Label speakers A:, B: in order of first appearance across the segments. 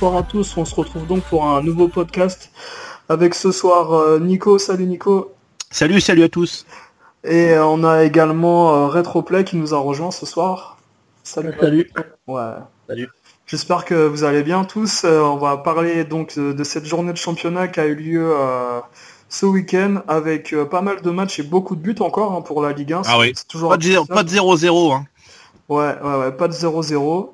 A: Bonsoir à tous, on se retrouve donc pour un nouveau podcast avec ce soir euh, Nico. Salut Nico.
B: Salut, salut à tous.
A: Et euh, on a également euh, Retroplay qui nous a rejoint ce soir.
C: Salut. Salut.
A: Ouais.
C: Salut.
A: J'espère que vous allez bien tous. On va parler donc de, cette journée de championnat qui a eu lieu ce week-end avec pas mal de matchs et beaucoup de buts encore hein, pour la Ligue 1.
B: Ah oui.
A: C'est toujours
B: Pas de zéro- pas de 0-0. Hein.
A: Ouais, ouais, ouais, pas de 0-0.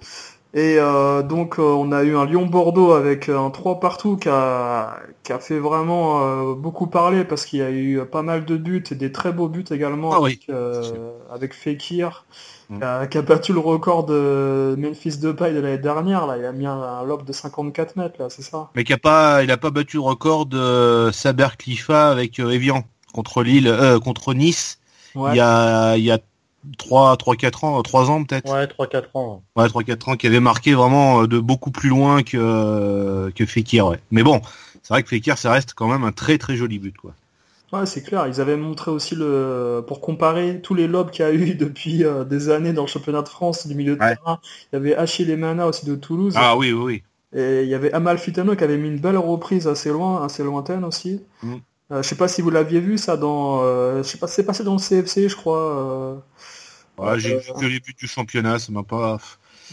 A: Et euh, donc euh, on a eu un Lyon-Bordeaux avec euh, un 3 partout qui a, qui a fait vraiment euh, beaucoup parler parce qu'il y a eu pas mal de buts et des très beaux buts également
B: Ah oui.
A: avec, euh, avec Fekir
B: Mm.
A: qui, a, battu le record de Memphis Depay de l'année dernière. Là. Il a mis un, un lob de 54 mètres, là, c'est ça?
B: Mais qui a pas, il a pas battu le record de Saber Clifa avec Evian contre Lille, euh, contre Nice.
A: Ouais.
B: Il y a, il y a 3, 3, 4 ans, 3 ans peut-être.
C: Ouais, 3-4 ans.
B: Ouais, 3, 4 ans qui avait marqué vraiment euh, de beaucoup plus loin que, euh, que Fekir, ouais. Mais bon, c'est vrai que Fekir, ça reste quand même un très très joli but, quoi.
A: Ouais, c'est clair. Ils avaient montré aussi le, pour comparer tous les lobes qu'il y a eu depuis euh, des années dans le championnat de France du milieu de
B: Ouais.
A: terrain. Il y avait Achille Emana aussi de Toulouse.
B: Ah oui, oui, oui.
A: Et il y avait Amalfitano qui avait mis une belle reprise assez loin, assez lointaine aussi.
B: Mm.
A: Euh, je sais pas si vous l'aviez vu ça dans, euh, je sais pas, c'est passé dans le CFC, je crois. Euh,
B: Ouais, j'ai
A: Euh,
B: vu que les buts du championnat, ça m'a pas,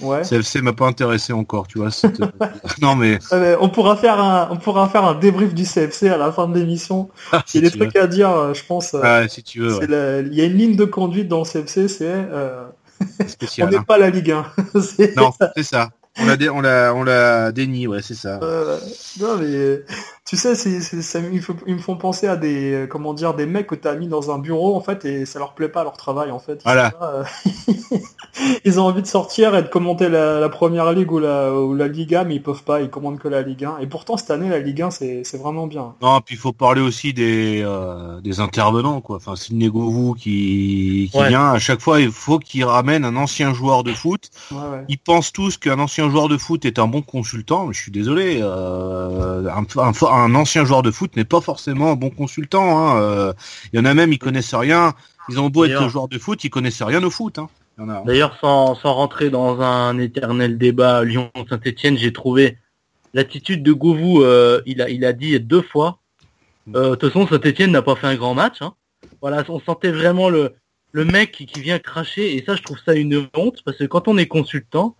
A: Ouais.
B: CFC m'a pas intéressé encore, tu vois. c'était- non mais,
A: on pourra faire un, on pourra faire un débrief du CFC à la fin de l'émission.
B: ah,
A: Il y a des
B: veux.
A: trucs à dire, euh, je pense. euh,
B: si tu veux,
A: c'est
B: ouais.
A: la- Il y a une ligne de conduite dans le CFC, c'est euh, on n'est
B: hein.
A: pas la Ligue 1. C'est-
B: Non, c'est ça. On l'a, dé- on l'a, on l'a déni, ouais, c'est ça.
A: Euh, non mais tu sais, c'est, c'est- ça, ils, me font penser à des euh, comment dire des mecs que t'as mis dans un bureau en fait et ça leur plaît pas leur travail en fait. Ils
B: Voilà.
A: sont là, euh, ils ont envie de sortir et de commenter la, la première ligue ou la ou la Liga mais ils peuvent pas, ils commandent que la Ligue 1. Et pourtant cette année la Ligue 1 c'est, c'est vraiment bien.
B: Non, puis il faut parler aussi des, euh, des intervenants, quoi. Enfin, Sidney Govou qui, qui
C: Ouais.
B: vient, à chaque fois, il faut qu'il ramène un ancien joueur de foot.
A: Ouais, ouais.
B: Ils pensent tous qu'un ancien joueur de foot est un bon consultant, mais je suis désolé. euh, un, un, un ancien joueur de foot n'est pas forcément un bon consultant. hein, euh, Il y en a même, ils connaissent rien. Ils ont beau être joueurs de foot, ils connaissent rien au foot. Hein. Hein.
C: D'ailleurs, sans, sans rentrer dans un éternel débat Lyon-Saint-Etienne, j'ai trouvé l'attitude de Govou, euh, il, a, il a dit deux fois. Euh, De toute façon, Saint-Etienne n'a pas fait un grand match. hein. Voilà, on sentait vraiment le, le mec qui, qui vient cracher, et ça, je trouve ça une honte, parce que quand on est consultant,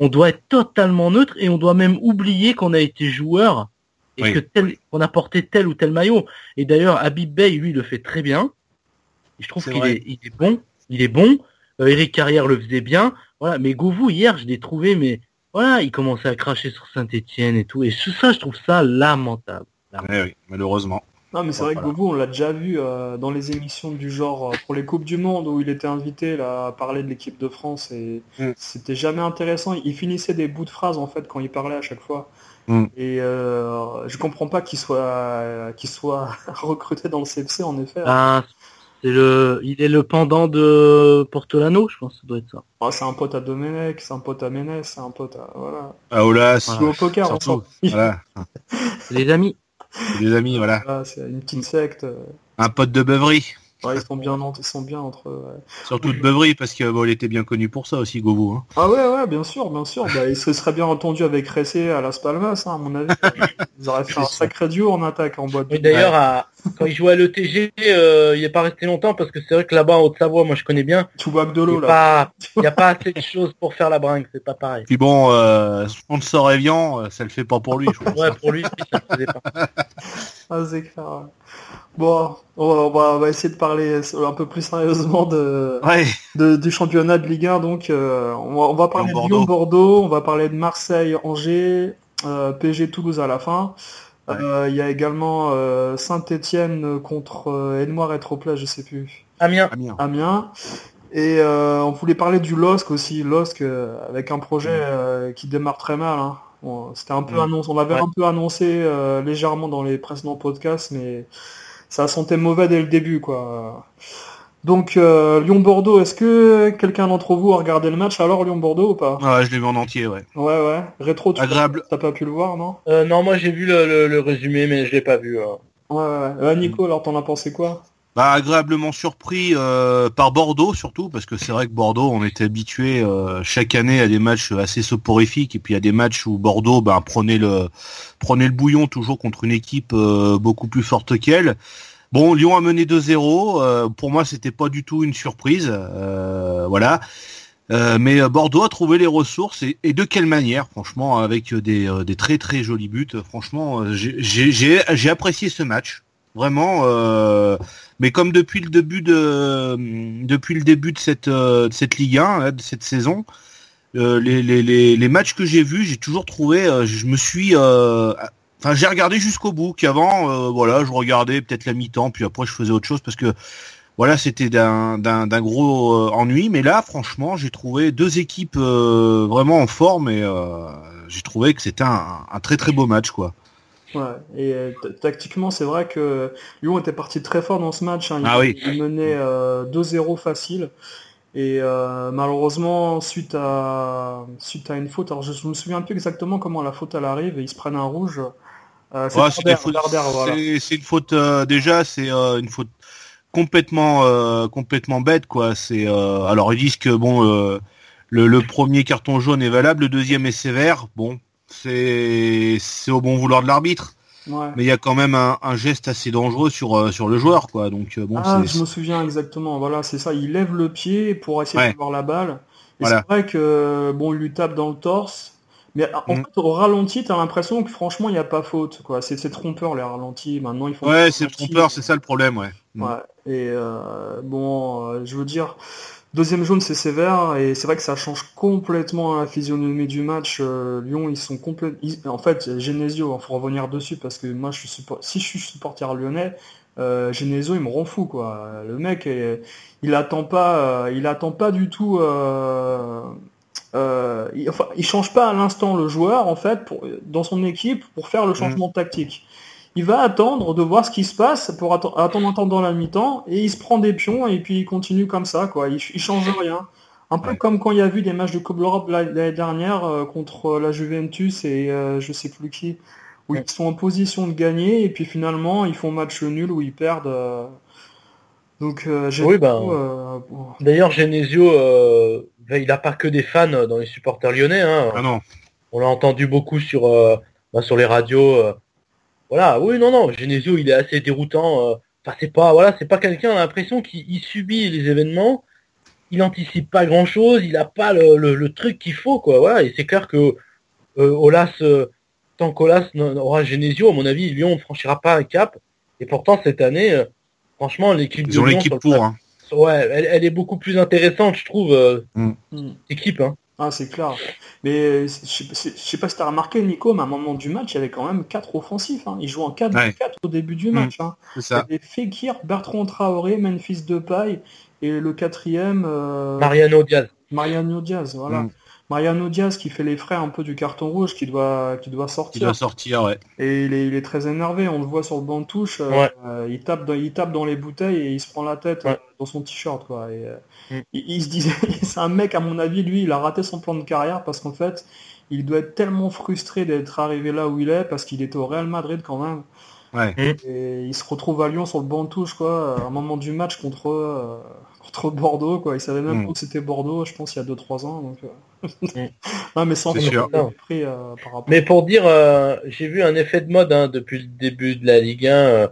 C: on doit être totalement neutre, et on doit même oublier qu'on a été joueur, et
B: Oui.
C: que tel, qu'on a porté tel ou tel maillot? Et d'ailleurs, Habib Bey, lui, le fait très bien. Et je trouve
B: C'est
C: qu'il est, il est bon. Il est bon. Euh, Eric Carrière le faisait bien. Voilà. Mais Govou, hier, je l'ai trouvé, mais voilà, il commençait à cracher sur Saint-Etienne et tout. Et tout ça, je trouve ça lamentable.
B: Ouais, oui, malheureusement.
A: Non mais c'est vrai que. Govou on l'a déjà vu euh, dans les émissions du genre euh, pour les coupes du monde où il était invité là à parler de l'équipe de France et
B: Mm.
A: c'était jamais intéressant. Il finissait des bouts de phrases en fait quand il parlait à chaque fois.
B: Mm.
A: Et euh, je comprends pas qu'il soit qu'il soit recruté dans le CFC en effet.
C: Ah, c'est le, il est le pendant de Portolano, je pense, que ça doit être ça.
A: Ah, c'est un pote à Domenech, c'est un pote à Ménès, c'est un pote à voilà.
B: Ah,
A: Il joue au poker
B: surtout. Voilà.
C: C'est les amis.
B: Des amis, voilà.
A: Voilà, c'est une petite secte.
B: Un pote de beuverie.
A: Ouais, ils sont bien entre, ils sont bien entre eux. ouais.
B: Surtout de beuverie, parce que bon, il était bien connu pour ça aussi, Govou. Hein.
A: Ah ouais, ouais, bien sûr, bien sûr. Bah, il se serait bien entendu avec Ressé à Las Palmas, hein, à mon avis. Ils auraient fait un sacré duo en attaque en boîte.
C: D'ailleurs, quand il jouait à l'ETG, euh, il est pas resté longtemps parce que c'est vrai que là-bas en Haute-Savoie, moi je connais bien.
A: Choubac de
C: Il
A: l'eau,
C: n'y
A: là.
C: a, pas- il y a pas assez de choses pour faire la bringue, c'est pas pareil.
B: Puis bon, euh, sponsor Evian, euh, ça le fait pas pour lui, je pense.
C: Ouais, pour lui, ça ne faisait pas.
A: Ah, c'est clair. ouais. Bon, on va, on va essayer de parler un peu plus sérieusement de,
B: Ouais.
A: de- du championnat de Ligue 1. Donc, euh, on, va, on va parler de
B: Lyon-Bordeaux.
A: On va parler de Marseille-Angers, euh, PSG-Toulouse à la fin.
B: Ouais.
A: Euh, Il y a également euh, Saint-Étienne contre euh, Edouard Etropla, je sais plus.
C: Amiens.
B: Amiens.
A: Amiens. Et euh, on voulait parler du LOSC aussi, LOSC euh, avec un projet euh, qui démarre très mal. hein. Bon, C'était un peu annoncé, on l'avait
C: Ouais.
A: un peu annoncé euh, légèrement dans les précédents podcasts, mais ça sentait mauvais dès le début, quoi. Donc euh, Lyon-Bordeaux, est-ce que quelqu'un d'entre vous a regardé le match alors Lyon-Bordeaux ou pas?
B: Ouais, je l'ai vu en entier, ouais.
A: Ouais, ouais. Rétro, tu
B: Agréable.
A: t'as pas pu le voir, non?
C: Euh, non, moi j'ai vu le, le- le résumé, mais je l'ai pas vu. euh.
A: Ouais, ouais. ouais. Euh, Nico, alors t'en as pensé quoi?
B: Bah, agréablement surpris euh, par Bordeaux surtout parce que c'est vrai que Bordeaux on était habitué euh, chaque année à des matchs assez soporifiques et puis à des matchs où Bordeaux bah, prenait le prenait le bouillon toujours contre une équipe euh, beaucoup plus forte qu'elle. Bon, Lyon a mené 2-0. pour moi, c'était pas du tout une surprise. voilà. mais Bordeaux a trouvé les ressources et, de quelle manière, franchement, avec des, des très très jolis buts. Franchement, j'ai apprécié ce match. Vraiment, euh, mais comme depuis le début de depuis le début de cette euh, de cette Ligue 1, hein, de cette saison, euh, les, les, les, les, matchs que j'ai vus, j'ai toujours trouvé, je me suis, enfin j'ai regardé jusqu'au bout. Qu'avant, voilà, je regardais peut-être la mi-temps, puis après je faisais autre chose parce que voilà, c'était d'un d'un gros ennui. Mais là, franchement, j'ai trouvé deux équipes vraiment en forme et j'ai trouvé que c'était un, un très très beau match, quoi.
A: Ouais, et euh, tactiquement, c'est vrai que Lyon était parti très fort dans ce match. Hein. Il,
B: ah oui.
A: il menait euh, 2-0 facile. Et euh, malheureusement, suite à suite à une faute, alors je, me souviens plus exactement comment la faute elle arrive, et ils se prennent un rouge.
B: Euh, c'est une faute euh, déjà, c'est euh, une faute complètement complètement bête quoi. C'est alors ils disent que bon le, le, premier carton jaune est valable, le deuxième est sévère. Bon, c'est au bon vouloir de l'arbitre. Mais il y a quand même un, geste assez dangereux sur euh, sur le joueur quoi. Donc euh, bon.
A: Ah, je me souviens exactement. Voilà, c'est ça. Il lève le pied pour essayer de voir la balle. Et c'est vrai que bon, il lui tape dans le torse. Mais en mm. fait, au ralenti, t'as l'impression que franchement, il n'y a pas faute, quoi. C'est trompeur les ralentis. Maintenant, il faut.
B: Ouais, c'est trompeur, c'est ça le problème, ouais.
A: Ouais. Et euh, bon, je veux dire, Deuxième jaune, c'est sévère et c'est vrai que ça change complètement la physionomie du match. Euh, Lyon, ils sont complètement. En fait, Genesio, il faut revenir dessus parce que moi, je suis support... si je suis supporter lyonnais, euh, Genesio, il me rend fou, quoi. Le mec, il attend pas, euh, il attend pas du tout. Euh... Euh, il, enfin, il change pas à l'instant le joueur en fait pour, dans son équipe pour faire le changement mmh. tactique il va attendre de voir ce qui se passe pour attendre, attendre dans la mi-temps et il se prend des pions et puis il continue comme ça quoi. Il, il change rien. Un peu comme quand il y a vu des matchs de Coupe d'Europe l'année dernière euh, contre la Juventus et euh, je sais plus qui, où ils sont en position de gagner et puis finalement ils font match nul où ils perdent. Euh. Donc
C: oui, ben, D'ailleurs Genesio, ben, il n'a pas que des fans dans les supporters lyonnais. Hein.
B: Ah non.
C: On l'a entendu beaucoup sur, ben, sur les radios voilà, oui, non, non, Genesio, il est assez déroutant. Euh, enfin, c'est pas, voilà, c'est pas quelqu'un, on a l'impression qu'il subit les événements, il anticipe pas grand chose, il a pas le, truc qu'il faut, quoi. Voilà, et c'est clair que euh, Olas, euh, tant qu'Olas aura Genesio, à mon avis, Lyon ne franchira pas un cap. Et pourtant, cette année, franchement, l'équipe
B: de Lyon, l'équipe pour. Hein.
C: Ouais, elle, est beaucoup plus intéressante, je trouve, mm. équipe. Hein.
A: Ah, c'est clair. Mais je sais pas si tu as remarqué, Nico, mais à un moment du match, il y avait quand même quatre offensifs. Hein. Ils jouent en 4-4 au début du match. Mmh, hein.
B: ça.
A: Il y avait Fekir, Bertrand Traoré, Memphis Depay et le quatrième... Euh...
C: Mariano Diaz.
A: Mariano Diaz, voilà. Mmh. Mariano Diaz qui fait les frais un peu du carton rouge, qui doit, qui doit sortir. Qui
B: doit sortir, ouais.
A: Et il est, il est très énervé, on le voit sur le banc de touche. Euh, il, tape dans, il tape dans les bouteilles et il se prend la tête euh, dans son t-shirt, quoi. Et, euh, mm. il, se disait, c'est un mec, à mon avis, lui, il a raté son plan de carrière parce qu'en fait, il doit être tellement frustré d'être arrivé là où il est parce qu'il était au Real Madrid quand même.
B: Ouais.
A: Et il se retrouve à Lyon sur le banc de touche, quoi, à un moment du match contre, contre Bordeaux, quoi. Il savait même mm. pas que c'était Bordeaux, je pense, il y a 2-3 ans. Donc,
C: non, mais sans Pris, euh, par rapport... Mais pour dire, euh, j'ai vu un effet de mode hein, depuis le début de la Ligue 1.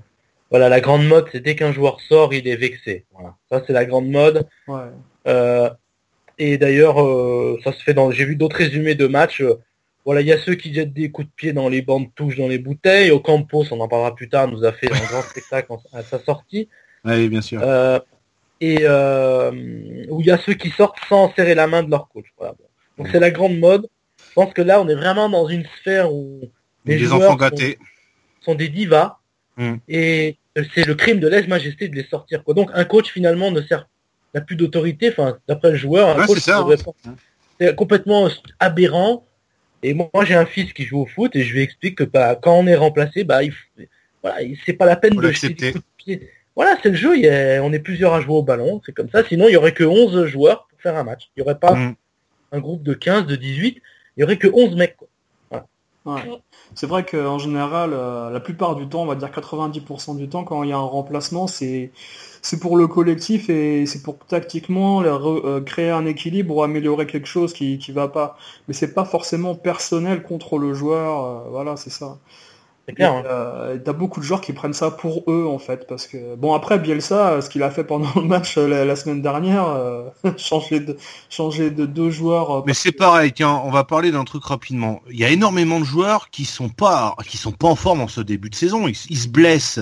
C: Euh, voilà, la grande mode, c'est dès qu'un joueur sort, il est vexé. Voilà. Ça, c'est la grande mode. et d'ailleurs, ça se fait dans. J'ai vu d'autres résumés de matchs. voilà, il y a ceux qui jettent des coups de pied dans les bandes touches, dans les bouteilles. Au Campos, on en parlera plus tard, nous a fait un grand spectacle à sa sortie.
B: Oui, bien sûr.
C: et où il y a ceux qui sortent sans serrer la main de leur coach. Voilà. Donc c'est la grande mode. Je pense que là, on est vraiment dans une sphère où
B: les, joueurs enfants gâtés
C: sont, des divas hmm. et c'est le crime de lèse-majesté de les sortir. Quoi. Donc un coach finalement ne sert n'a plus d'autorité. Enfin, d'après le joueur, un coach hein. c'est complètement aberrant. Et moi, j'ai un fils qui joue au foot et je lui explique que bah, quand on est remplacé, bah, il, voilà, c'est pas la peine de jeter des. Voilà, c'est le jeu. on est plusieurs à jouer au ballon, c'est comme ça. Sinon, il y aurait que 11 joueurs pour faire un match. Il y aurait pas hmm un groupe de 15, de 18, il y aurait que 11 mecs. Quoi.
A: C'est vrai qu'en général, euh, la plupart du temps, on va dire 90% du temps, quand il y a un remplacement, c'est c'est pour le collectif et c'est pour tactiquement euh, créer un équilibre ou améliorer quelque chose qui qui va pas. Mais c'est pas forcément personnel contre le joueur. Euh, voilà, c'est ça. Hein. Euh, t'as beaucoup de joueurs qui prennent ça pour eux en fait, parce que bon après Bielsa, ce qu'il a fait pendant le match euh, la, semaine dernière, euh, changer de changer de deux joueurs.
B: Mais c'est pareil, tiens, on va parler d'un truc rapidement. Il y a énormément de joueurs qui sont pas qui sont pas en forme en ce début de saison. Ils, se blessent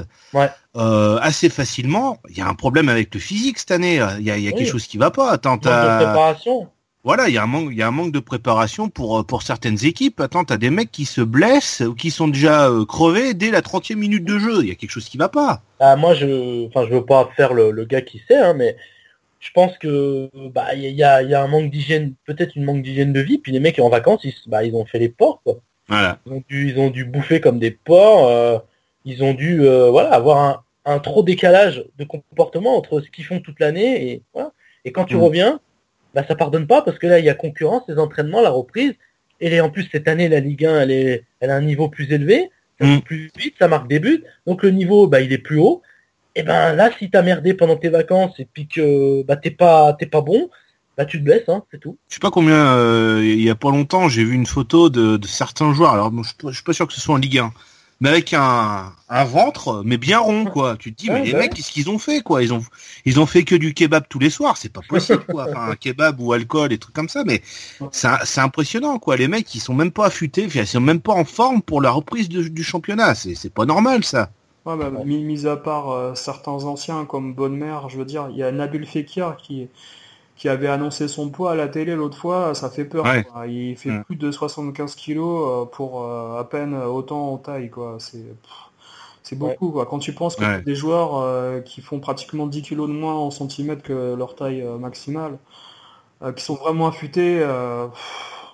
B: assez facilement. Il y a un problème avec le physique cette année. Il y a, quelque chose qui va pas. Attends, préparation voilà, il y a un manque, il y a un manque de préparation pour euh, pour certaines équipes. Attends, t'as des mecs qui se blessent ou qui sont déjà euh, crevés dès la 30e minute de jeu. Il y a quelque chose qui va pas.
C: Ah, moi, je, enfin, je veux pas faire le, le gars qui sait, hein, mais je pense que bah il y a, y a un manque d'hygiène, peut-être une manque d'hygiène de vie. Puis les mecs en vacances, ils, bah, ils ont fait les porcs. Quoi. Voilà. Ils ont dû, ils ont dû bouffer comme des porcs. Euh, ils ont dû, voilà, avoir un, un trop décalage de comportement entre ce qu'ils font toute l'année et voilà. Et quand tu mm. reviens, bah, ça pardonne pas parce que là, il y a concurrence, les entraînements, la reprise. Et en plus, cette année, la Ligue 1, elle, est, elle a un niveau plus élevé, ça mm. plus vite, ça marque des buts. Donc le niveau, bah, il est plus haut. Et ben là, si t'as merdé pendant tes vacances et puis que bah, t'es pas, t'es pas bon, bah tu te blesses, hein, c'est tout.
B: Je sais pas combien, euh, il y a pas longtemps, j'ai vu une photo de, de certains joueurs. Alors, je, je suis pas sûr que ce soit en Ligue 1, mais avec un, un ventre, mais bien rond, quoi. Tu te dis, mais les bah mecs, qu'est-ce qu'ils ont fait, quoi? Ils ont, ils ont fait que du kebab tous les soirs, c'est pas possible, quoi. Enfin, un kebab ou alcool, des trucs comme ça, mais c'est impressionnant, quoi. Les mecs, ils sont même pas affûtés, ils sont même pas en forme pour la reprise du championnat. C'est pas normal, ça.
A: Ouais, bah, mis, à part euh, certains anciens comme Bonne Mère, je veux dire, il y a Nabil Fekir qui qui avait annoncé son poids à la télé l'autre fois, ça fait peur. Il fait plus de 75 kilos euh, pour euh, à peine autant en taille, quoi. C'est c'est beaucoup, quoi. Quand tu penses que des joueurs euh, qui font pratiquement 10 kilos de moins en centimètres que leur taille maximale, qui sont vraiment affûtés.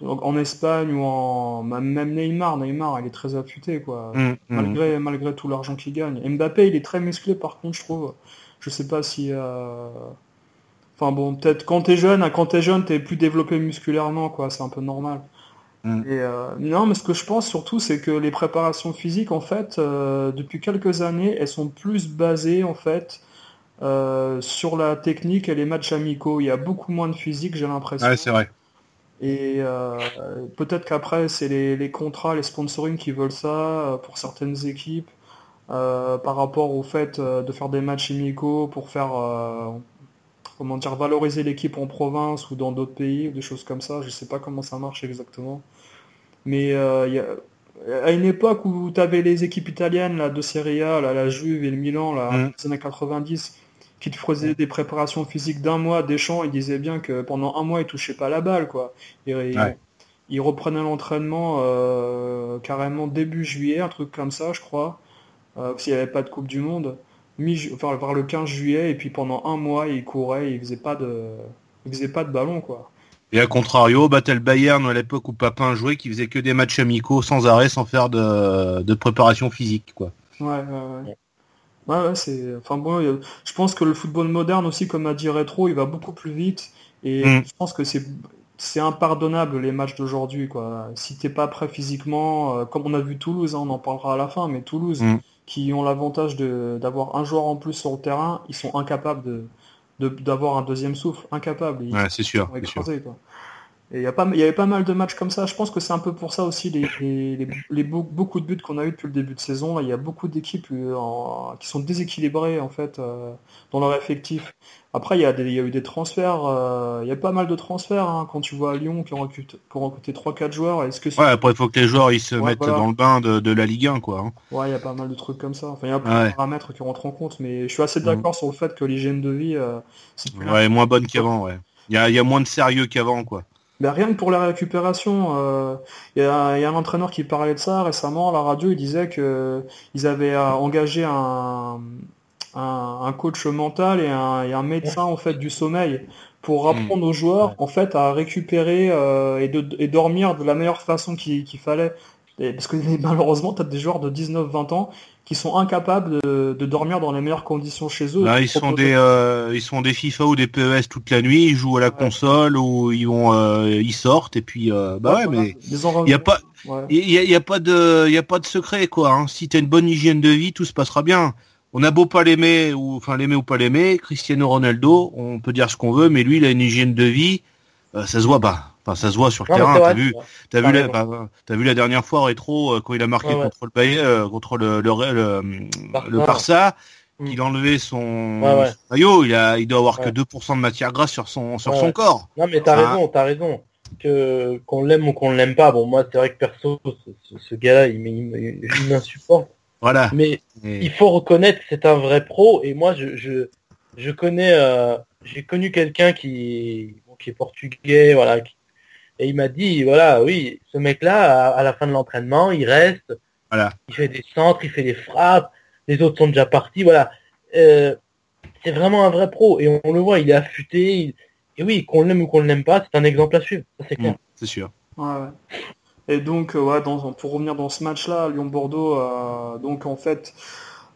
A: en Espagne ou en même Neymar, Neymar il est très affûté quoi. Mmh, mmh. malgré malgré tout l'argent qu'il gagne. Mbappé il est très musclé par contre je trouve. Je sais pas si Enfin bon, peut-être quand t'es jeune, quand t'es jeune, t'es plus développé musculairement, quoi. C'est un peu normal. Mm. Et, euh, non, mais ce que je pense surtout, c'est que les préparations physiques, en fait, euh, depuis quelques années, elles sont plus basées, en fait, euh, sur la technique et les matchs amicaux. Il y a beaucoup moins de physique, j'ai l'impression.
B: Ouais, c'est vrai.
A: Et peut-être qu'après, c'est les, les, contrats, les sponsoring qui veulent ça pour certaines équipes, par rapport au fait de faire des matchs amicaux pour faire comment dire, valoriser l'équipe en province ou dans d'autres pays ou des choses comme ça. Je sais pas comment ça marche exactement. Mais euh, à une époque où tu avais les équipes italiennes là, de Serie A, la Juve et le Milan, là, mm. les années 90, qui te faisaient des préparations physiques d'un mois, des champs, ils disaient bien que pendant un mois, ils touchaient pas la balle. quoi. ils, reprenaient l'entraînement euh, carrément début juillet, un truc comme ça, je crois, euh, s'il n'y avait pas de Coupe du Monde mi enfin, le 15 juillet et puis pendant un mois il courait il faisait pas de il faisait pas de ballon quoi.
B: Et à contrario, battait le Bayern à l'époque où Papin jouait qui faisait que des matchs amicaux sans arrêt sans faire de, de préparation physique quoi.
A: Ouais ouais. ouais. ouais c'est enfin bon je pense que le football moderne aussi comme a dit Retro il va beaucoup plus vite et mm. je pense que c'est c'est impardonnable les matchs d'aujourd'hui quoi. Si t'es pas prêt physiquement, euh, comme on a vu Toulouse, hein, on en parlera à la fin, mais Toulouse, mm qui ont l'avantage d'avoir un joueur en plus sur le terrain, ils sont incapables de d'avoir un deuxième souffle, incapables.
B: ouais, c'est sûr.
A: Et il y, a pas, il y avait pas mal de matchs comme ça. Je pense que c'est un peu pour ça aussi les, les, les, beaucoup de buts qu'on a eu depuis le début de saison. il y a beaucoup d'équipes euh, qui sont déséquilibrées en fait euh, dans leur effectif. Après, il y a, des, il y a eu des transferts. Euh, il y a pas mal de transferts hein, quand tu vois à Lyon qui ont recruté, qui ont recruté 3-4 joueurs. Est-ce que
B: ouais, après il faut que les joueurs ils se mettent dans le bain de, de, la Ligue 1 quoi. Hein.
A: Ouais, il y a pas mal de trucs comme ça. Enfin, il y a plein de paramètres qui rentrent en compte, mais je suis assez d'accord mm. sur le fait que l'hygiène de vie
B: c'est ouais, moins bonne qu'avant. Ouais. Il y a, il y a moins de sérieux qu'avant quoi.
A: Ben, rien que pour la récupération, euh, il y, a, y, a, un entraîneur qui parlait de ça récemment à la radio. Il disait que ils avaient euh, engagé un, un, un coach mental et un, et un, médecin en fait du sommeil pour hmm. apprendre aux joueurs en fait à récupérer euh, et, de, et dormir de la meilleure façon qu'il fallait. Et parce que malheureusement, tu as des joueurs de 19-20 ans qui sont incapables de, de, dormir dans les meilleures conditions chez eux.
B: Là, ils sont des euh, ils sont des FIFA ou des PES toute la nuit, ils jouent à la console ou ils vont euh, ils sortent et puis euh, bah ouais, mais il y a pas il y, y, a pas de il a pas de secret quoi. Hein. Si tu as une bonne hygiène de vie, tout se passera bien. On a beau pas l'aimer ou enfin l'aimer ou pas l'aimer, Cristiano Ronaldo, on peut dire ce qu'on veut, mais lui il a une hygiène de vie, ça se voit pas. Enfin, ça se voit sur le terrain. T'as vu, t'as vu, la, bah, as vu la dernière fois rétro euh, quand il a marqué contre le Bayern, euh, contre le le, le, le Barça, qu'il a enlevé son, maillot. Il a, il doit avoir que 2% de matière grasse sur son sur son corps.
C: Non, mais t'as raison, t'as raison. Que qu'on l'aime ou qu'on l'aime pas. Bon, moi, c'est vrai que perso, ce, ce gars-là, il m'insupporte.
B: Voilà.
C: Mais il faut reconnaître que c'est un vrai pro. Et moi, je je, je connais, euh, j'ai connu quelqu'un qui qui est portugais, voilà, qui, et il m'a dit, voilà, oui, ce mec-là, à, la fin de l'entraînement, il reste,
B: voilà.
C: il fait des centres, il fait des frappes, les autres sont déjà partis, voilà. Euh, c'est vraiment un vrai pro, et on, le voit, il est affûté, et oui, qu'on l'aime ou qu'on ne l'aime pas, c'est un exemple à suivre, ça c'est clair.
B: c'est sûr.
A: Ouais, Et donc, euh, ouais, dans, pour revenir dans ce match-là, Lyon-Bordeaux, euh, donc en fait,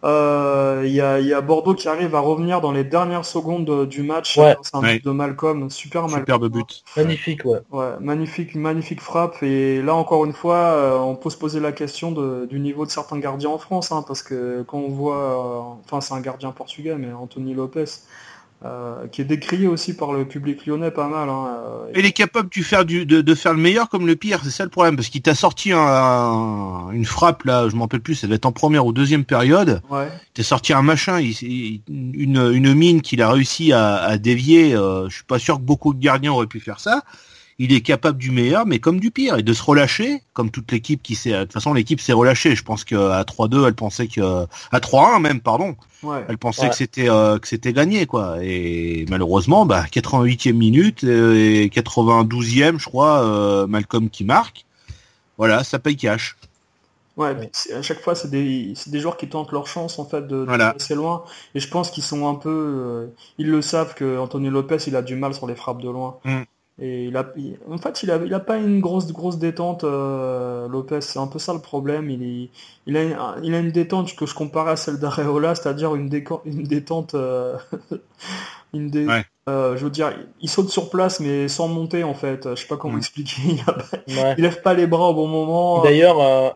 A: euh, il y, a, Bordeaux qui arrive à revenir dans les dernières secondes du match.
C: Ouais.
A: C'est un but de Malcolm, super Malcolm.
B: Superbe but.
C: Magnifique, ouais.
A: Ouais, magnifique, magnifique frappe. Et là encore une fois, euh, on peut se poser la question du niveau de certains gardiens en France, hein, parce que quand on voit, euh, enfin c'est un gardien portugais, mais Anthony Lopez, euh, qui est décrié aussi par le public lyonnais pas mal. Hein,
B: euh, il est capable de faire, du, de, de, faire le meilleur comme le pire, c'est ça le problème, parce qu'il t'a sorti un, une frappe là, je m'en rappelle plus, ça devait être en première ou deuxième période.
A: Ouais.
B: T'as sorti un machin, il, une, une mine qu'il a réussi à, à dévier. Euh, je suis pas sûr que beaucoup de gardiens auraient pu faire ça il est capable du meilleur, mais comme du pire, et de se relâcher, comme toute l'équipe qui s'est. De toute façon, l'équipe s'est relâchée. Je pense qu'à 3-2, elle pensait que à 3-1 même, pardon.
A: Ouais.
B: Elle pensait que c'était euh, que c'était gagné, quoi. Et malheureusement, bah 88e minute et 92e, je crois, euh, Malcolm qui marque. Voilà, ça paye cash.
A: Ouais, à chaque fois, c'est des, des joueurs qui tentent leur chance en fait de, de passer loin. Et je pense qu'ils sont un peu, euh, ils le savent que Antonio Lopez, il a du mal sur les frappes de loin.
B: Mm.
A: Et il a, en fait, il a, il a pas une grosse, grosse détente, euh, Lopez. C'est un peu ça le problème. Il, est, il, a, il a une détente que je comparais à celle d'Areola, c'est-à-dire une, une détente, euh, une dé... euh, je veux dire, il saute sur place mais sans monter en fait. Je sais pas comment expliquer. Il, a, il, lève pas les bras au bon moment.
C: D'ailleurs, euh,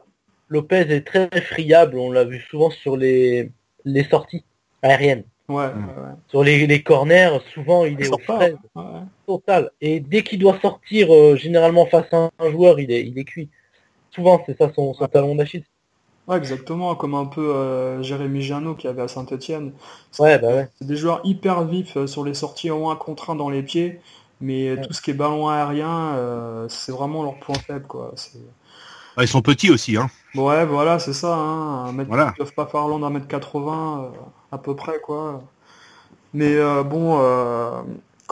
C: Lopez est très friable. On l'a vu souvent sur les, les sorties aériennes.
A: Ouais,
C: Sur les, les, corners, souvent il est au frais. Total. Et dès qu'il doit sortir, euh, généralement face à un joueur, il est, il est cuit. Souvent, c'est ça son, son talon d'Achille.
A: Ouais, exactement, comme un peu euh, Jérémy Janot qui avait à Saint-Etienne.
C: Ouais, bah ouais.
A: C'est des joueurs hyper vifs euh, sur les sorties au moins contraints dans les pieds, mais tout ce qui est ballon aérien, c'est vraiment leur point faible, quoi.
B: ils sont petits aussi, hein.
A: Ouais, voilà, c'est ça. Hein. Mètre, Ils peuvent pas faire long d'un mètre 80 à peu près, quoi. Mais bon,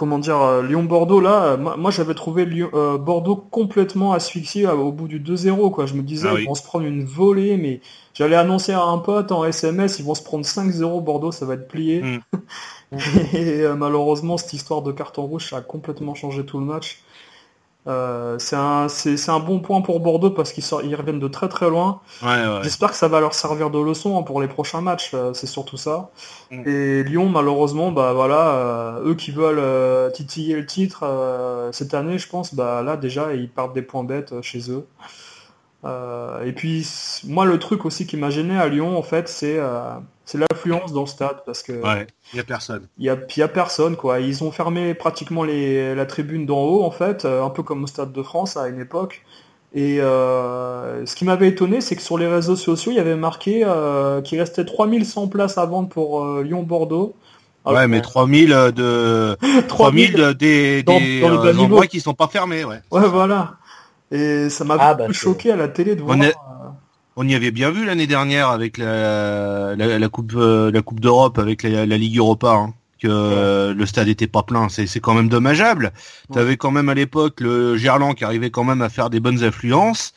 A: comment dire, euh, Lyon-Bordeaux, là, euh, moi, j'avais trouvé Lyon, euh, Bordeaux complètement asphyxié au bout du 2-0, quoi. Je me disais, ah ils vont se prendre une volée, mais j'allais annoncer à un pote en SMS, ils vont se prendre 5-0 Bordeaux, ça va être plié. Mm. Et malheureusement, cette histoire de carton rouge, ça a complètement changé tout le match. Euh, c'est un, c'est, un bon point pour Bordeaux parce qu'ils ils reviennent de très très loin. J'espère que ça va leur servir de leçon hein, pour les prochains matchs. Euh, c'est surtout ça. Mm. Et Lyon, malheureusement, bah voilà, euh, eux qui veulent titiller le titre cette année, je pense, bah là déjà ils partent des points bêtes chez eux. et puis moi le truc aussi qui m'a gêné à Lyon en fait c'est c'est l'affluence dans le stade parce que
B: il y a personne.
A: Il y a, y a personne quoi. Ils ont fermé pratiquement les, la tribune d'en haut en fait, euh, un peu comme au stade de France à une époque. Et euh, ce qui m'avait étonné, c'est que sur les réseaux sociaux, il y avait marqué euh, qu'il restait 3100 places à vendre pour Lyon-Bordeaux.
B: ouais, mais 3000 de 3000 des, dans, des dans endroits qui sont pas fermés, ouais.
A: Ouais, voilà. Et ça m'a ah, bah, choqué à la télé de voir.
B: On y avait bien vu l'année dernière avec la, la, coupe euh, la coupe d'Europe avec la, Ligue Europa hein, que euh, le stade était pas plein. C'est c'est quand même dommageable. Tu avais quand même à l'époque le Gerland qui arrivait quand même à faire des bonnes affluences.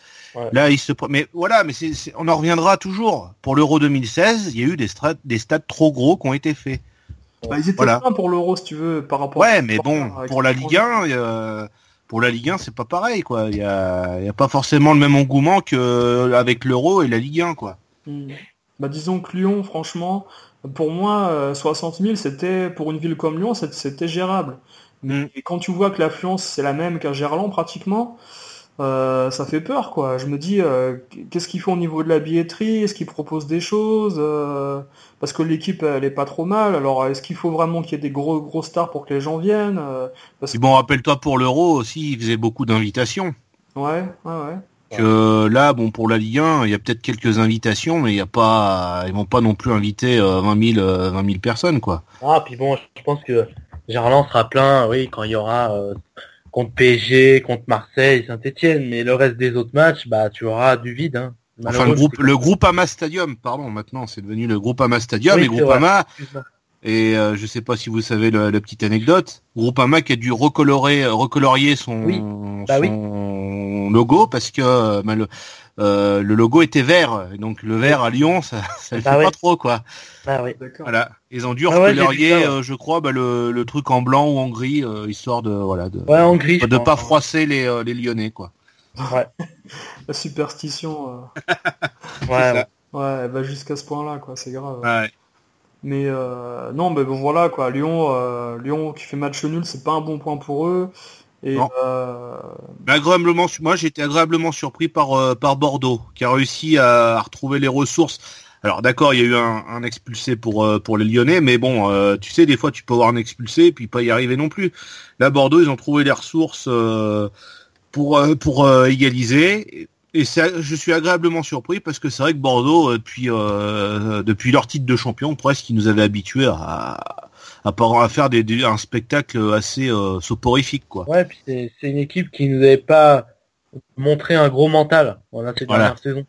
B: Là, il se mais voilà, mais on en reviendra toujours. Pour l'Euro 2016, il y a eu des stades des stades trop gros qui ont été faits.
A: Bah, ils étaient voilà. pour l'Euro si tu veux par rapport.
B: Ouais, mais bon, pour la Ligue 1, pour la Ligue 1, c'est pas pareil, quoi. Il y a, y a pas forcément le même engouement que avec l'Euro et la Ligue 1, quoi.
A: Hmm. Bah, disons que Lyon, franchement, pour moi, 60 000, c'était pour une ville comme Lyon, c'était gérable. Mais quand tu vois que l'affluence c'est la même qu'à Gerland pratiquement, euh, ça fait peur quoi. Je me dis euh, qu'est-ce qu'ils font au niveau de la billetterie? Est-ce qu'ils proposent des choses? Euh, Parce que l'équipe elle est pas trop mal. Alors est-ce qu'il faut vraiment qu'il y ait des gros gros stars pour que les gens viennent?
B: Parce... Bon, rappelle-toi pour l'Euro aussi, ils faisaient beaucoup d'invitations.
A: Ouais, ouais, ouais.
B: Que là, bon, pour la Ligue 1, il y a peut-être quelques invitations, mais il y a pas, ils vont pas non plus inviter 20 000, 20 000 personnes, quoi.
C: Ah, puis bon, je pense que Gerland sera plein, oui, quand il y aura contre PSG, contre Marseille, Saint-Etienne, mais le reste des autres matchs, bah tu auras du vide. Hein.
B: Enfin, le groupe, le groupe Ama Stadium, pardon, maintenant c'est devenu le groupe Ama Stadium et Groupama. Et euh, je sais pas si vous savez la, petite anecdote. Groupama qui a dû recolorer, recolorier son,
C: bah
B: son logo parce que euh, euh, le logo était vert, donc le vert à Lyon, ça, ça bah fait pas trop quoi.
C: Bah oui.
B: Voilà, ils ont dû ah euh, je crois, bah, le, le, truc en blanc ou en gris, euh, histoire de voilà de,
C: ouais, en gris,
B: de pas froisser les, euh, les Lyonnais quoi.
C: Ouais.
A: La superstition.
C: ouais.
A: Ouais, bah jusqu'à ce point-là quoi, c'est grave.
B: Ouais.
A: Mais non, mais bon voilà quoi, Lyon, Lyon qui fait match nul, c'est pas un bon point pour eux. Et euh...
B: agréablement, moi j'ai été agréablement surpris par euh, par Bordeaux, qui a réussi à, retrouver les ressources. Alors d'accord, il y a eu un, expulsé pour euh, pour les Lyonnais, mais bon, euh, tu sais, des fois tu peux avoir un expulsé et puis pas y arriver non plus. Là, Bordeaux, ils ont trouvé les ressources pour pour égaliser. Et je suis agréablement surpris parce que c'est vrai que Bordeaux, depuis depuis leur titre de champion, presque, ils nous avaient habitués à à, faire des, un spectacle assez euh, soporifique quoi.
C: Ouais, puis c'est une équipe qui nous avait pas montré un gros mental cette dernière saison.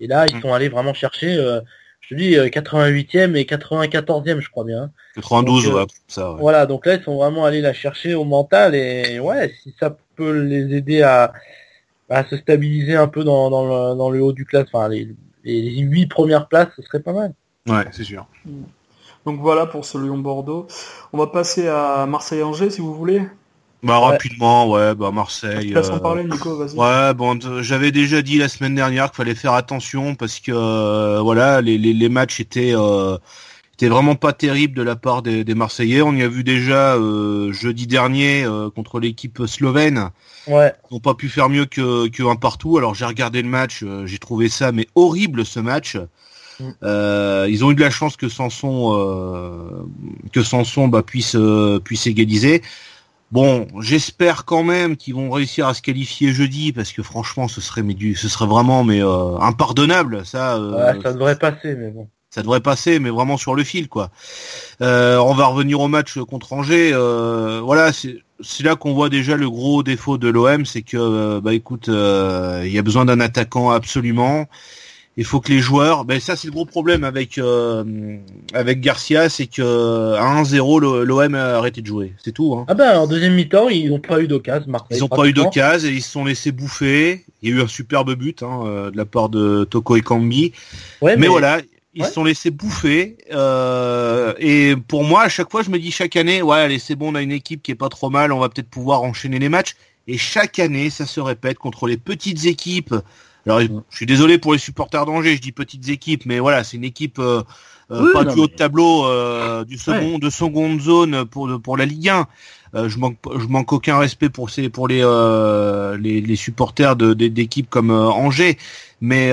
C: Et là, ils mm. sont allés vraiment chercher, euh, je te dis, 88e euh, et 94e, je crois bien.
B: 92, ouais, ça.
C: Voilà, donc là, ils sont vraiment allés la chercher au mental et ouais, si ça peut les aider à, à se stabiliser un peu dans, dans, le, dans le haut du classe, enfin les, les 8 premières places, ce serait pas mal.
B: Ouais, c'est sûr.
A: Mm. Donc voilà pour ce Lyon-Bordeaux. On va passer à Marseille-Angers si vous voulez.
B: Bah rapidement, ouais, bah Marseille.
A: Je euh... parler, Nico, vas-y.
B: Ouais, bon, j'avais déjà dit la semaine dernière qu'il fallait faire attention parce que euh, voilà, les, les, les, matchs étaient euh, étaient vraiment pas terribles de la part des, des Marseillais. On y a vu déjà jeudi dernier contre l'équipe slovène.
C: Ouais.
B: Ils n'ont pas pu faire mieux que, que un partout. Alors j'ai regardé le match, j'ai trouvé ça mais horrible ce match. Euh, ils ont eu de la chance que Sanson, euh, que Sanson bah, puisse, euh, puisse égaliser. Bon, j'espère quand même qu'ils vont réussir à se qualifier jeudi parce que franchement, ce serait mais du, ce serait vraiment mais euh, impardonnable. Ça,
C: ouais, ça devrait passer, mais bon.
B: Ça devrait passer, mais vraiment sur le fil, quoi. on va revenir au match contre Angers. voilà, c'est là qu'on voit déjà le gros défaut de l'OM, c'est que bah écoute, il y a besoin d'un attaquant absolument il faut que les joueurs, ben ça c'est le gros problème avec euh, avec Garcia, c'est que à 1-0 l'OM a arrêté de jouer, c'est tout. Hein.
C: Ah ben en deuxième mi-temps ils n'ont pas eu d'occasion,
B: Ils n'ont pas eu d'occasion et ils se sont laissés bouffer. Il y a eu un superbe but hein, euh, de la part de Toko et Kambi. mais, voilà, ils se sont laissés bouffer. Euh, et pour moi, à chaque fois, je me dis chaque année, ouais, allez, c'est bon, on a une équipe qui est pas trop mal, on va peut-être pouvoir enchaîner les matchs. Et chaque année, ça se répète contre les petites équipes alors, je suis désolé pour les supporters d'Angers, je dis petites équipes, mais voilà, c'est une équipe euh, euh pas du haut de tableau, euh, du second, de seconde zone pour pour la Ligue 1. Euh, je manque je manque aucun respect pour ces pour les les, les, supporters de d'équipes comme Angers, mais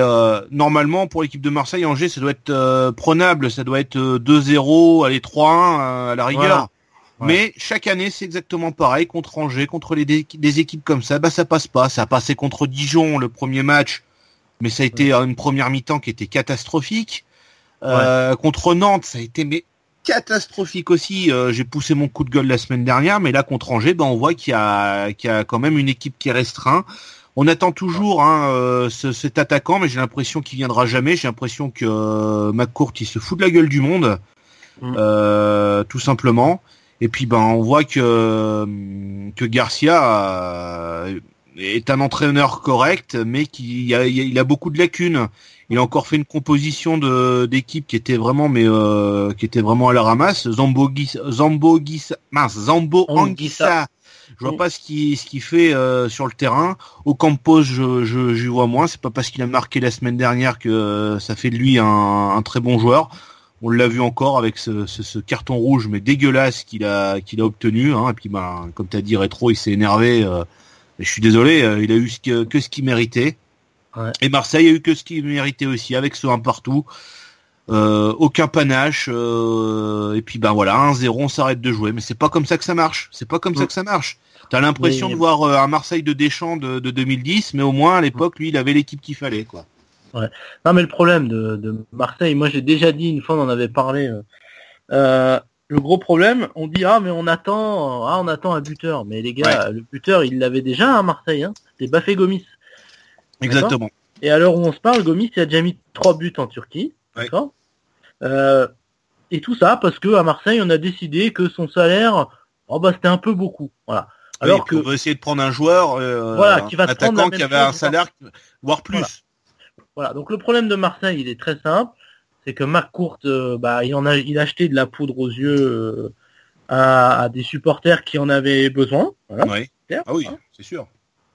B: normalement pour l'équipe de Marseille, Angers, ça doit être prenable, ça doit être 2-0, allez 3-1 à la rigueur. Mais chaque année, c'est exactement pareil contre Angers, contre les des équipes comme ça, bah ça passe pas. Ça a passé contre Dijon le premier match, mais ça a été une première mi-temps qui était catastrophique. Euh, contre Nantes, ça a été mais catastrophique aussi. Euh, j'ai poussé mon coup de gueule la semaine dernière, mais là contre Angers, bah, on voit qu'il y a qu'il y a quand même une équipe qui est restreinte. On attend toujours hein, euh, cet attaquant, mais j'ai l'impression qu'il viendra jamais. J'ai l'impression que euh, McCourt il se fout de la gueule du monde, mm. tout simplement. Et puis ben on voit que que Garcia est un entraîneur correct, mais qui a, il a beaucoup de lacunes. Il a encore fait une composition de d'équipe qui était vraiment mais euh, qui était vraiment à la ramasse. Zambo Zambo mince, Zambo Anguissa Je vois pas ce qu'il ce qu'il fait euh, sur le terrain. Au Campos, je je, je vois moins. C'est pas parce qu'il a marqué la semaine dernière que euh, ça fait de lui un, un très bon joueur. On l'a vu encore avec ce, ce, ce, carton rouge mais dégueulasse qu'il a qu'il a obtenu. Hein. Et puis ben comme tu as dit rétro, il s'est énervé. Euh, je suis désolé, il a eu ce que, que ce qu'il méritait. Ouais. Et Marseille a eu que ce qu'il méritait aussi avec ce 1 partout. Euh, aucun panache euh, et puis ben voilà 1-0 on s'arrête de jouer mais c'est pas comme ça que ça marche c'est pas comme ça que ça marche t'as l'impression de voir euh, un Marseille de Deschamps de, de 2010 mais au moins à l'époque lui il avait l'équipe qu'il fallait quoi
C: ouais. non mais le problème de, de Marseille moi j'ai déjà dit une fois on en avait parlé euh, le gros problème on dit ah mais on attend ah on attend un buteur mais les gars ouais. le buteur il l'avait déjà à Marseille hein. c'était Bafé Gomis
B: exactement
C: et à l'heure où on se parle Gomis il a déjà mis trois buts en Turquie D'accord euh, Et tout ça parce que à Marseille, on a décidé que son salaire, oh bah c'était un peu beaucoup. Voilà.
B: Alors oui, que on veut essayer de prendre un joueur, euh,
C: voilà, qui va
B: un attaquant qui avait un salaire, voire plus.
C: Voilà. Voilà. Donc le problème de Marseille, il est très simple, c'est que Marc Courte, euh, bah il en a, il a acheté de la poudre aux yeux euh, à, à, des supporters qui en avaient besoin. Voilà.
B: Oui. Ah oui, c'est sûr.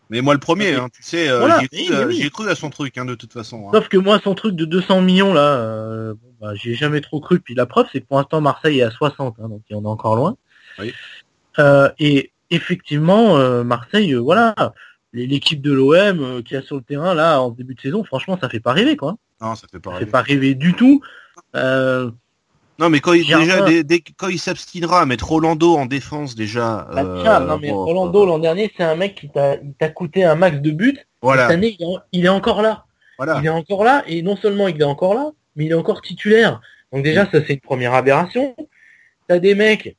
B: Mais moi le premier, hein, tu sais, euh, voilà, j'y ai, oui, oui. cru à son truc hein, de toute façon. Hein.
C: Sauf que moi son truc de 200 millions là, euh, bon, bah, j'y ai jamais trop cru. Puis la preuve c'est que pour l'instant Marseille est à 60, hein, donc on est encore loin.
B: Oui.
C: Euh, et effectivement Marseille, voilà, l'équipe de l'OM qui a sur le terrain là en début de saison, franchement ça fait pas rêver quoi.
B: Non, ça fait pas
C: rêver. Ça fait pas rêver du tout. Euh,
B: non, mais quand il, déjà, dès, dès, quand il s'abstinera à mettre Rolando en défense, déjà.
C: Bah, tiens, euh, non, mais bon, Rolando, l'an dernier, c'est un mec qui t'a coûté un max de buts.
B: Voilà.
C: Cette année, il est, il est, encore là.
B: Voilà.
C: Il est encore là, et non seulement il est encore là, mais il est encore titulaire. Donc, déjà, ça, c'est une première aberration. T'as des mecs,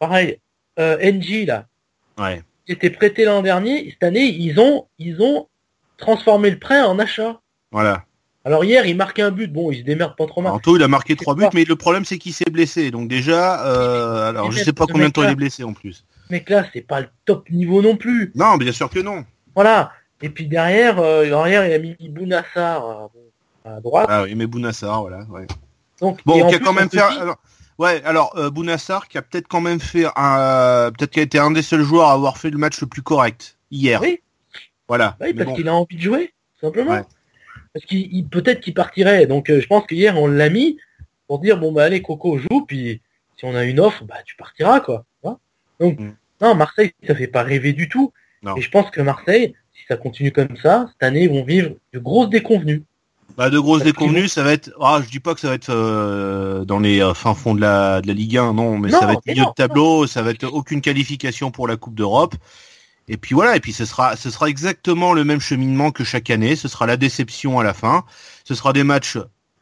C: pareil, euh, NG, là.
B: Ouais.
C: Qui étaient prêtés l'an dernier. Cette année, ils ont, ils ont transformé le prêt en achat.
B: Voilà.
C: Alors hier, il marque un but. Bon, il se démerde pas trop mal.
B: En tout, il a marqué trois buts, mais le problème c'est qu'il s'est blessé. Donc déjà, euh, alors je sais pas combien de temps il est blessé en plus.
C: Mais là, c'est pas le top niveau non plus.
B: Non, bien sûr que non.
C: Voilà. Et puis derrière, euh, derrière, il a mis Bounassar euh, à droite.
B: Ah oui, mais Bounassar, voilà. Ouais. Donc, bon, qui a quand même fait. Alors, ouais, alors euh, Bounassar qui a peut-être quand même fait un, peut-être qu'il a été un des seuls joueurs à avoir fait le match le plus correct hier.
C: Oui.
B: Voilà.
C: Oui, parce bon. qu'il a envie de jouer, simplement. Ouais parce qu'il peut-être qu'il partirait. Donc euh, je pense que hier on l'a mis pour dire bon bah allez Coco joue puis si on a une offre bah tu partiras quoi. Donc mm. non Marseille ça fait pas rêver du tout.
B: Non.
C: Et je pense que Marseille si ça continue comme ça cette année ils vont vivre de grosses déconvenues.
B: Bah de grosses déconvenues ça va être ah je dis pas que ça va être euh, dans les euh, fins fonds de la de la Ligue 1 non mais
C: non,
B: ça va être milieu
C: non,
B: de tableau ça va être aucune qualification pour la Coupe d'Europe. Et puis voilà, et puis ce sera, ce sera exactement le même cheminement que chaque année. Ce sera la déception à la fin. Ce sera des matchs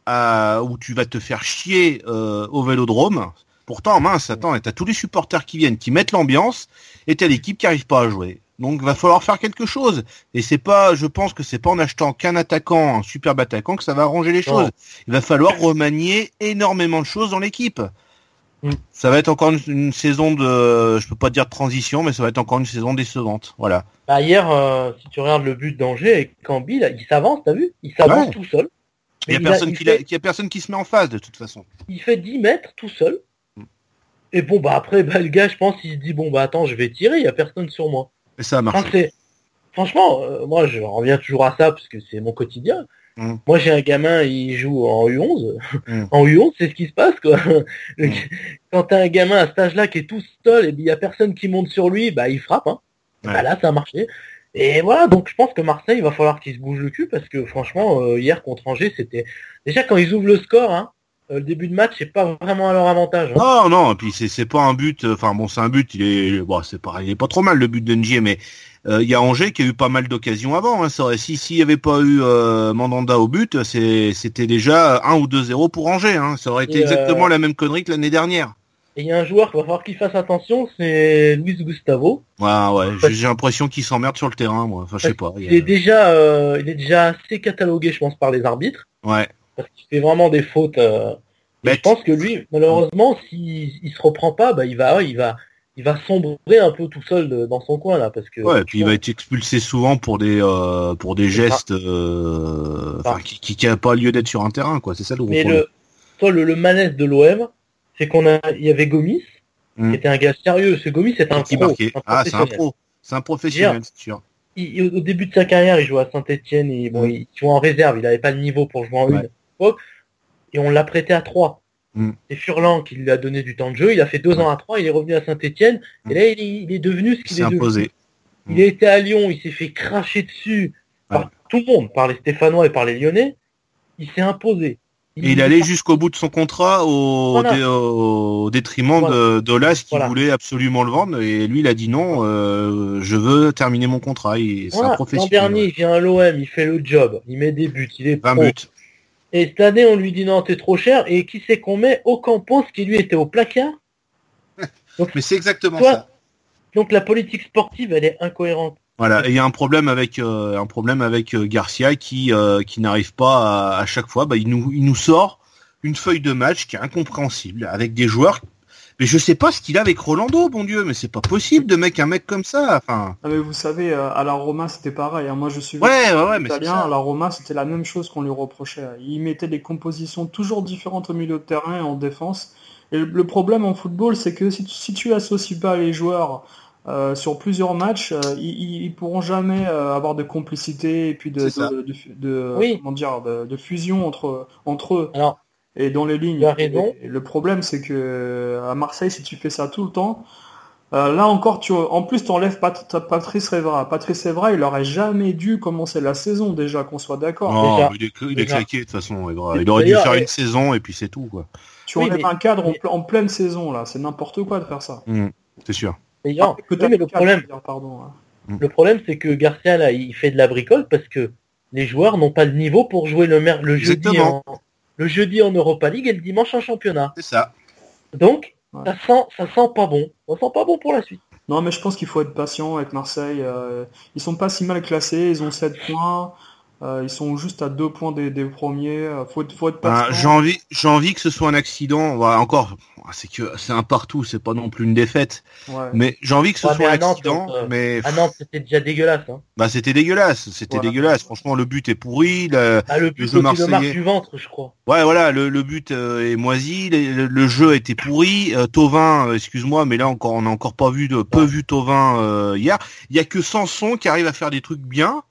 B: à, où tu vas te faire chier euh, au Vélodrome. Pourtant, mince, attends, t'as tous les supporters qui viennent, qui mettent l'ambiance, et t'as l'équipe qui arrive pas à jouer. Donc, va falloir faire quelque chose. Et c'est pas, je pense que c'est pas en achetant qu'un attaquant, un superbe attaquant, que ça va arranger les choses. Il va falloir remanier énormément de choses dans l'équipe. Ça va être encore une, une, saison de, je peux pas dire de transition, mais ça va être encore une saison décevante. Voilà.
C: Bah hier, euh, si tu regardes le but d'Angers avec Cambi, là, il s'avance, t'as vu? Il s'avance ouais. tout seul.
B: Il y a, personne a, il qui fait... y a personne qui se met en face de toute façon.
C: Il fait 10 mètres tout seul. Mm. Et bon, bah après, bah, le gars, je pense, il se dit, bon, bah attends, je vais tirer, il y a personne sur moi.
B: Et ça a marché.
C: Franchement, euh, moi, je reviens toujours à ça parce que c'est mon quotidien. Mmh. Moi, j'ai un gamin, il joue en U11. Mmh. En U11, c'est ce qui se passe, quoi. Mmh. Quand t'as un gamin à cet âge-là qui est tout seul et il y a personne qui monte sur lui, bah, il frappe, hein. Ouais. Bah, là, ça a marché. Et voilà, donc je pense que Marseille, il va falloir qu'il se bouge le cul parce que franchement, euh, hier contre Angers, c'était déjà quand ils ouvrent le score, hein, le début de match, c'est pas vraiment à leur avantage. Hein.
B: Non, non, et puis c'est c'est pas un but. Enfin bon, c'est un but. Il est bon, c'est pas, il est pas trop mal le but d'Engie, mais euh, il y a Angers qui a eu pas mal d'occasions avant. Hein, ça, si s'il y avait pas eu euh, Mandanda au but, c'est c'était déjà 1 ou 2-0 pour Angers. Hein. Ça aurait été et exactement la même connerie que l'année dernière.
C: Et il y a un joueur qu'il va falloir qu'il fasse attention, c'est Luis Gustavo.
B: Ouais, ouais. J'ai l'impression qu'il s'emmerde sur le terrain, moi. Enfin, je sais pas.
C: Il, est déjà, euh, il est déjà assez catalogué, je pense, par les arbitres.
B: Ouais.
C: Parce qu'il fait vraiment des fautes. Euh... je pense que lui, malheureusement, s'il il se reprend pas, bah, il va, il va, il va sombrer un peu tout seul de, dans son coin là, parce que.
B: Ouais, et puis il va être expulsé souvent pour des, euh, pour des gestes, euh, enfin, qui, qui, qui a pas lieu d'être sur un terrain, quoi. C'est ça le gros
C: Mais le, toi, le, le malaise de l'OM, c'est qu'on a, il y avait Gomis, mm. était un gars sérieux. Ce Gomis, c'est un pro.
B: ah, c'est un pro. C'est un professionnel, c'est sûr.
C: au début de sa carrière, il jouait à Saint-Etienne, et bon, mm. il jouait en réserve, il n'avait pas le niveau pour jouer en une. Et on l'a prêté à 3. Mm. C'est Furlan qui lui a donné du temps de jeu. Il a fait deux ans à 3, il est revenu à Saint-Etienne. Et là, il est, devenu ce qu'il est,
B: imposé.
C: Il a été à Lyon, il s'est fait cracher dessus par tout le monde, par les Stéphanois et par les Lyonnais. Il s'est imposé.
B: Et il allait jusqu'au bout de son contrat au, détriment de d'Olas qui voulait absolument le vendre et lui il a dit non, euh, je veux terminer mon contrat.
C: L'an dernier il vient à l'OM, il fait le job, il met des buts, il est 20 buts. Et cette année on lui dit non t'es trop cher et qui c'est qu'on met au Campos qui lui était au placard.
B: Mais c'est exactement ça.
C: Donc la politique sportive elle est incohérente.
B: Voilà, il y a un problème avec euh, un problème avec euh, Garcia qui euh, qui n'arrive pas à, chaque fois, bah, il nous il nous sort une feuille de match qui est incompréhensible avec des joueurs. Mais je sais pas ce qu'il a avec Rolando, bon Dieu, mais c'est pas possible de mettre un mec comme ça. Enfin.
A: Ah mais vous savez, à la Roma c'était pareil. Hein. Moi je suis
B: ouais, ouais, ouais, mais
A: italien. À la Roma c'était la même chose qu'on lui reprochait. Il mettait des compositions toujours différentes au milieu de terrain et en défense. Et le problème en football, c'est que si tu, si tu associes pas les joueurs euh, sur plusieurs matchs, euh, ils, ils, pourront jamais euh, avoir de complicité et puis de, de, de, comment dire, de, fusion entre entre eux. Alors, et dans les lignes. le problème, c'est que à Marseille, si tu fais ça tout le temps, là encore, tu, en plus, tu enlèves Pat, Patrice Révra. Patrice Révra, il aurait jamais dû commencer la saison déjà, qu'on soit d'accord.
B: Non, il est, il est claqué de toute façon. Il aurait dû faire une saison et puis c'est tout quoi.
A: Tu enlèves un cadre en, pleine saison là, c'est n'importe quoi de faire ça.
B: Mmh, c'est sûr.
C: Ah, mais le problème, hein. mm. le problème, c'est que Garcia là, il fait de la bricole parce que les joueurs n'ont pas le niveau pour jouer le, le jeudi en le jeudi en Europa League et le dimanche en championnat.
B: C'est ça.
C: Donc, ça sent, ça sent pas bon. Ça sent pas bon pour la suite.
A: Non, mais je pense qu'il faut être patient avec Marseille. Euh, ils sont pas si mal classés. Ils ont 7 points. Euh, ils sont juste à deux points des, premiers. Euh, faut être, faut être
B: ben, j'ai envie, j'ai envie que ce soit un accident. Voilà, encore, c'est que c'est un partout, c'est pas non plus une défaite. Mais j'ai envie que ce soit un accident. Euh, mais
C: ah non, c'était déjà dégueulasse. Hein.
B: Bah c'était dégueulasse, c'était dégueulasse. Franchement, le but est pourri. Le,
C: ah, le but le du ventre, je crois.
B: Ouais, voilà, le, le but est moisi. Le, le, jeu était pourri. Tovin, excuse-moi, mais là encore, on a encore pas vu de peu vu Tovin hier. Il y a que Sanson qui arrive à faire des trucs bien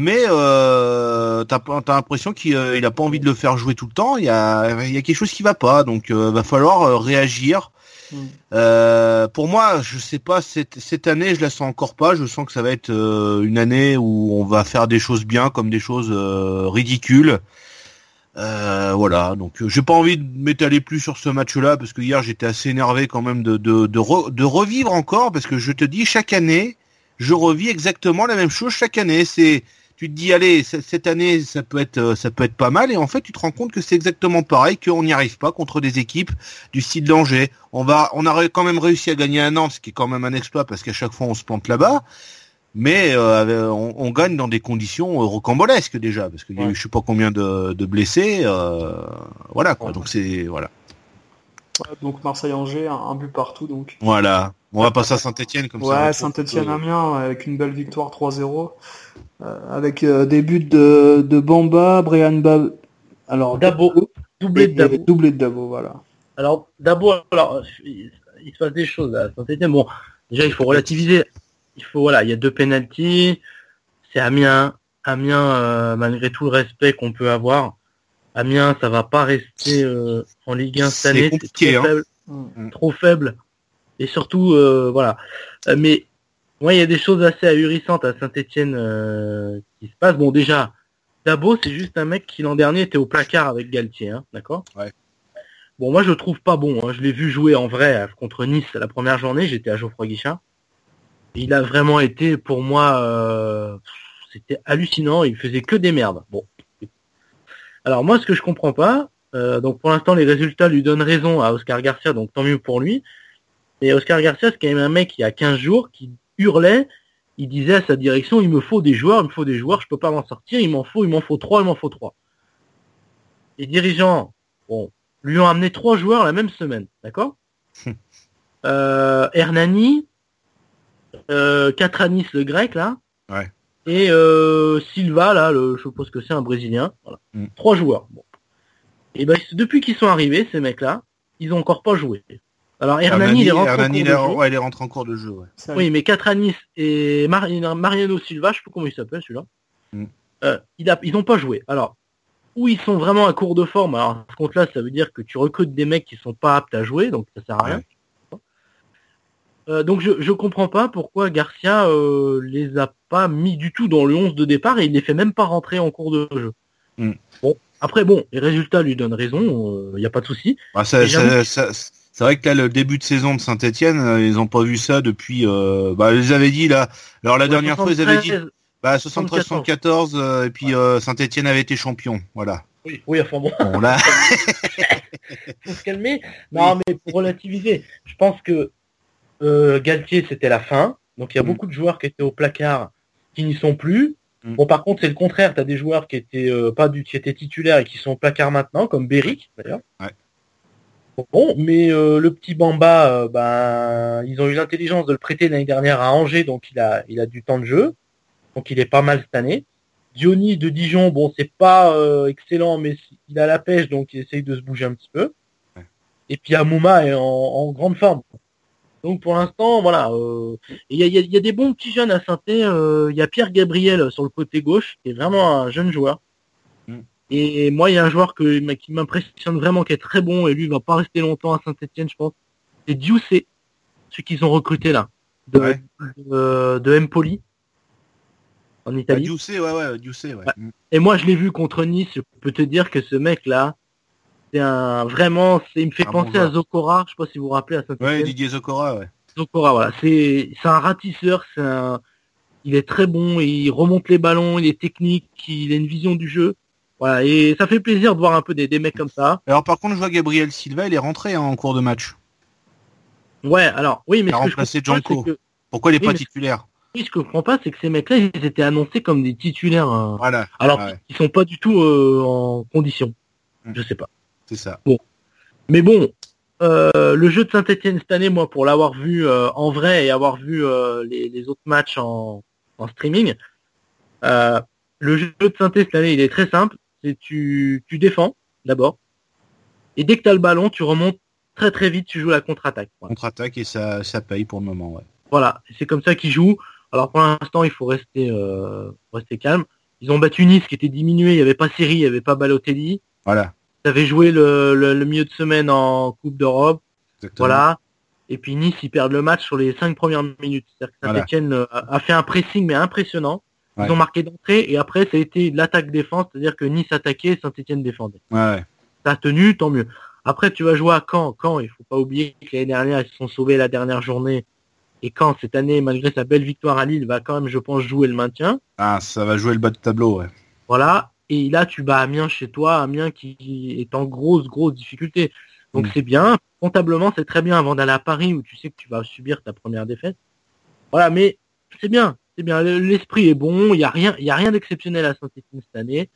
B: mais euh, t'as as, l'impression qu'il euh, a pas envie de le faire jouer tout le temps. Il y a, y a quelque chose qui va pas, donc euh, va falloir euh, réagir. Mm. pour moi, je sais pas cette, cette année, je la sens encore pas. Je sens que ça va être une année où on va faire des choses bien comme des choses ridicules. voilà, donc j'ai pas envie de m'étaler plus sur ce match-là parce que hier j'étais assez énervé quand même de de, de, de revivre encore parce que je te dis chaque année je revis exactement la même chose chaque année. C'est tu te dis allez cette année ça peut être euh, ça peut être pas mal et en fait tu te rends compte que c'est exactement pareil qu'on n'y arrive pas contre des équipes du style d'Angers. On va on a quand même réussi à gagner un an, ce qui est quand même un exploit parce qu'à chaque fois on se plante là-bas. Mais euh, on, gagne dans des conditions rocambolesques déjà parce qu'il y a eu je sais pas combien de, blessés. Euh, voilà quoi. Donc c'est voilà.
A: donc Marseille-Angers, un, but partout donc.
B: Voilà. On va passer à Saint-Etienne comme
A: ça. Ouais, Saint-Etienne-Amiens avec une belle victoire 3-0. Euh, avec euh, des buts de, de Bamba, Brian Bab...
C: Alors, Dabo.
A: Doublé de Dabo. Doublé de Dabo, voilà.
C: Alors, Dabo, alors, il, se passe des choses à Saint-Etienne. Bon, déjà, il faut relativiser. Il faut, voilà, il y a deux pénalties. C'est Amiens. Amiens, euh, malgré tout le respect qu'on peut avoir, Amiens, ça va pas rester en Ligue 1 cette année.
B: C'est trop,
C: hein. faible, mm. trop faible. Et surtout, voilà. Mais moi, il y a des choses assez ahurissantes à Saint-Etienne euh, qui se passent. Bon, déjà, Dabo, c'est juste un mec qui l'an dernier était au placard avec Galtier, hein, d'accord?
B: Ouais.
C: Bon, moi, je le trouve pas bon. Hein. Je l'ai vu jouer en vrai euh, contre Nice la première journée. J'étais à Geoffroy Guichard. Il a vraiment été, pour moi, euh, c'était hallucinant. Il faisait que des merdes. Bon. Alors moi, ce que je comprends pas, donc pour l'instant, les résultats lui donnent raison à Oscar Garcia, donc tant mieux pour lui. Mais Oscar Garcia, c'est quand même un mec qui a 15 jours qui hurlait, il disait à sa direction, il me faut des joueurs, il me faut des joueurs, je peux pas m'en sortir, il m'en faut, il m'en faut trois, il m'en faut trois. Les dirigeants, bon, lui ont amené trois joueurs la même semaine, d'accord euh, Hernani, euh, Catranis le grec là, et euh, Silva là, le, je suppose que c'est un brésilien, mm. trois joueurs. Et ben depuis qu'ils sont arrivés ces mecs là, ils ont encore pas joué. Alors Hernani, il est rentré en cours de jeu.
B: Ouais, il est rentré en cours de jeu. Ouais.
C: Oui, mais Catranis et Mariano Silva, je sais pas comment il s'appelle celui-là. Mm. Euh, ils n'ont pas joué. Alors, où ils sont vraiment à court de forme. Alors, ce compte-là, ça veut dire que tu recrutes des mecs qui sont pas aptes à jouer, donc ça sert à rien. Euh, donc je, je comprends pas pourquoi Garcia euh, les a pas mis du tout dans le 11 de départ et il les fait même pas rentrer en cours de jeu. Mm. Bon, après bon, les résultats lui donnent raison, il n'y a pas de souci.
B: Bah, ça, c'est vrai que là, le début de saison de Saint-Etienne, euh, ils n'ont pas vu ça depuis. Euh, bah, ils avaient dit là. Alors la dernière fois, ils avaient dit. Bah, 73-74, euh, et puis euh, Saint-Etienne avait été champion. Voilà.
C: Oui, oui, enfin bon. bon là. faut se calmer. Non, mais pour relativiser, je pense que Galtier, c'était la fin. Donc il y a mm. beaucoup de joueurs qui étaient au placard qui n'y sont plus. Mm. Bon, par contre, c'est le contraire. Tu as des joueurs qui étaient pas du, qui étaient titulaires et qui sont au placard maintenant, comme Beric d'ailleurs. Ouais. Bon, mais euh, le petit Bamba, euh, ben, ils ont eu l'intelligence de le prêter l'année dernière à Angers, donc il a, il a du temps de jeu. Donc il est pas mal cette année. Diony de Dijon, bon, c'est pas euh, excellent, mais il a la pêche, donc il essaye de se bouger un petit peu. Et puis Amouma est en, grande forme. Donc pour l'instant, voilà. Il y, a, y, a, des bons petits jeunes à saint Il y a Pierre Gabriel sur le côté gauche, qui est vraiment un jeune joueur. Et moi, il y a un joueur que, qui m'impressionne vraiment, qui est très bon, et lui, il va pas rester longtemps à Saint-Etienne, je pense. C'est Dioussé, celui qu'ils ont recruté là, de, de, Empoli, en Italie.
B: Ah, ouais, ouais, Dioussé, ouais.
C: Et moi, je l'ai vu contre Nice, je peux te dire que ce mec-là, c'est un, vraiment, c'est, il me fait penser à Zokora, je sais pas si vous vous rappelez à Saint-Etienne.
B: Ouais, Didier Zokora, ouais.
C: Zokora, voilà. C'est, c'est un ratisseur, c'est un, il est très bon, il remonte les ballons, il est technique, il a une vision du jeu. Voilà, et ça fait plaisir de voir un peu des, des mecs comme ça.
B: Alors par contre, je vois Gabriel Silva, il est rentré hein, en cours de match.
C: Ouais, alors oui, mais
B: il a remplacé Janko. Pourquoi il est pas titulaire
C: Oui, ce que je comprends pas, c'est que ces mecs-là, ils étaient annoncés comme des titulaires. Hein.
B: Voilà.
C: Alors ils sont pas du tout euh, en condition. Hum. Je sais pas.
B: C'est ça.
C: Bon, mais bon, euh, le jeu de Saint-Etienne cette année, moi, pour l'avoir vu euh, en vrai et avoir vu les, les, autres matchs en, en streaming, le jeu de Saint-Etienne cette année, il est très simple c'est tu, tu défends d'abord. Et dès que tu as le ballon, tu remontes très très vite, tu joues la contre-attaque.
B: Contre-attaque et ça, ça paye pour le moment, ouais.
C: Voilà, c'est comme ça qu'ils jouent. Alors pour l'instant, il faut rester, euh, rester calme. Ils ont battu Nice qui était diminué, il n'y avait pas Série, il n'y avait pas Balotelli.
B: Voilà.
C: Tu avais joué le, le, milieu de semaine en Coupe d'Europe. Voilà. Et puis Nice, ils perdent le match sur les cinq premières minutes. C'est-à-dire que Saint-Etienne euh, a fait un pressing mais impressionnant. Ils ont marqué d'entrée et après ça a été l'attaque-défense, c'est-à-dire que Nice attaquait et Saint-Etienne défendait.
B: Ouais.
C: Ça a tenu, tant mieux. Après tu vas jouer à Caen. Caen, il faut pas oublier que l'année dernière ils se sont sauvés la dernière journée. Et Caen, cette année, malgré sa belle victoire à Lille, va quand même, je pense, jouer le maintien.
B: Ah, ça va jouer le bas de tableau, ouais.
C: Voilà. Et là, tu bats Amiens chez toi, Amiens qui est en grosse, grosse difficulté. Donc mm. c'est bien. Comptablement, c'est très bien avant d'aller à Paris où tu sais que tu vas subir ta première défaite. Voilà, mais c'est bien c'est bien, l'esprit est bon, il n'y a rien, il y a rien d'exceptionnel à Saint-Etienne cette année.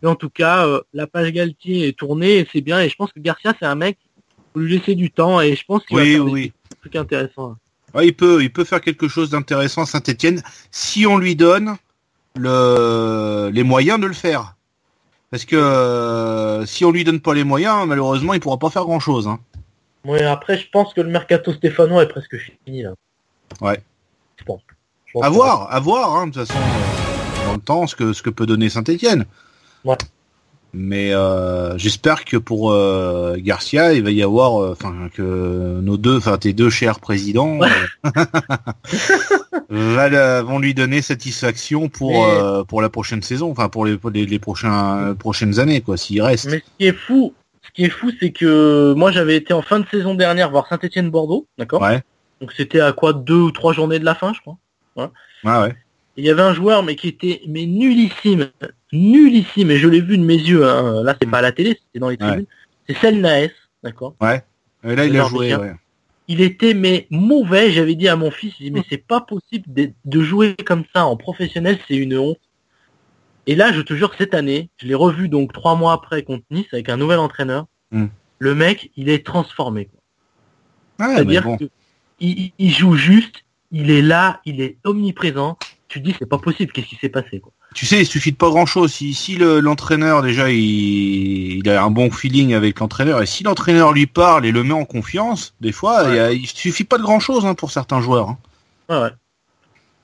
C: Mais en tout cas, euh, la page Galtier est tournée et c'est bien. Et je pense que Garcia, c'est un mec, faut lui laisser du temps et je pense qu'il
B: oui,
C: va
B: faire oui.
C: des trucs intéressants.
B: il peut, il peut faire quelque chose d'intéressant à Saint-Etienne si on lui donne le, les moyens de le faire. Parce que euh, si on lui donne pas les moyens, malheureusement, il pourra pas faire grand chose. Hein.
C: Oui, après, je pense que le mercato stéphanois est presque fini là.
B: Ouais.
C: Je pense.
B: À voir, à voir, hein, de toute façon, euh, dans le temps, ce que, ce que peut donner Saint-Etienne.
C: Ouais.
B: Mais euh, j'espère que pour euh, Garcia, il va y avoir, enfin, que nos deux, enfin, tes deux chers présidents vont lui donner satisfaction pour pour la prochaine saison, enfin, pour les, les, prochains prochaines années, quoi, s'il reste.
C: Mais ce qui est fou, ce qui est fou, c'est que moi, j'avais été en fin de saison dernière voir Saint-Etienne-Bordeaux, d'accord?
B: Ouais.
C: Donc c'était à quoi deux ou trois journées de la fin, je crois?
B: Hein. ouais.
C: Il y avait un joueur mais qui était mais nullissime, nullissime, et je l'ai vu de mes yeux. Hein. Là, c'est mm. pas à la télé, c'était dans les tribunes. C'est C'est Naes, d'accord.
B: Ouais. Et là, il a joué.
C: Il était mais mauvais. J'avais dit à mon fils, mais mm. c'est pas possible de, jouer comme ça en professionnel, c'est une honte. Et là, je te jure, cette année, je l'ai revu donc trois mois après contre Nice avec un nouvel entraîneur. Mm. Le mec, il est transformé. C'est-à-dire qu'il joue juste, il est là, il est omniprésent. Tu dis c'est pas possible, qu'est-ce qui s'est passé quoi?
B: Tu sais, il suffit de pas grand chose. Si, si l'entraîneur déjà il, il, a un bon feeling avec l'entraîneur et si l'entraîneur lui parle et le met en confiance, des fois il, il, suffit pas de grand chose hein, pour certains joueurs. Hein.
C: Ouais,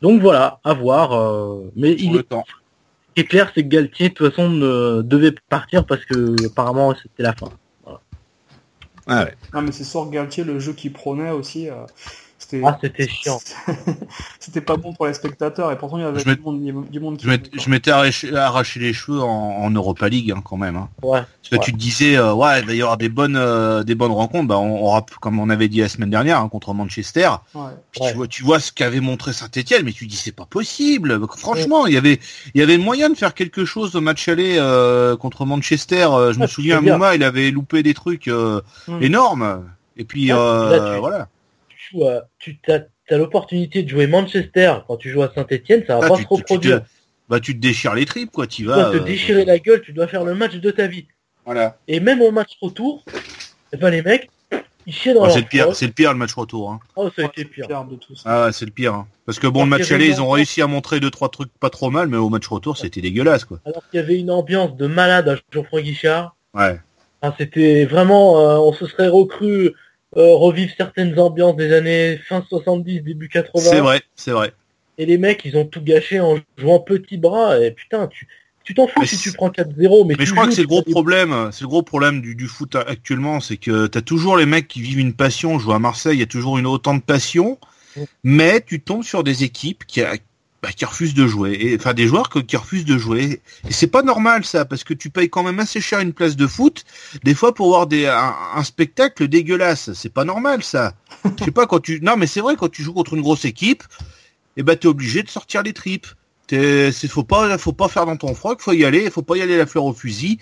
C: Donc voilà, à voir. Euh, mais il est, temps. ce qui est clair, c'est que Galtier de toute façon ne devait partir parce que apparemment c'était la fin. Voilà.
A: Ah ouais. Non mais c'est sûr Galtier le jeu qu'il prônait aussi. Euh,
C: ah, c'était chiant.
A: c'était pas bon pour les spectateurs et pourtant il y avait du, monde, du monde,
B: qui Je m'étais arraché, les cheveux en, Europa League hein, quand même. Hein. Ouais, Parce que tu te disais, euh, ouais, il va y avoir des bonnes, euh, des bonnes rencontres. Bah, on, aura, comme on avait dit la semaine dernière hein, contre Manchester. Puis tu vois, tu vois ce qu'avait montré Saint-Etienne, mais tu dis c'est pas possible. Franchement, il y avait, il y avait moyen de faire quelque chose au match aller euh, contre Manchester. je me souviens, Mouma, il avait loupé des trucs hmm. énormes. Et puis voilà
C: tu as, l'opportunité de jouer Manchester quand tu joues à Saint-Etienne, ça va ah, pas se reproduire.
B: Tu te, bah, tu te déchires les tripes, quoi. Tu vas
C: te euh, déchirer la gueule, tu dois faire le match de ta vie.
B: Voilà.
C: Et même au match retour, eh ben, les mecs, ils chient dans
B: oh, C'est le pire, c'est le pire le match retour. Hein.
C: Oh, ça a été pire.
B: De Ah, c'est le pire. Hein. Parce que bon, le match aller, ils ont réussi à montrer deux trois trucs pas trop mal, mais au match retour, c'était dégueulasse, quoi.
C: Alors qu'il y avait une ambiance de malade à Geoffroy Guichard.
B: Ouais.
C: c'était vraiment, euh, on se serait recru euh, revivre certaines ambiances des années fin 70, début 80.
B: C'est vrai, c'est vrai.
C: Et les mecs, ils ont tout gâché en jouant petit bras. Et putain, tu tu t'en fous si tu prends 4-0,
B: mais, mais je crois que c'est le gros problème, c'est le gros problème du, du foot actuellement, c'est que tu as toujours les mecs qui vivent une passion. Je vois à Marseille, il y a toujours une autant de passion, mais tu tombes sur des équipes qui, bah, qui refusent de jouer. Et, enfin, des joueurs qui refusent de jouer. Et c'est pas normal ça, parce que tu payes quand même assez cher une place de foot, des fois pour voir des, un, spectacle dégueulasse. C'est pas normal ça. Je sais pas quand tu. Non, mais c'est vrai quand tu joues contre une grosse équipe, et eh ben t'es obligé de sortir les tripes. C'est faut pas faut pas faire dans ton froc, faut y aller, faut pas y aller la fleur au fusil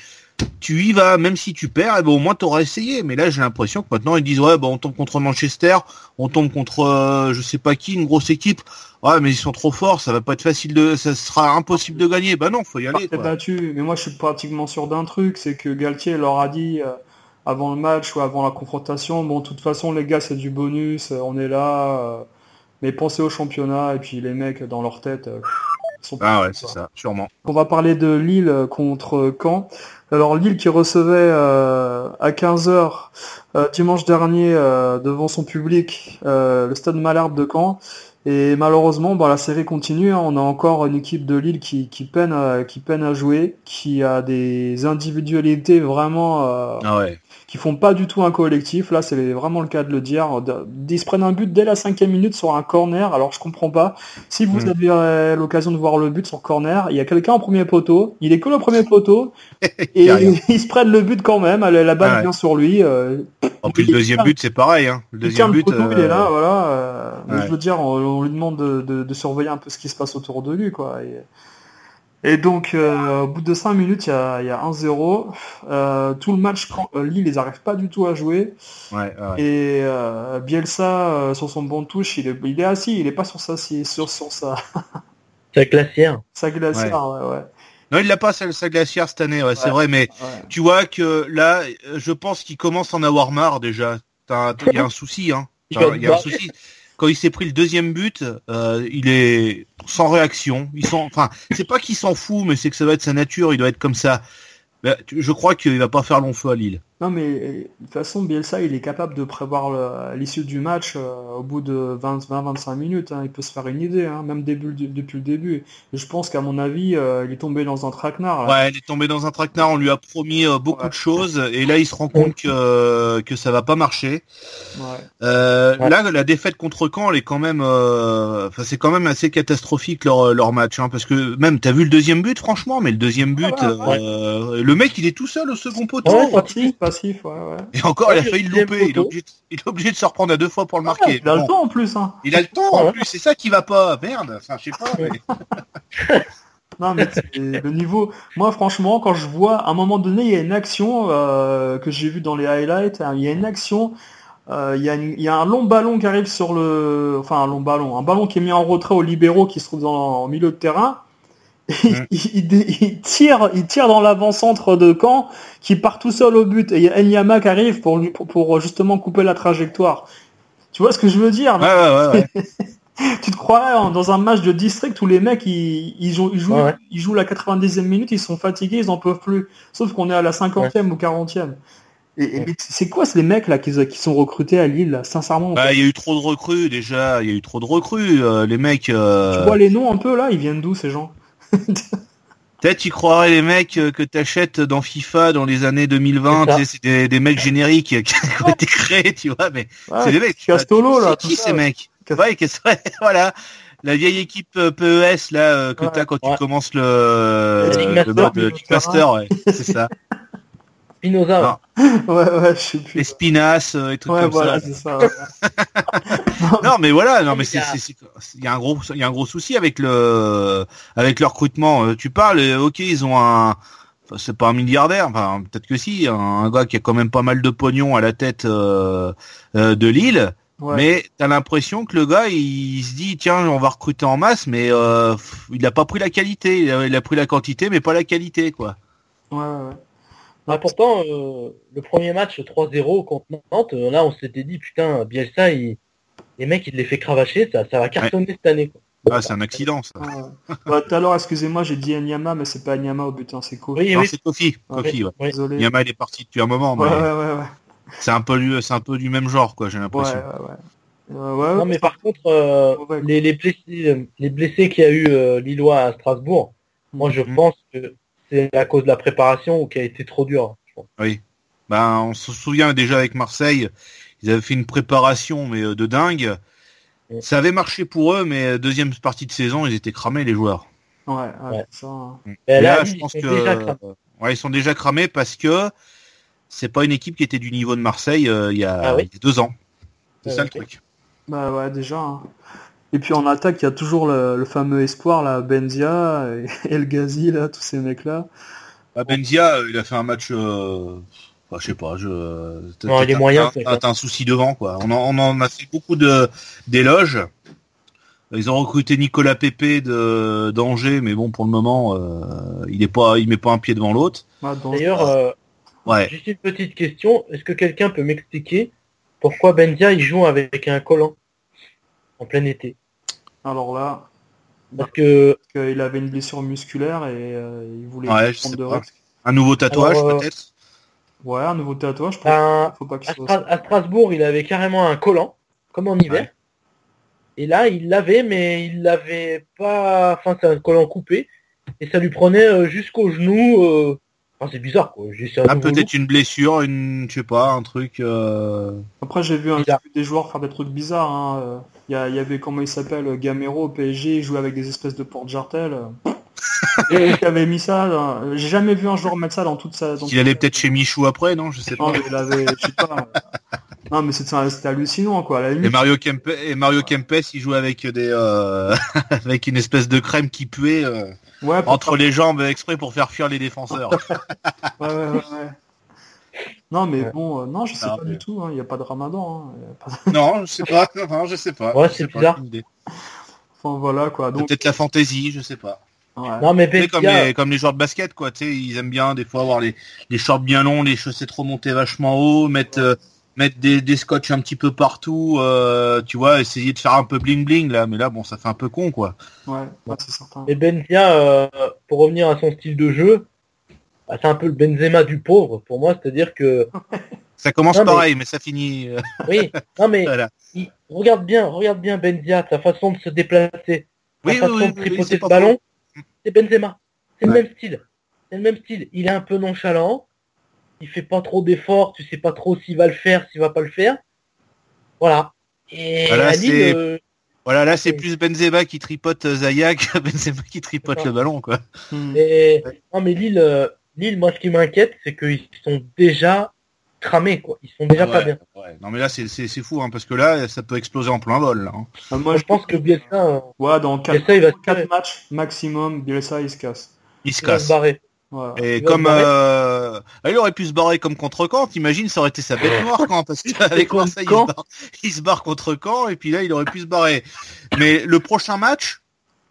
B: tu y vas, même si tu perds, et eh ben au moins tu auras essayé. Mais là, j'ai l'impression que maintenant ils disent ouais, bah, on tombe contre Manchester, on tombe contre euh, je sais pas qui, une grosse équipe. Ouais, mais ils sont trop forts, ça va pas être facile de, ça sera impossible de gagner. Bah non, faut y aller.
A: battu, mais moi je suis pratiquement sûr d'un truc, c'est que Galtier leur a dit euh, avant le match ou avant la confrontation, bon, de toute façon les gars c'est du bonus, euh, on est là, mais pensez au championnat et puis les mecs dans leur tête.
B: Sont ah ouais, c'est ça, sûrement.
A: On va parler de Lille contre Caen. Alors Lille qui recevait euh, à 15h euh, dimanche dernier euh, devant son public le stade Malherbe de Caen. Et malheureusement, bah, la série continue. Hein. On a encore une équipe de Lille qui, qui, peine, à, qui peine à jouer, qui a des individualités vraiment
B: ah ouais
A: qui font pas du tout un collectif. Là, c'est vraiment le cas de le dire. Ils se prennent un but dès la cinquième minute sur un corner. Alors, je comprends pas. Si vous hmm. avez euh, l'occasion de voir le but sur corner, il y a quelqu'un en premier poteau. Il est que le premier poteau. et ils se prennent le but quand même. La balle ah vient sur lui. Euh,
B: en plus, le deuxième but, c'est pareil. Hein. Le deuxième but.
A: il est là, euh, voilà. Je veux dire, on, lui demande de, surveiller un peu ce qui se passe autour de lui, quoi. Et donc, euh, au bout de 5 minutes, il y a, y a 1-0. Euh, tout le match, euh, Lille, ils n'arrivent pas du tout à jouer.
B: Ouais, ouais.
A: Et euh, Bielsa, sur son bon touche, il est, il est assis, il n'est pas sur sa, sur, sur sa...
C: sa glacière.
A: Sa glacière, ouais, ouais.
B: Non, il l'a pas sa, sa, glacière cette année, ouais, c'est vrai, mais tu vois que là, je pense qu'il commence à en avoir marre déjà. Il y a un souci, hein. Il y a un souci quand il s'est pris le deuxième but, euh, il est sans réaction. Ils sont, enfin, c'est pas qu'il s'en fout, mais c'est que ça doit être sa nature. Il doit être comme ça. Ben, je crois qu'il va pas faire long feu à Lille.
A: Non, mais de toute façon, Bielsa, il est capable de prévoir l'issue du match euh, au bout de 20-25 minutes. Hein. Il peut se faire une idée, hein, même début, depuis le début. Et je pense qu'à mon avis, euh, il est tombé dans un traquenard.
B: Ouais, il est tombé dans un traquenard. On lui a promis euh, beaucoup de choses, et là, il se rend compte que que ça va pas marcher. Là, la défaite contre Caen, elle est quand même, enfin, c'est quand même assez catastrophique leur leur match, hein, parce que même, t'as vu le deuxième but, franchement, mais le deuxième but, le mec, il est tout seul au second poteau. Et encore, il a failli le louper. Il est, obligé, de se reprendre à deux fois pour le marquer.
A: il a le temps en plus. Hein.
B: Il a le temps en plus. C'est ça qui va pas. Merde. Enfin, je sais pas.
A: non mais le niveau. Moi franchement, quand je vois, à un moment donné, il y a une action euh, que j'ai vue dans les highlights. Hein, il y a une action. Euh, il, y a il, y a un long ballon qui arrive sur le, enfin un long ballon, un ballon qui est mis en retrait aux libéraux qui se trouve dans, le milieu de terrain. Mm. il, tire, il tire dans l'avant-centre de Caen, qui part tout seul au but, et il y a Enyama qui arrive pour, lui, pour, justement couper la trajectoire. Tu vois ce que je veux dire
B: ouais, ouais, ouais,
A: tu te croirais hein, dans un match de district où les mecs ils, ils jouent, ils jouent,
C: Ouais, ouais.
A: ils jouent la 90e minute, ils sont fatigués, ils en peuvent plus. Sauf qu'on est à la 50e ou 40e. Et, et- c'est quoi ces mecs là qui, qui sont recrutés à Lille là, sincèrement?
B: Bah, il y a eu trop de recrues déjà. Il y a eu trop de recrues. euh, les mecs. euh,
A: Tu vois les noms un peu là, ils viennent d'où ces gens?
B: Peut-être tu croirais les mecs euh, que t'achètes dans FIFA dans les années 2020.
C: C'est
B: C'est des, des mecs génériques qui ont été créés, tu vois. Mais
A: Ouais,
B: c'est des mecs.
A: Castolo, là,
B: C'est qui
A: ça.
B: ces mecs Ouais, voilà. La vieille équipe euh, PES là euh, que t'as quand tu commences le, le
A: League
B: Kickmaster, ouais, c'est ça.
C: Spinoza.
B: Non.
C: ouais.
A: Ouais, je sais plus.
B: Euh, et trucs
A: Ouais,
B: comme
A: voilà,
B: ça.
A: c'est ça. ouais.
B: Non, mais voilà, non, mais c'est,
C: il y a-
B: c'est, c'est- il y a un gros, il y a un gros souci avec le, avec le recrutement. Euh, Tu parles, euh, ok, ils ont un, c'est pas un milliardaire, enfin peut-être que si, un, un gars qui a quand même pas mal de pognon à la tête euh, euh, de Lille.
A: Ouais.
B: Mais t'as l'impression que le gars, il, se dit, tiens, on va recruter en masse, mais euh, il a pas pris la qualité, il a, il a pris la quantité, mais pas la qualité, quoi.
A: Ouais, ouais,
C: Bah, pourtant, euh, le premier match 3-0 contre Nantes, euh, là on s'était dit putain, Bielsa, il... les mecs il les fait cravacher, ça, ça va cartonner cette année. quoi.
B: Ah, c'est un accident, ça.
A: Ouais. Bah, tout à l'heure, excusez-moi, j'ai dit Nyama, mais c'est pas Nyama au but, hein, c'est cool.
C: Oui,
B: c'est Kofi. Kofi, ouais. Il est parti depuis un moment, mais
A: Ouais, ouais, ouais, ouais.
B: c'est un peu, du- c'est un peu du même genre, quoi, j'ai l'impression.
A: ouais, ouais. Euh, ouais,
C: Non mais par contre, euh,
A: Ouais.
C: les, les blessés, les blessés qu'il y a eu euh, Lillois à Strasbourg, moi je
B: Mhm.
C: pense que c'est à cause de la préparation ou qui a été trop dur. je pense.
B: Ben, on se souvient déjà avec Marseille, ils avaient fait une préparation mais euh, de dingue.
C: Mm.
B: Ça avait marché pour eux, mais euh, deuxième partie de saison, ils étaient cramés les joueurs.
A: Ouais, ouais,
C: Ouais.
A: c'est ça. hein.
C: Et
B: Et
C: là,
B: là,
C: Lille,
B: je pense
C: ils
B: que
C: sont déjà cramés.
B: ouais, ils sont déjà cramés parce que c'est pas une équipe qui était du niveau de Marseille euh, il y, a,
C: Ah oui
B: il y a deux ans. C'est
C: Ouais,
B: ça le truc.
A: Bah ouais, déjà. hein. Et puis en attaque, il y a toujours le, le fameux espoir, là, Benzia, et El Ghazi, là, tous ces mecs-là.
B: Bah, Benzia, il a fait un match. Euh... enfin, je sais pas, je. t'as- un souci devant, quoi. On en, on en a fait beaucoup de d'éloges. Ils ont recruté Nicolas Pépé de d'Angers, mais bon, pour le moment, euh, il est pas, il met pas un pied devant l'autre.
A: Ah,
C: D'ailleurs, euh,
B: Ouais.
C: juste une petite question, est-ce que quelqu'un peut m'expliquer pourquoi Benzia il joue avec un collant en plein été?
A: Alors là,
C: Parce que
A: parce qu'il avait une blessure musculaire et euh, il voulait
B: Ouais,
A: prendre de risques.
B: Un nouveau tatouage,
C: Alors, euh,
B: peut-être?
A: Ouais, un nouveau tatouage, je pense. Faut pas qu'il
C: à,
A: soit...
C: Stra- à Strasbourg, il avait carrément un collant, comme en hiver.
B: Ouais.
C: Et là, il l'avait, mais il l'avait pas. Enfin, c'est un collant coupé. Et ça lui prenait euh, jusqu'au genou. Enfin, c'est bizarre, quoi. Un
B: Ah, peut-être une blessure, une, je sais pas, un truc. Euh...
A: Après, j'ai vu, un, des joueurs faire des trucs bizarres. hein. Il y, a- il y avait, comment il s'appelle, Gamero au PSG, il jouait avec des espèces de porte-jartel. Et il avait mis ça. J'ai jamais vu un joueur mettre ça dans toute sa. dans
B: Il allait peut-être chez Michou après, non Je sais pas.
A: Non, mais il avait, je sais pas. Non, mais c'était hallucinant, quoi. À la
B: Et Mario Kempes, et Mario Kempes, il jouait avec des, euh, avec une espèce de crème qui puait euh,
A: ouais,
B: entre les jambes exprès pour faire fuir les défenseurs.
A: Ouais, ouais, ouais, ouais. Non, mais
C: Ouais.
A: bon, euh, non, je sais
B: Ah,
A: pas
B: mais-
A: du tout. hein. Il n'y a pas de ramadan. hein. Pas
B: non, je sais pas. Non, je sais pas.
C: Ouais, c'est bizarre.
A: Enfin, voilà, quoi. Donc,
B: Peut-être la fantaisie, je sais pas.
A: ouais.
C: Non, mais
B: comme les, comme les joueurs de basket, quoi. Tu sais, ils aiment bien des fois avoir les, les shorts bien longs, les chaussettes remontées vachement haut, mettre, euh, mettre des, des scotch un petit peu partout, euh, tu vois, essayer de faire un peu bling bling là. Mais là, bon, ça fait un peu con, quoi.
A: Ouais, ouais, c'est certain.
C: Et Benzia, euh, pour revenir à son style de jeu, bah, c'est un peu le Benzema du pauvre pour moi, c'est-à-dire que
B: Ça commence
C: Non,
B: pareil, mais... ça finit. euh,
C: oui, non mais
B: voilà.
C: il- regarde bien, regarde bien Benzia, sa façon de se déplacer, sa
B: oui,
C: façon
B: oui,
C: de tripoter le ballon, c'est Benzema. C'est le même style. C'est le même style. Il est un peu nonchalant, il fait pas trop d'efforts, tu sais pas trop s'il va le faire, s'il va pas le faire. Voilà. Et
B: Voilà, c'est-
C: euh,
B: Voilà, là, c'est
C: Oui.
B: plus Benzema qui tripote euh, Zaya que Benzema qui tripote le ballon, quoi.
A: Hmm.
C: Non mais Lille, euh, Lille, moi ce qui m'inquiète, c'est qu'ils sont déjà cramés, quoi. Ils sont déjà pas
B: Ouais,
C: bien.
B: ouais. Non, mais là, c'est c'est- c'est fou, hein, parce que là, ça peut exploser en plein vol, là. hein.
A: Euh,
C: Moi
A: moi,
C: je pense que Bielsa, euh,
A: Ouais, dans 4,
C: Bielsa il va se tirer,
A: matchs maximum, Bielsa, il se casse.
B: Il se
C: il va se
B: casse.
C: barrer.
A: Voilà.
B: Et
C: Il
B: comme euh... ah, il aurait pu se barrer comme contre Caen, t'imagines, ça aurait été sa bête noire quand parce qu'avec Marseille, il se, barre, il se barre contre Caen et puis là, il aurait pu se barrer. Mais le prochain match,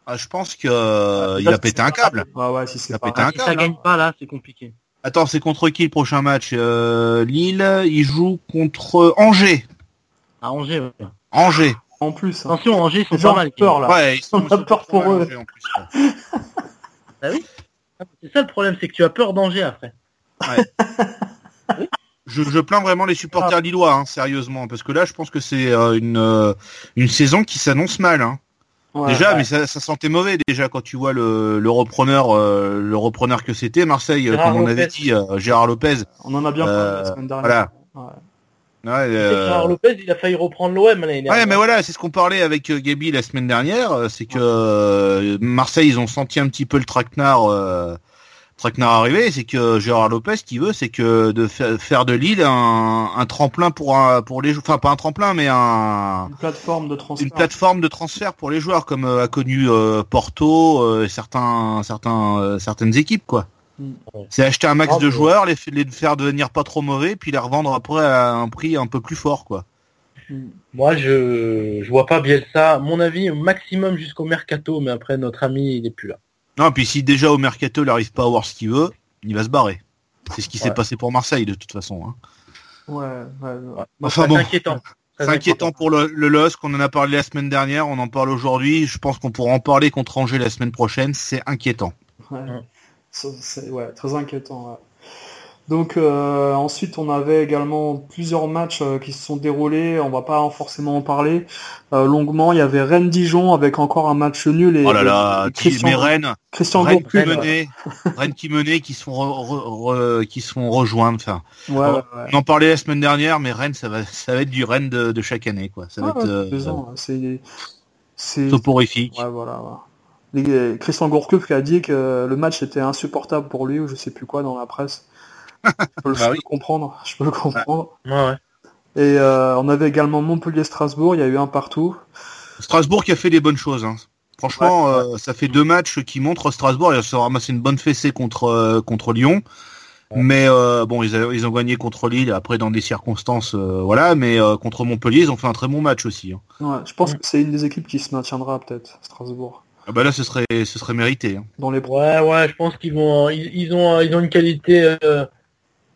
B: ah, je pense que euh, il
A: c'est
B: péter un câble.
A: Ouais, ouais, si c'est
B: Il a
A: pas
B: pété un
C: Si ça
B: câble.
C: gagne pas là, c'est compliqué.
B: Attends, c'est contre qui le prochain match euh, Lille, il joue contre Angers.
C: À Angers, ouais.
B: Angers.
A: En plus. hein.
C: Attention, Angers, ils sont pas mal.
A: peur, là.
B: Ouais, ils sont,
A: On a peur pour eux.
B: rangés, en plus, ouais.
C: Ah oui C'est ça le problème, c'est que tu as peur d'Angers après.
B: Je, je plains vraiment les supporters lillois, hein, sérieusement, parce que là, je pense que c'est euh, une euh, une saison qui s'annonce mal. Hein.
A: Ouais.
B: déjà,
C: ouais.
B: mais ça, ça sentait mauvais déjà quand tu vois le, le repreneur, euh, le repreneur que c'était Marseille,
C: Gérard
B: comme on avait dit, euh, Gérard Lopez.
A: On en a bien parlé la semaine dernière. Ouais.
B: Ouais, euh,
C: Gérard Lopez, il a failli reprendre l'OM l'année dernière.
B: Ouais, mais voilà, c'est ce qu'on parlait avec euh, Gabi la semaine dernière, euh, c'est que euh, Marseille, ils ont senti un petit peu le traquenard, euh, traquenard arriver, c'est que Gérard Lopez, ce qu'il veut, c'est que de fa- faire de Lille un, un tremplin pour un, pour les, enfin pas un tremplin, mais un,
A: Une plateforme de transfert.
B: une plateforme de transfert pour les joueurs, comme euh, a connu euh, Porto, euh, et certains, certains, euh, certaines équipes, quoi. C'est acheter un max
C: Ah,
B: de joueurs, les, faire devenir pas trop mauvais, puis les revendre après à un prix un peu plus fort, quoi.
A: Mm.
C: Moi, je je vois pas Bielsa. À mon avis, au maximum jusqu'au mercato, mais après notre ami, il est plus là.
B: Non, puis si déjà au mercato il n'arrive pas à avoir ce qu'il veut, il va se barrer. C'est ce qui s'est
C: Ouais.
B: passé pour Marseille de toute façon. hein.
A: Ouais, ouais, ouais.
B: Enfin
C: C'est
B: bon,
C: inquiétant.
B: C'est inquiétant pour le, le LOSC, on en a parlé la semaine dernière, on en parle aujourd'hui, je pense qu'on pourra en parler contre Angers la semaine prochaine, c'est inquiétant.
A: Ouais. C'est ouais, très inquiétant. ouais. Donc euh, ensuite on avait également plusieurs matchs euh, qui se sont déroulés, on va pas en- forcément en parler euh, longuement. Il y avait Rennes Dijon avec encore un match nul et,
B: Oh là là,
A: et Christian,
B: mais Rennes,
A: Christian
B: Rennes qui
A: Gourcuff.
B: Menait, Rennes qui menait, qui sont re- re- re- qui sont rejoints. Enfin,
A: Ouais, ouais, ouais.
B: on en parlait la semaine dernière, mais Rennes, ça va, ça va être du Rennes de, de chaque année, quoi. Ça va
A: Ah,
B: être euh,
A: ans, c'est ouais, voilà. Les- Christian Gourcuff qui a dit que le match était insupportable pour lui ou je sais plus quoi dans la presse. Je peux, le- je
B: Bah
A: peux
B: oui.
A: le comprendre, je peux le comprendre.
C: Ouais, ouais.
A: Et euh, on avait également Montpellier-Strasbourg, il y a eu un partout.
B: Strasbourg qui a fait des bonnes choses. Hein. Franchement, euh, ça fait deux matchs qui montrent Strasbourg. Ils ont ramassé une bonne fessée contre euh, contre Lyon. Mais euh, bon, ils, a- ils ont gagné contre Lille après dans des circonstances, euh, voilà. Mais euh, contre Montpellier, ils ont fait un très bon match aussi. hein.
A: Ouais, je pense que c'est une des équipes qui se maintiendra peut-être, Strasbourg.
B: Ah bah là, ce serait ce serait mérité. hein.
A: Dans les
C: Ouais, ouais, je pense qu'ils vont, ils, ils ont, ils ont une qualité. euh,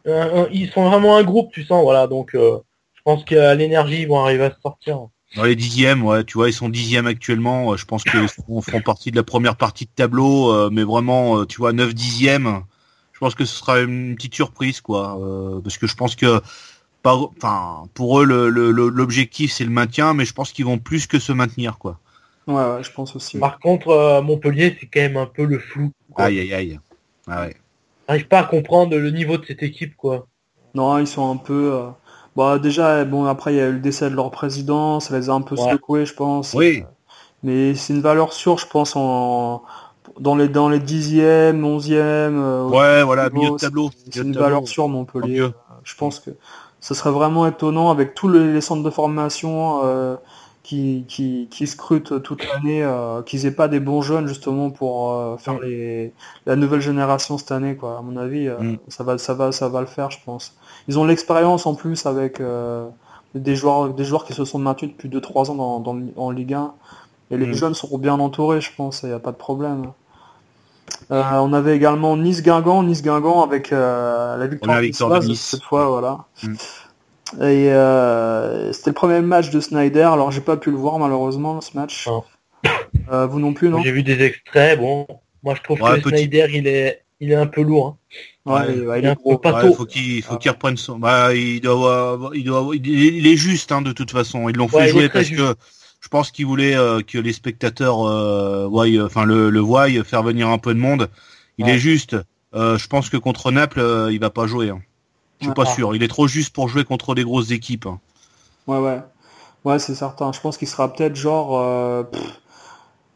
C: un- un- ils sont vraiment un groupe, tu sens, voilà. Donc, euh, je pense qu'à l'énergie, ils vont arriver à se sortir.
B: Dans les dixièmes, ouais, tu vois, ils sont dixièmes actuellement. Euh, Je pense qu'ils feront, partie de la première partie de tableau, euh, mais vraiment, euh, tu vois, neuf dixièmes. Je pense que ce sera une petite surprise, quoi, euh, parce que je pense que, pas, enfin, pour eux, le- le- le- l'objectif c'est le maintien, mais je pense qu'ils vont plus que se maintenir, quoi.
A: Ouais, ouais, je pense aussi.
C: Par contre, euh, Montpellier, c'est quand même un peu le flou. quoi.
B: Aïe, aïe, aïe. Ah ouais.
C: J'arrive pas à comprendre le niveau de cette équipe, quoi.
A: Non, ils sont un peu. euh, Bah déjà, bon après il y a eu le décès de leur président, ça les a un peu
C: Ouais.
A: secoués, je pense.
B: Oui.
A: Mais c'est une valeur sûre, je pense, en dans les dans les dixièmes, onzièmes. euh,
B: Ouais, voilà,
A: niveau,
B: milieu de tableau.
A: C'est une
B: tableau.
A: valeur sûre, Montpellier. Je pense que ce serait vraiment étonnant avec tous les, les centres de formation euh, qui, qui, qui scrutent toute l'année, euh, qu'ils aient pas des bons jeunes justement pour euh, faire
C: Mm.
A: les, la nouvelle génération cette année, quoi. À mon avis, euh,
B: Mm.
A: ça va, ça va, ça va le faire, je pense. Ils ont l'expérience en plus avec euh, des joueurs, des joueurs qui se sont maintenus depuis 2-3 ans dans, dans, en Ligue 1. Et les
B: Mm.
A: jeunes seront bien entourés, je pense, il n'y a pas de problème. Euh, on avait également Nice-Guingamp, Nice-Guingamp avec euh, la victoire,
B: de Nice.
A: cette fois, voilà.
B: Mm.
A: Et euh, c'était le premier match de Snyder, alors j'ai pas pu le voir malheureusement ce match.
C: Non.
A: Euh, vous non plus, non?
C: J'ai vu des extraits, bon. Moi, je trouve
B: Ouais,
C: que
B: petit-
C: Snyder, il est, il est un peu lourd. hein.
A: Ouais,
B: Ouais.
A: il-
C: est
A: est
C: un
A: gros.
C: peu pas
B: Ouais,
C: tôt.
B: faut qu'il faut
A: Ah.
B: qu'il reprenne son. Bah, il doit avoir, il doit avoir- il est, juste hein, de toute façon. Ils l'ont fait
C: Ouais,
B: jouer parce
C: juste.
B: que je pense qu'ils voulaient euh, que les spectateurs euh, voient, enfin le, le voient, faire venir un peu de monde. Il
C: Ouais.
B: est juste. Euh, je pense que contre Naples, euh, il va pas jouer. hein. Je suis
A: Ouais.
B: pas sûr. Il est trop juste pour jouer contre des grosses équipes. hein.
A: Ouais, ouais. Ouais, c'est certain. Je pense qu'il sera peut-être genre euh, pff,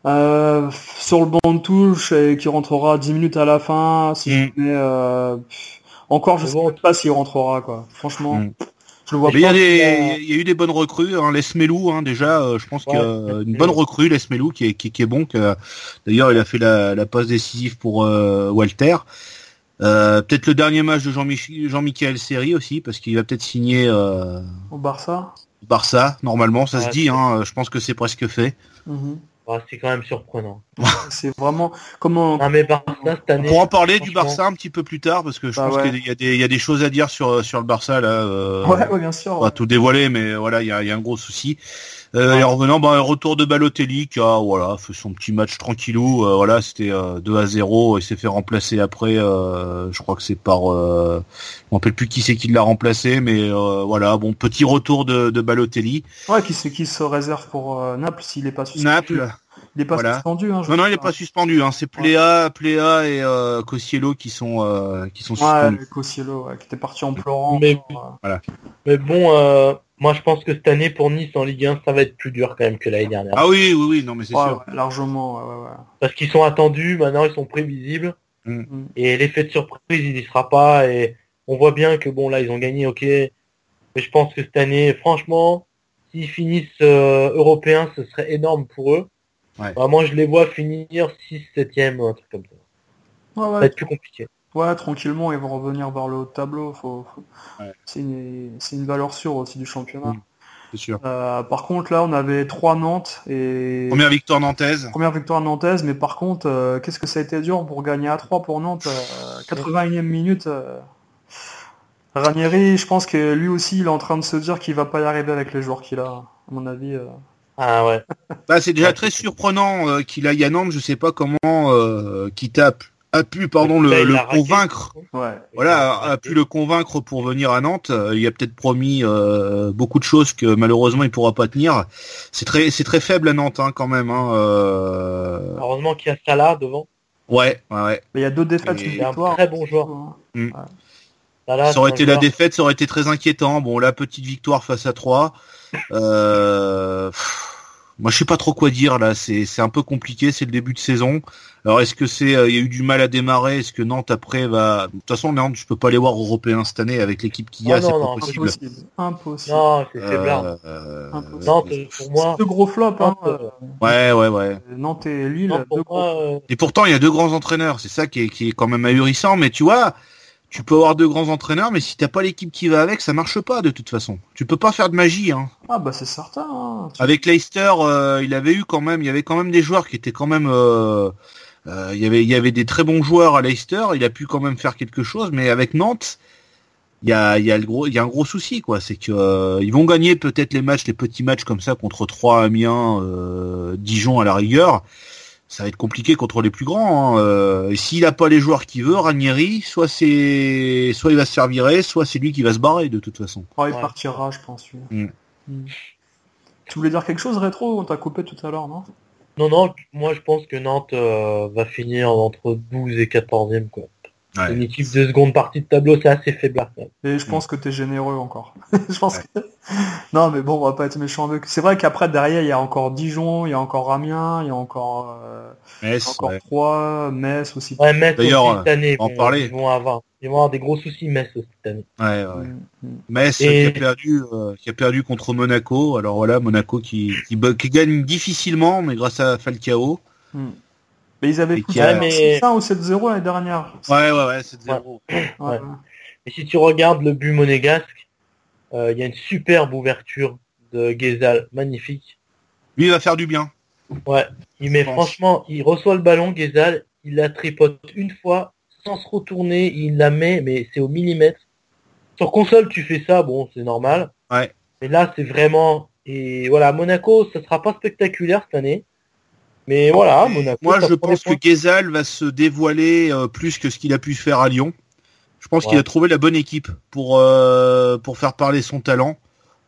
A: euh, sur le banc de touche et qui rentrera 10 minutes à la fin. Si
B: Mm.
A: euh, pff, encore, je
C: Mais
A: sais
C: bon.
A: pas s'il rentrera, quoi. Franchement,
B: Mm.
A: je le vois
B: Mais il y,
A: pas.
B: a
C: qu'il
B: des,
C: a-
B: il y a eu des bonnes recrues. Hein. Les Smelou, hein, déjà, euh, je pense
C: Ouais,
B: qu'il y a une
C: Les
B: bonne
C: Smelou.
B: recrue, Les Smelou, qui est, qui, qui est bon. que- D'ailleurs, il a fait la, la passe décisive pour euh, Walter. Euh, peut-être le dernier match de Jean-Mich- Jean-Michel Seri aussi, parce qu'il va peut-être signer euh,
A: Au Barça.
B: Barça, normalement, ça se dit. Hein, je pense que c'est presque fait.
A: Mhm.
C: Ah, c'est quand même surprenant.
A: C'est vraiment comment.
C: Ah, mais Barça, cette
B: On pourra en parler du. Barça un petit peu plus tard, parce que je
A: Bah
B: pense
A: ouais.
B: qu'il y a, des, il y a des choses à dire sur, sur le Barça là. euh,
A: Ouais, ouais, bien sûr.
B: On va tout dévoiler, mais voilà, il y a, il y a un gros souci. Euh, et en revenant, bah, retour de Balotelli qui a voilà, fait son petit match tranquillou. Euh, voilà, c'était 2 à 0 et s'est fait remplacer après. je crois que c'est par, je me rappelle plus qui c'est qui l'a remplacé, mais voilà, bon petit retour de, de Balotelli.
A: Ouais, qui c'est qui se réserve pour Naples s'il est pas
B: suspendu? Naples.
A: Il est pas suspendu. Hein,
B: non, non, il est pas suspendu. Hein. C'est Pléa, Pléa et euh, qui sont qui sont suspendus.
A: Ouais, Cossiello, qui était parti en pleurant.
C: Mais, voilà. mais bon, moi, je pense que cette année pour Nice en Ligue 1, ça va être plus dur quand même que l'année dernière.
B: Ah oui, oui, oui, non, mais c'est sûr.
A: largement,
C: Parce qu'ils sont attendus, maintenant ils sont prévisibles. Mm. Mm. Et l'effet de surprise, il n'y sera pas. Et on voit bien que bon, là, ils ont gagné, ok. Mais je pense que cette année, franchement, s'ils finissent euh, européens, ce serait énorme pour eux. moi, je les vois finir 6 7 ou un truc comme ça. ça va être plus compliqué.
A: Ouais, tranquillement, ils vont revenir vers le haut de tableau. C'est une... valeur sûre aussi du championnat.
B: c'est sûr.
A: Euh, par contre, là, on avait trois Nantes et...
B: Première victoire nantaise.
A: Première victoire nantaise, mais par contre, euh, qu'est-ce que ça a été dur pour gagner à 3 pour Nantes 81e euh, minute. Ranieri, je pense que lui aussi, il est en train de se dire qu'il va pas y arriver avec les joueurs qu'il a, à mon avis.
C: Ah ouais.
B: Bah, c'est déjà très surprenant qu'il aille à Nantes, je sais pas comment, qu'il tape a pu pardon le, convaincre. Voilà a pu le convaincre pour venir à Nantes. Il a peut-être promis euh, beaucoup de choses que malheureusement il pourra pas tenir. C'est très c'est très faible à Nantes hein, quand même hein, euh.
C: heureusement qu'il y a Salah devant.
B: Ouais ouais,
A: il y a deux défaites
C: une victoire un très bon joueur.
B: mm. ça aurait été la défaite ça aurait été très inquiétant. Bon la petite victoire face à 3 euh... Moi, je sais pas trop quoi dire là. C'est c'est un peu compliqué. C'est le début de saison. Alors, est-ce que c'est euh, il y a eu du mal à démarrer? Est-ce que Nantes après va De toute façon, Nantes, je peux pas les voir européens cette année avec l'équipe qu'il y a.
A: c'est
B: pas
A: possible. Impossible. impossible.
C: Non, c'est euh, euh, Nantes, pour moi,
A: deux gros flops. Hein.
B: Ouais, ouais, ouais.
A: Nantes et Lille.
B: Et pourtant, il y a deux grands entraîneurs. C'est ça qui est qui est quand même ahurissant. Mais tu vois tu peux avoir deux grands entraîneurs, mais si t'as pas l'équipe qui va avec, ça marche pas de toute façon. Tu peux pas faire de magie. Hein.
A: Ah bah c'est certain. Hein.
B: Avec Leicester, euh, il avait eu quand même, il y avait quand même des joueurs qui étaient quand même. Euh, euh, il y avait, il y avait des très bons joueurs à Leicester. Il a pu quand même faire quelque chose, mais avec Nantes, il y a, il y a le gros, il y a un gros souci quoi. C'est que ils vont gagner peut-être les matchs, les petits matchs comme ça contre 3 Amiens, Dijon à la rigueur ça va être compliqué contre les plus grands. Hein. Euh, et s'il n'a pas les joueurs qu'il veut, Ranieri, soit c'est, soit il va se faire virer, soit c'est lui qui va se barrer de toute façon.
A: il partira, je pense. Mm. Mm. Tu voulais dire quelque chose, rétro On t'a coupé tout à l'heure, non?
C: Non, non. Moi, je pense que Nantes euh, va finir entre 12 et 14e, quoi. Une équipe de seconde partie de tableau, c'est assez faible.
A: Et je pense que tu es généreux encore. je pense que... Non, mais bon, on va pas être méchant avec. C'est vrai qu'après, derrière, il y a encore Dijon, il y a encore Amiens, il y a encore, euh...
B: Metz,
A: encore trois, Metz aussi.
C: Ouais, Metz
B: D'ailleurs,
C: cette année,
B: en parler.
C: Ils vont avoir, ils vont avoir des gros soucis, Metz cette année.
B: Ouais, ouais. Mm, mm. Metz qui a perdu, euh, qui a perdu contre Monaco. Alors voilà, Monaco qui, qui, qui gagne difficilement, mais grâce à Falcao.
A: Mm. Mais ils avaient mais... 6 ou 7-0 l'année dernière.
B: Ouais, ouais, ouais, 7-0. Ouais.
C: Et si tu regardes le but monégasque, euh, il y a une superbe ouverture de Gezal, magnifique.
B: Lui, il va faire du bien.
C: Ouais, il met franchement, il reçoit le ballon, Gezal, il la tripote une fois, sans se retourner, il la met, mais c'est au millimètre. Sur console, tu fais ça, bon, c'est normal.
B: Ouais.
C: Mais là, c'est vraiment... Et voilà, Monaco, ça sera pas spectaculaire cette année. Mais voilà, Monaco.
B: Moi, je pense que Gezal va se dévoiler euh, plus que ce qu'il a pu faire à Lyon. Je pense qu'il a trouvé la bonne équipe pour euh, pour faire parler son talent.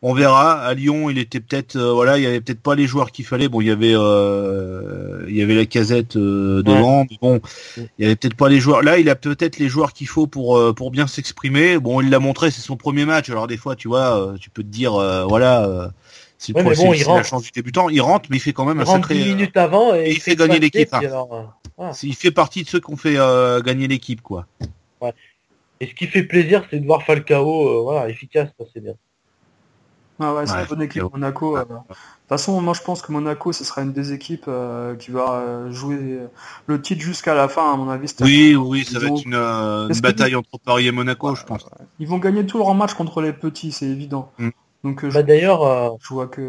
B: On verra. À Lyon, il était peut-être euh, voilà, il y avait peut-être pas les joueurs qu'il fallait. Bon, il y avait il y avait la casette devant. bon, il y avait peut-être pas les joueurs. Là, il a peut-être les joueurs qu'il faut pour pour bien s'exprimer. Bon, il l'a montré, c'est son premier match. Alors des fois, tu vois, tu peux te dire voilà
C: c'est ouais, bon, il
B: la chance du débutant. Il rentre, mais il fait quand même
C: il
B: un sacré.
C: 10 minutes avant et,
B: il, fait, gagner l'équipe. Hein. Euh, il fait partie de ceux qui ont fait euh, gagner l'équipe, quoi.
C: Ouais. Et ce qui fait plaisir, c'est de voir Falcao, euh, voilà, efficace, c'est bien.
A: Ah ouais, c'est une bonne équipe Monaco. De toute façon, moi je pense que Monaco, ce sera une des équipes qui va jouer le titre jusqu'à la fin, à mon avis.
B: Oui, oui, ça va être une, bataille entre Paris et Monaco, je pense.
A: Ils vont gagner tout leur match contre les petits, c'est évident. Mm.
C: Donc, euh, bah, d'ailleurs, euh,
A: je vois que.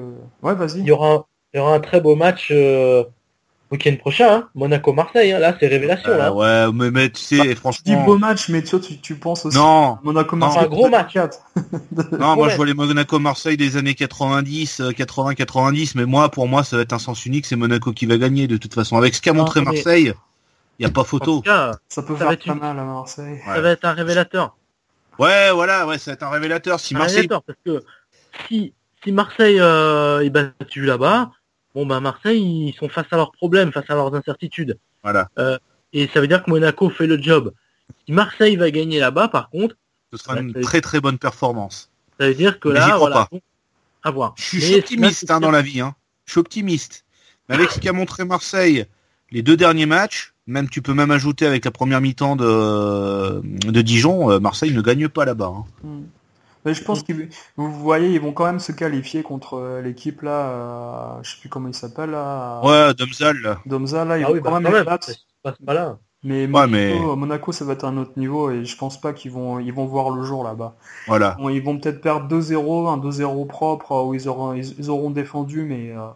A: Ouais, vas-y.
C: Il y aura, un, il y aura un très beau match euh, week-end prochain, hein. Monaco-Marseille, hein. là c'est révélation. là.
B: Ouais, mais, mais tu sais,
A: Bah, Tu dis
B: franchement...
A: beau match, mais tu, tu, tu penses aussi
B: Non,
A: Monaco
B: Non,
A: Marseille.
C: un gros match.
A: 4.
B: non, moi je vois les Monaco-Marseille des années 90, 80-90, mais moi, pour moi, ça va être un sens unique, c'est Monaco qui va gagner de toute façon. Avec ce qu'a montré
C: mais-
B: Marseille, il y a pas photo.
C: cas,
A: Ça peut
C: Ça
A: faire très
C: une-
A: mal à Marseille.
B: Ouais.
C: ça va être un révélateur.
B: Ouais, voilà, ouais, ça va être un révélateur. Si
C: Un
B: Marseille,
C: révélateur, parce que si, si Marseille euh, est battu là-bas, bon bah Marseille ils sont face à leurs problèmes, face à leurs incertitudes.
B: voilà,
C: Et ça veut dire que Monaco fait le job. Si Marseille va gagner là-bas, par contre,
B: ce sera
C: Ouais,
B: une très très bonne performance.
C: ça veut dire que
B: Mais
C: là,
B: crois
C: voilà,
B: pas.
C: bon, à voir.
B: Je suis
C: Mais
B: optimiste
C: là,
B: hein, dans la vie. Hein. Je suis optimiste. Mais avec ce qu'a montré Marseille, les deux derniers matchs, même tu peux même ajouter avec la première mi-temps de, de Dijon, euh, Marseille ne gagne pas là-bas. hein.
A: Hmm. Mais je pense qu'ils, vous voyez, ils vont quand même se qualifier contre euh, l'équipe là, euh, je sais plus comment il s'appelle là,
B: Ouais, Domzal. là.
A: Domza là, ils
C: Ah
A: vont
C: oui,
A: quand
C: bah,
A: même
C: quand même, pas là.
A: Mais,
B: Ouais,
A: Monaco,
B: mais-
A: Monaco, ça va être un autre niveau et je pense pas qu'ils vont, ils vont voir le jour là-bas.
B: Voilà.
A: Bon, ils vont peut-être perdre 2-0, un 2-0 propre euh, où ils auront, ils, ils auront défendu, mais euh,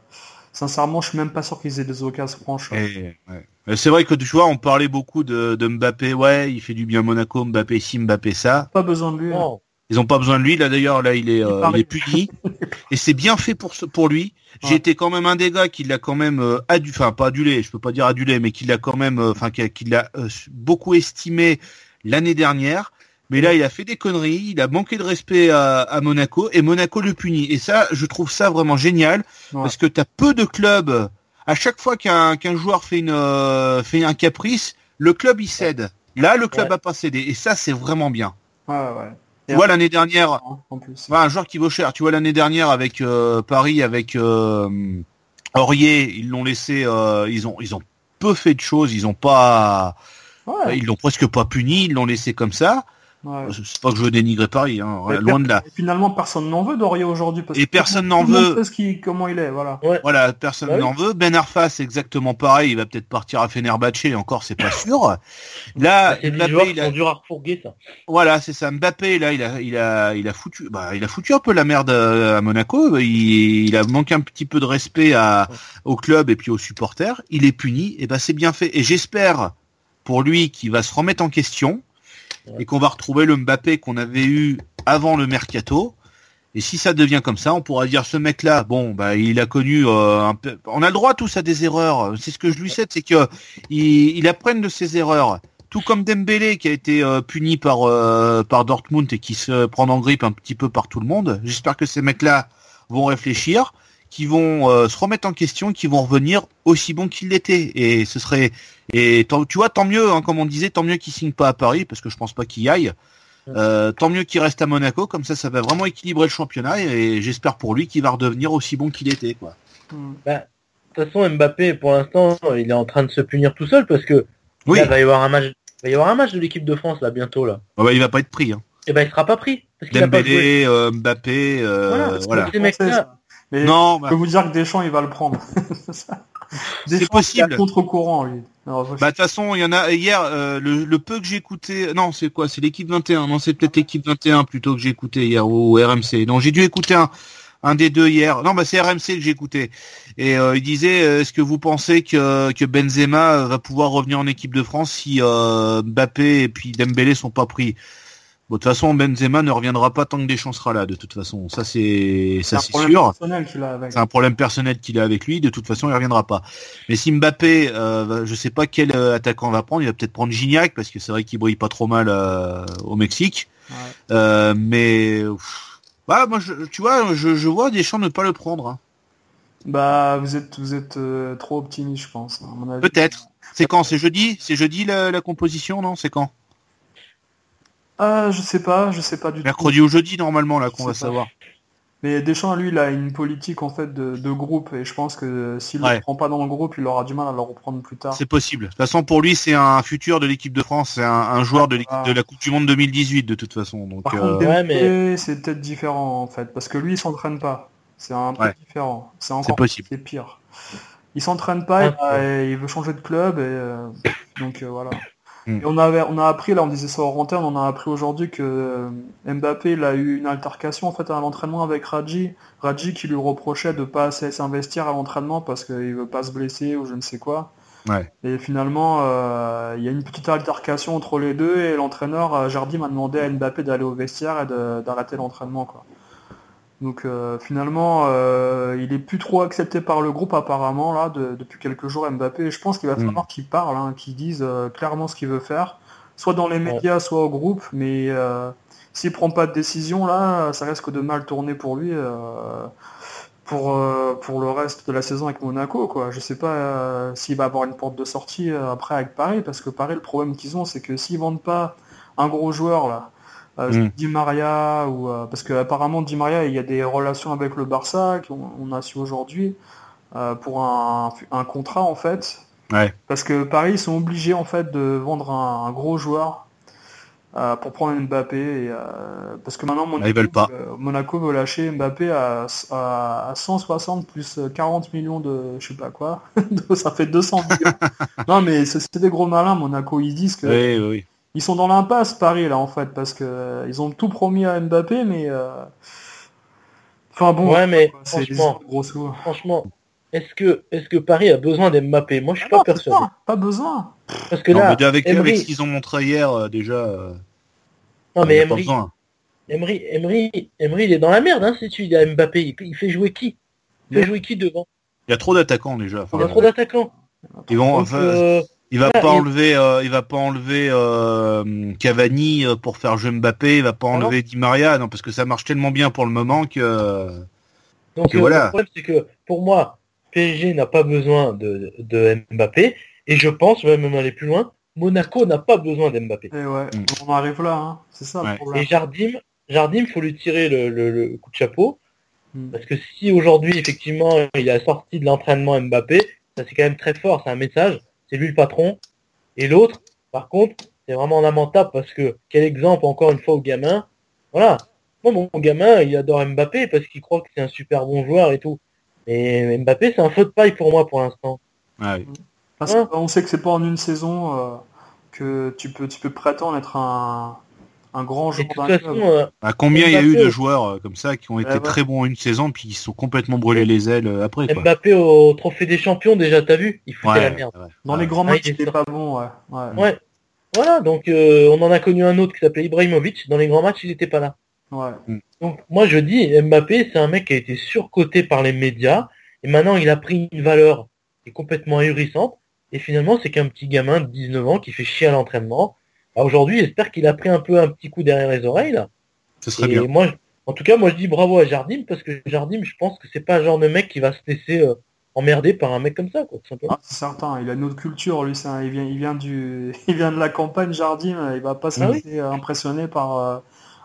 A: sincèrement, je suis même pas sûr qu'ils aient des occasions franches.
B: Et, ouais. C'est vrai que tu vois, on parlait beaucoup de, de Mbappé. Ouais, il fait du bien à Monaco. Mbappé ci, Mbappé ça.
A: Pas besoin de lui. hein.
B: Ils ont pas besoin de lui. Là d'ailleurs, là il est, euh, il est puni. Et c'est bien fait pour ce- pour lui. J'ai
A: Ouais.
B: été quand même un des gars qui l'a quand même euh, adu, enfin pas adulé, je peux pas dire adulé, mais qui l'a quand même, euh, enfin qui, l'a euh, beaucoup estimé l'année dernière. Mais là, il a fait des conneries, il a manqué de respect à, à Monaco et Monaco le punit. Et ça, je trouve ça vraiment génial
A: Ouais.
B: parce que tu as peu de clubs. À chaque fois qu'un qu'un joueur fait une euh, fait un caprice, le club il cède. Là, le club
C: Ouais.
B: a pas cédé et ça, c'est vraiment bien.
A: Ouais, ouais.
B: Tu vois l'année dernière,
A: en plus.
B: Ouais, un joueur qui vaut cher. Tu vois l'année dernière avec euh, Paris, avec euh, Aurier, ils l'ont laissé. euh, ils ont ils ont peu fait de choses. Ils ont pas.
A: Ouais,
B: Ils l'ont presque pas puni. Ils l'ont laissé comme ça.
A: Ouais.
B: C'est pas que je veux dénigrer Paris. Hein, loin de là.
A: Et Finalement, personne n'en veut d'Aurier aujourd'hui. parce
B: Et personne n'en veut.
A: sait ce qui- comment il est, voilà.
B: Voilà, personne
C: Bah
B: n'en veut. Ben Arfa, c'est exactement pareil. Il va peut-être partir à Fenerbahçe. Et encore, c'est pas sûr. Là,
C: Ah, c'est des
B: Mbappé, il a-
C: à refourguer, ça.
B: Voilà, c'est ça. Mbappé, là, il a, il a, il a foutu, bah, il a foutu un peu la merde à, à Monaco. Il, il a manqué un petit peu de respect à, au club et puis aux supporters. Il est puni. Et ben, c'est bien fait. Et j'espère pour lui qu'il va se remettre en question Et qu'on va retrouver le Mbappé qu'on avait eu avant le mercato. Et si ça devient comme ça, on pourra dire ce mec-là, bon, bah, il a connu euh, un peu. On a le droit tous à des erreurs. C'est ce que je lui souhaite, c'est que il, il apprenne de ses erreurs. Tout comme Dembélé qui a été euh, puni par euh, par Dortmund et qui se prend en grippe un petit peu par tout le monde. J'espère que ces mecs-là vont réfléchir, qui vont euh, se remettre en question, qui vont revenir aussi bons qu'ils l'étaient. Et ce serait et tu vois tant mieux, hein, comme on disait, tant mieux qu'ils signent pas à Paris parce que je pense pas qu'il y aille. Euh, tant mieux qu'il reste à Monaco, comme ça, ça va vraiment équilibrer le championnat et, j'espère pour lui qu'il va redevenir aussi bon qu'il était. Quoi.
A: Hmm.
C: De toute façon, Mbappé, pour l'instant, il est en train de se punir tout seul parce que
B: Oui,
C: là, il va y avoir un match, il va y avoir un match de l'équipe de France là bientôt là.
B: Ah bah, il va pas être pris. Hein.
C: Et ben, il sera pas pris parce qu'il a pas joué.
B: Dembélé, euh, Mbappé, euh,
C: Voilà,
B: voilà.
C: parce que ces mecs-là-.
A: Mais
B: Non,
A: je
B: bah,
A: peux vous dire que Deschamps, il va le prendre.
B: C'est possible.
A: contre-courant, lui.
B: Bah de toute façon, il y en a hier euh, le, le peu que j'ai écouté. Non, c'est quoi? C'est l'équipe 21. Non, c'est peut-être l'équipe 21 plutôt que j'ai écouté hier au RMC. Non, j'ai dû écouter un un des deux hier. Non, bah c'est RMC que j'ai écouté. Et euh, il disait euh, est-ce que vous pensez que que Benzema euh, va pouvoir revenir en équipe de France si euh, Mbappé et puis Dembélé sont pas pris? Bon, de toute façon, Benzema ne reviendra pas tant que Deschamps sera là. De toute façon, ça c'est ça
A: un
B: c'est
A: problème
B: sûr.
A: personnel qu'il a avec.
B: C'est un problème personnel qu'il a avec lui. De toute façon, il reviendra pas. Mais si Mbappé, euh, je sais pas quel euh, attaquant va prendre. Il va peut-être prendre Gignac parce que c'est vrai qu'il brille pas trop mal euh, au Mexique.
A: Ouais.
B: Euh, mais pff, bah, moi, je, tu vois, je, je vois Deschamps ne pas le prendre. hein.
A: Bah, vous êtes, vous êtes trop optimiste, je pense.
B: Peut-être. C'est quand? C'est jeudi? C'est jeudi la, la composition, non? C'est quand?
A: Ah, je sais pas, je sais pas du tout.
B: Mercredi ou jeudi normalement là qu'on va
A: pas.
B: savoir.
A: Mais Deschamps, lui, il a une politique en fait de, de groupe et je pense que s'il ne
B: Ouais.
A: le prend pas dans le groupe, il aura du mal à le reprendre plus tard.
B: C'est possible. De toute façon, pour lui, c'est un futur de l'équipe de France. C'est un, un joueur de, l'équipe
A: Ah.
B: de la Coupe du Monde 2018 de toute façon. Donc,
A: Par
B: euh,
A: contre,
C: Ouais,
A: Dembélé, c'est peut-être différent en fait, parce que lui, il s'entraîne pas. C'est un peu
B: Ouais.
A: différent. C'est
B: c'est
A: encore
B: possible.
A: c'est pire. Il s'entraîne pas,
C: Ah,
A: et, euh, il veut changer de club et euh, donc euh, voilà. Et on avait, on a appris là, on disait ça au antenne, on a appris aujourd'hui que euh, Mbappé, il a eu une altercation en fait à l'entraînement avec Raji. Raji qui lui reprochait de pas assez s'investir à l'entraînement parce qu'il veut pas se blesser ou je ne sais quoi.
B: Ouais.
A: Et finalement, euh, il y a une petite altercation entre les deux et l'entraîneur euh, Jardim a demandé à Mbappé d'aller au vestiaire et d'arrêter l'entraînement quoi. Donc euh, finalement, euh, il est plus trop accepté par le groupe apparemment là de- depuis quelques jours Mbappé. Et je pense qu'il va
B: Mm.
A: falloir qu'il parle, hein, qu'il dise euh, clairement ce qu'il veut faire, soit dans les médias, soit au groupe. Mais euh, s'il prend pas de décision là, ça risque de mal tourner pour lui. euh, pour, euh, pour le reste de la saison avec Monaco quoi. Je sais pas euh, s'il va avoir une porte de sortie euh, après avec Paris parce que Paris le problème qu'ils ont c'est que s'ils vendent pas un gros joueur là, euh,
B: Mm.
A: Di Maria ou euh, parce que apparemment Di Maria il y a des relations avec le Barça qu'on on a su aujourd'hui euh, pour un, un contrat en fait
B: Ouais.
A: parce que Paris ils sont obligés en fait de vendre un, un gros joueur euh, pour prendre Mbappé et, euh, parce que maintenant Monaco,
B: veulent pas.
A: Monaco veut lâcher Mbappé à, à, à 160 plus 40 millions de je sais pas quoi ça fait 200 millions non mais c'est des gros malins Monaco ils disent que
B: Oui, oui, oui.
A: Ils sont dans l'impasse Paris là en fait parce que euh, ils ont tout promis à Mbappé mais euh, enfin bon
C: Ouais, mais franchement,
A: gros
C: franchement, est-ce que, est-ce que Paris a besoin d'Mbappé? Moi, je suis
A: Non,
C: pas persuadé.
A: pas, pas besoin
C: Parce que
B: Non,
C: là,
B: mais avec,
C: Emery-
B: avec ce qu'ils ont montré hier, euh, déjà, euh,
C: non mais Emery,
B: besoin.
C: Emery, Emery, Emery, il est dans la merde, hein, si tu il a Mbappé, il, il fait jouer qui? Il fait
A: Ouais.
C: jouer qui devant?
B: Il y a trop d'attaquants déjà. Enfin,
C: Il y a trop d'attaquants.
B: ils vont,
C: Donc,
B: enfin,
C: euh,
B: il va
C: voilà,
B: pas
C: il-
B: enlever, euh, il va pas enlever euh, Cavani euh, pour faire jouer Mbappé. Il va pas
C: Ah non.
B: enlever Di Maria, non, parce que ça marche tellement bien pour le moment que. euh,
C: Donc
B: que
C: euh,
B: voilà.
C: le problème c'est que pour moi, PSG n'a pas besoin de, de Mbappé et je pense, je vais même aller plus loin, Monaco n'a pas besoin d'Mbappé.
A: et ouais
B: Mm.
A: on arrive là hein. c'est ça
B: Ouais.
A: le problème
C: Et Jardim, Jardim, faut lui tirer le, le- le coup de chapeau
A: Mm.
C: parce que si aujourd'hui effectivement il a sorti de l'entraînement Mbappé, ça c'est quand même très fort, c'est un message, c'est lui le patron. Et l'autre, par contre, c'est vraiment lamentable parce que quel exemple encore une fois au gamin. Voilà, moi mon gamin il adore Mbappé parce qu'il croit que c'est un super bon joueur et tout. Mais Mbappé c'est un feu de paille pour moi pour l'instant.
B: ouais.
A: Parce
C: Hein
A: qu'on sait que c'est pas en une saison euh, que tu peux tu peux prétendre être un, un grand joueur
C: toute
A: d'un
C: façon,
A: club.
C: euh,
B: À combien il y a eu de joueurs euh, comme ça qui ont été
A: Ouais, ouais.
B: très bons une saison puis qui se sont complètement brûlés les ailes euh, après quoi.
C: Mbappé au trophée des champions déjà t'as vu, il foutait
B: Ouais,
C: la merde.
B: ouais.
A: Dans les grands
C: Ah,
A: matchs,
C: il est
A: il était
C: sorti.
A: pas bon, ouais. ouais.
C: Ouais. Voilà, donc euh, on en a connu un autre qui s'appelait Ibrahimovic. Dans les grands matchs, il n'était pas là.
A: ouais.
C: Donc moi je dis, Mbappé, c'est un mec qui a été surcoté par les médias. Et maintenant, il a pris une valeur qui est complètement ahurissante. Et finalement, c'est qu'un petit gamin de 19 ans qui fait chier à l'entraînement. Bah, Aujourd'hui, j'espère qu'il a pris un peu un petit coup derrière les oreilles. Là.
B: Ce serait
C: Et
B: bien.
C: moi, en tout cas, moi je dis bravo à Jardim parce que Jardim, je pense que c'est pas le genre de mec qui va se laisser euh, emmerder par un mec comme ça, quoi, tout simplement.
A: Ah, c'est certain, il a une autre culture, lui, un- il vient, il vient du, il vient de la campagne Jardim, il va pas se
C: Ah oui.
A: laisser impressionner par euh,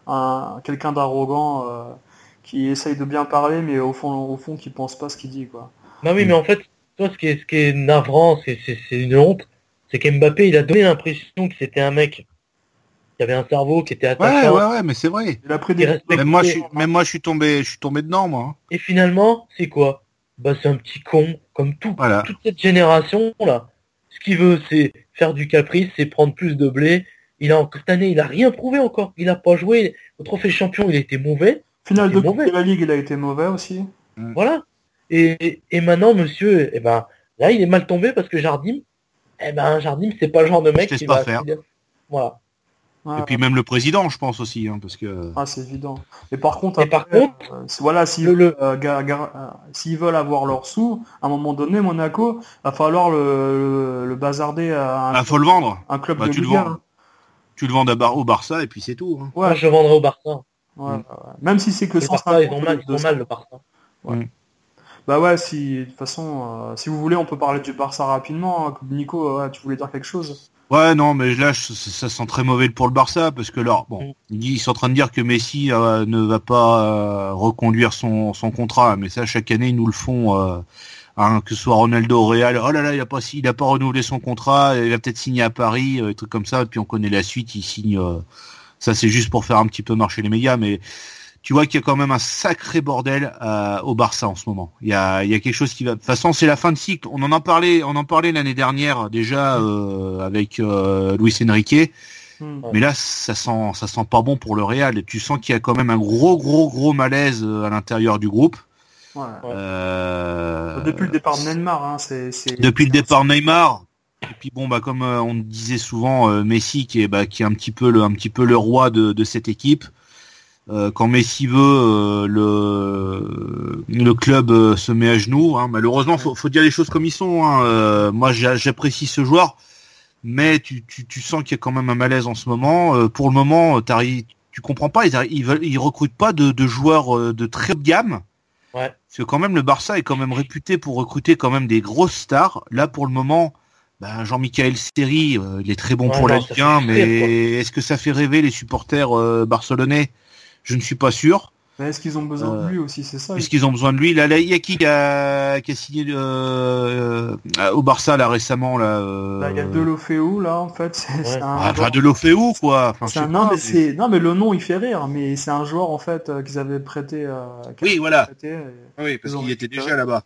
A: un, quelqu'un d'arrogant euh, qui essaye de bien parler, mais au fond, au fond, qui pense pas ce qu'il dit, quoi.
C: Bah oui, mais en fait, toi, ce qui est, ce qui est navrant, c'est, c'est, c'est une honte, c'est qu'Mbappé, il a donné l'impression que c'était un mec qui avait un cerveau, qui était
B: Ouais,
C: attachant,
B: ouais, ouais, mais c'est vrai.
A: Il a pris
C: Il
A: des
C: reste-
B: Même moi, je suis, même moi, je suis tombé, je suis tombé dedans, moi. hein.
C: et finalement, c'est quoi? Bah, c'est un petit con, comme tout,
B: Voilà.
C: toute cette génération, là. Ce qu'il veut, c'est faire du caprice, c'est prendre plus de blé. Il a, cette année, il a rien prouvé encore. Il a pas joué. Au trophée champion, il a été mauvais.
A: Finale
C: il
A: de
C: mauvais.
A: de la Ligue, il a été mauvais aussi.
C: Voilà. Et, et maintenant, monsieur, eh ben, là, il est mal tombé parce que Jardim, eh ben, Jardim, c'est pas le genre de mec qui
B: pas
C: va.
B: faire.
C: Voilà.
A: Ouais,
B: Et puis même le président, je pense aussi, hein, parce que.
A: Ah, c'est évident. Et par contre,
C: Et par contre,
A: euh, voilà, s'ils
C: le-
A: euh, euh, s'ils veulent avoir leurs sous, à un moment donné, Monaco, va falloir le, le, le bazarder à un,
B: Ah, faut le vendre.
A: un club
B: Bah,
A: de
B: tu le
A: Ligue 1.
B: vends. Tu le vends d'abord au Barça et puis c'est tout. hein.
A: Ouais,
C: Moi, je le vendrai au Barça.
A: ouais,
B: Mm.
A: Même si c'est que
C: Le
A: 150
C: Barça, ils ont mal, ils ont
A: 200.
C: mal le Barça.
A: Bah ouais, si, de toute façon, euh, si vous voulez, on peut parler du Barça rapidement. hein. Nico, ouais, tu voulais dire quelque chose?
B: Ouais, non, mais là, je- ça, ça sent très mauvais pour le Barça parce que là, bon,
C: Mm.
B: ils sont en train de dire que Messi euh, ne va pas euh, reconduire son, son contrat, mais ça, chaque année, ils nous le font. euh, hein, que ce soit Ronaldo au Real, oh là là, il a pas, il a pas renouvelé son contrat, il va peut-être signer à Paris, euh, des trucs comme ça. Et puis on connaît la suite, il signe. euh, ça, c'est juste pour faire un petit peu marcher les médias, mais tu vois qu'il y a quand même un sacré bordel euh, au Barça en ce moment. Il y a, il y a quelque chose qui va. De toute façon, c'est la fin de cycle. On en a parlé, on en parlait l'année dernière déjà euh, avec euh, Luis Enrique.
A: Hmm.
B: Mais là, ça sent, ça sent pas bon pour le Real. Tu sens qu'il y a quand même un gros, gros, gros malaise euh, à l'intérieur du groupe.
A: Ouais.
B: Euh,
A: Depuis le départ de Neymar, hein, c'est. c'est-
B: depuis le départ Neymar. Et puis bon, bah comme euh, on disait souvent, euh, Messi qui est, bah, qui est un petit peu le, un petit peu le roi de, de cette équipe. Euh, quand Messi veut, euh, le, le club euh, se met à genoux. Hein. Malheureusement, faut, faut dire les choses comme ils sont. Hein. Euh, moi, j'a- j'apprécie ce joueur, mais tu, tu, tu sens qu'il y a quand même un malaise en ce moment. Euh, pour le moment, tu comprends pas. Ils, ils, veulent, ils recrutent pas de, de joueurs de très haut de gamme.
C: Ouais.
B: Parce que quand même, le Barça est quand même réputé pour recruter quand même des grosses stars. Là, pour le moment, ben, Jean-Michel Seri, il est très bon
C: Ouais,
B: pour la
C: non, ça
B: Ligue 1,
C: fait
B: mais est-ce que ça fait rêver les supporters euh, barcelonais? Je ne suis pas sûr.
A: Est-ce qu'ils ont besoin
B: Euh,
A: de lui aussi C'est ça.
B: Puisqu'ils ont besoin de lui? Là, là, il y a qui qui a, qui a signé euh, euh, au Barça là récemment là, euh,
A: Là, il y a Delofeu là en fait. C'est c'est un.
B: ah, enfin, de l'Ofeu quoi? Enfin,
A: un- non,
B: pas,
A: mais c'est non mais le nom il fait rire, mais c'est un joueur en fait euh, qu'ils avaient prêté. euh, qu'ils
B: Oui, voilà.
A: prêté, et-
B: Oui, parce qu'il était déjà là-bas.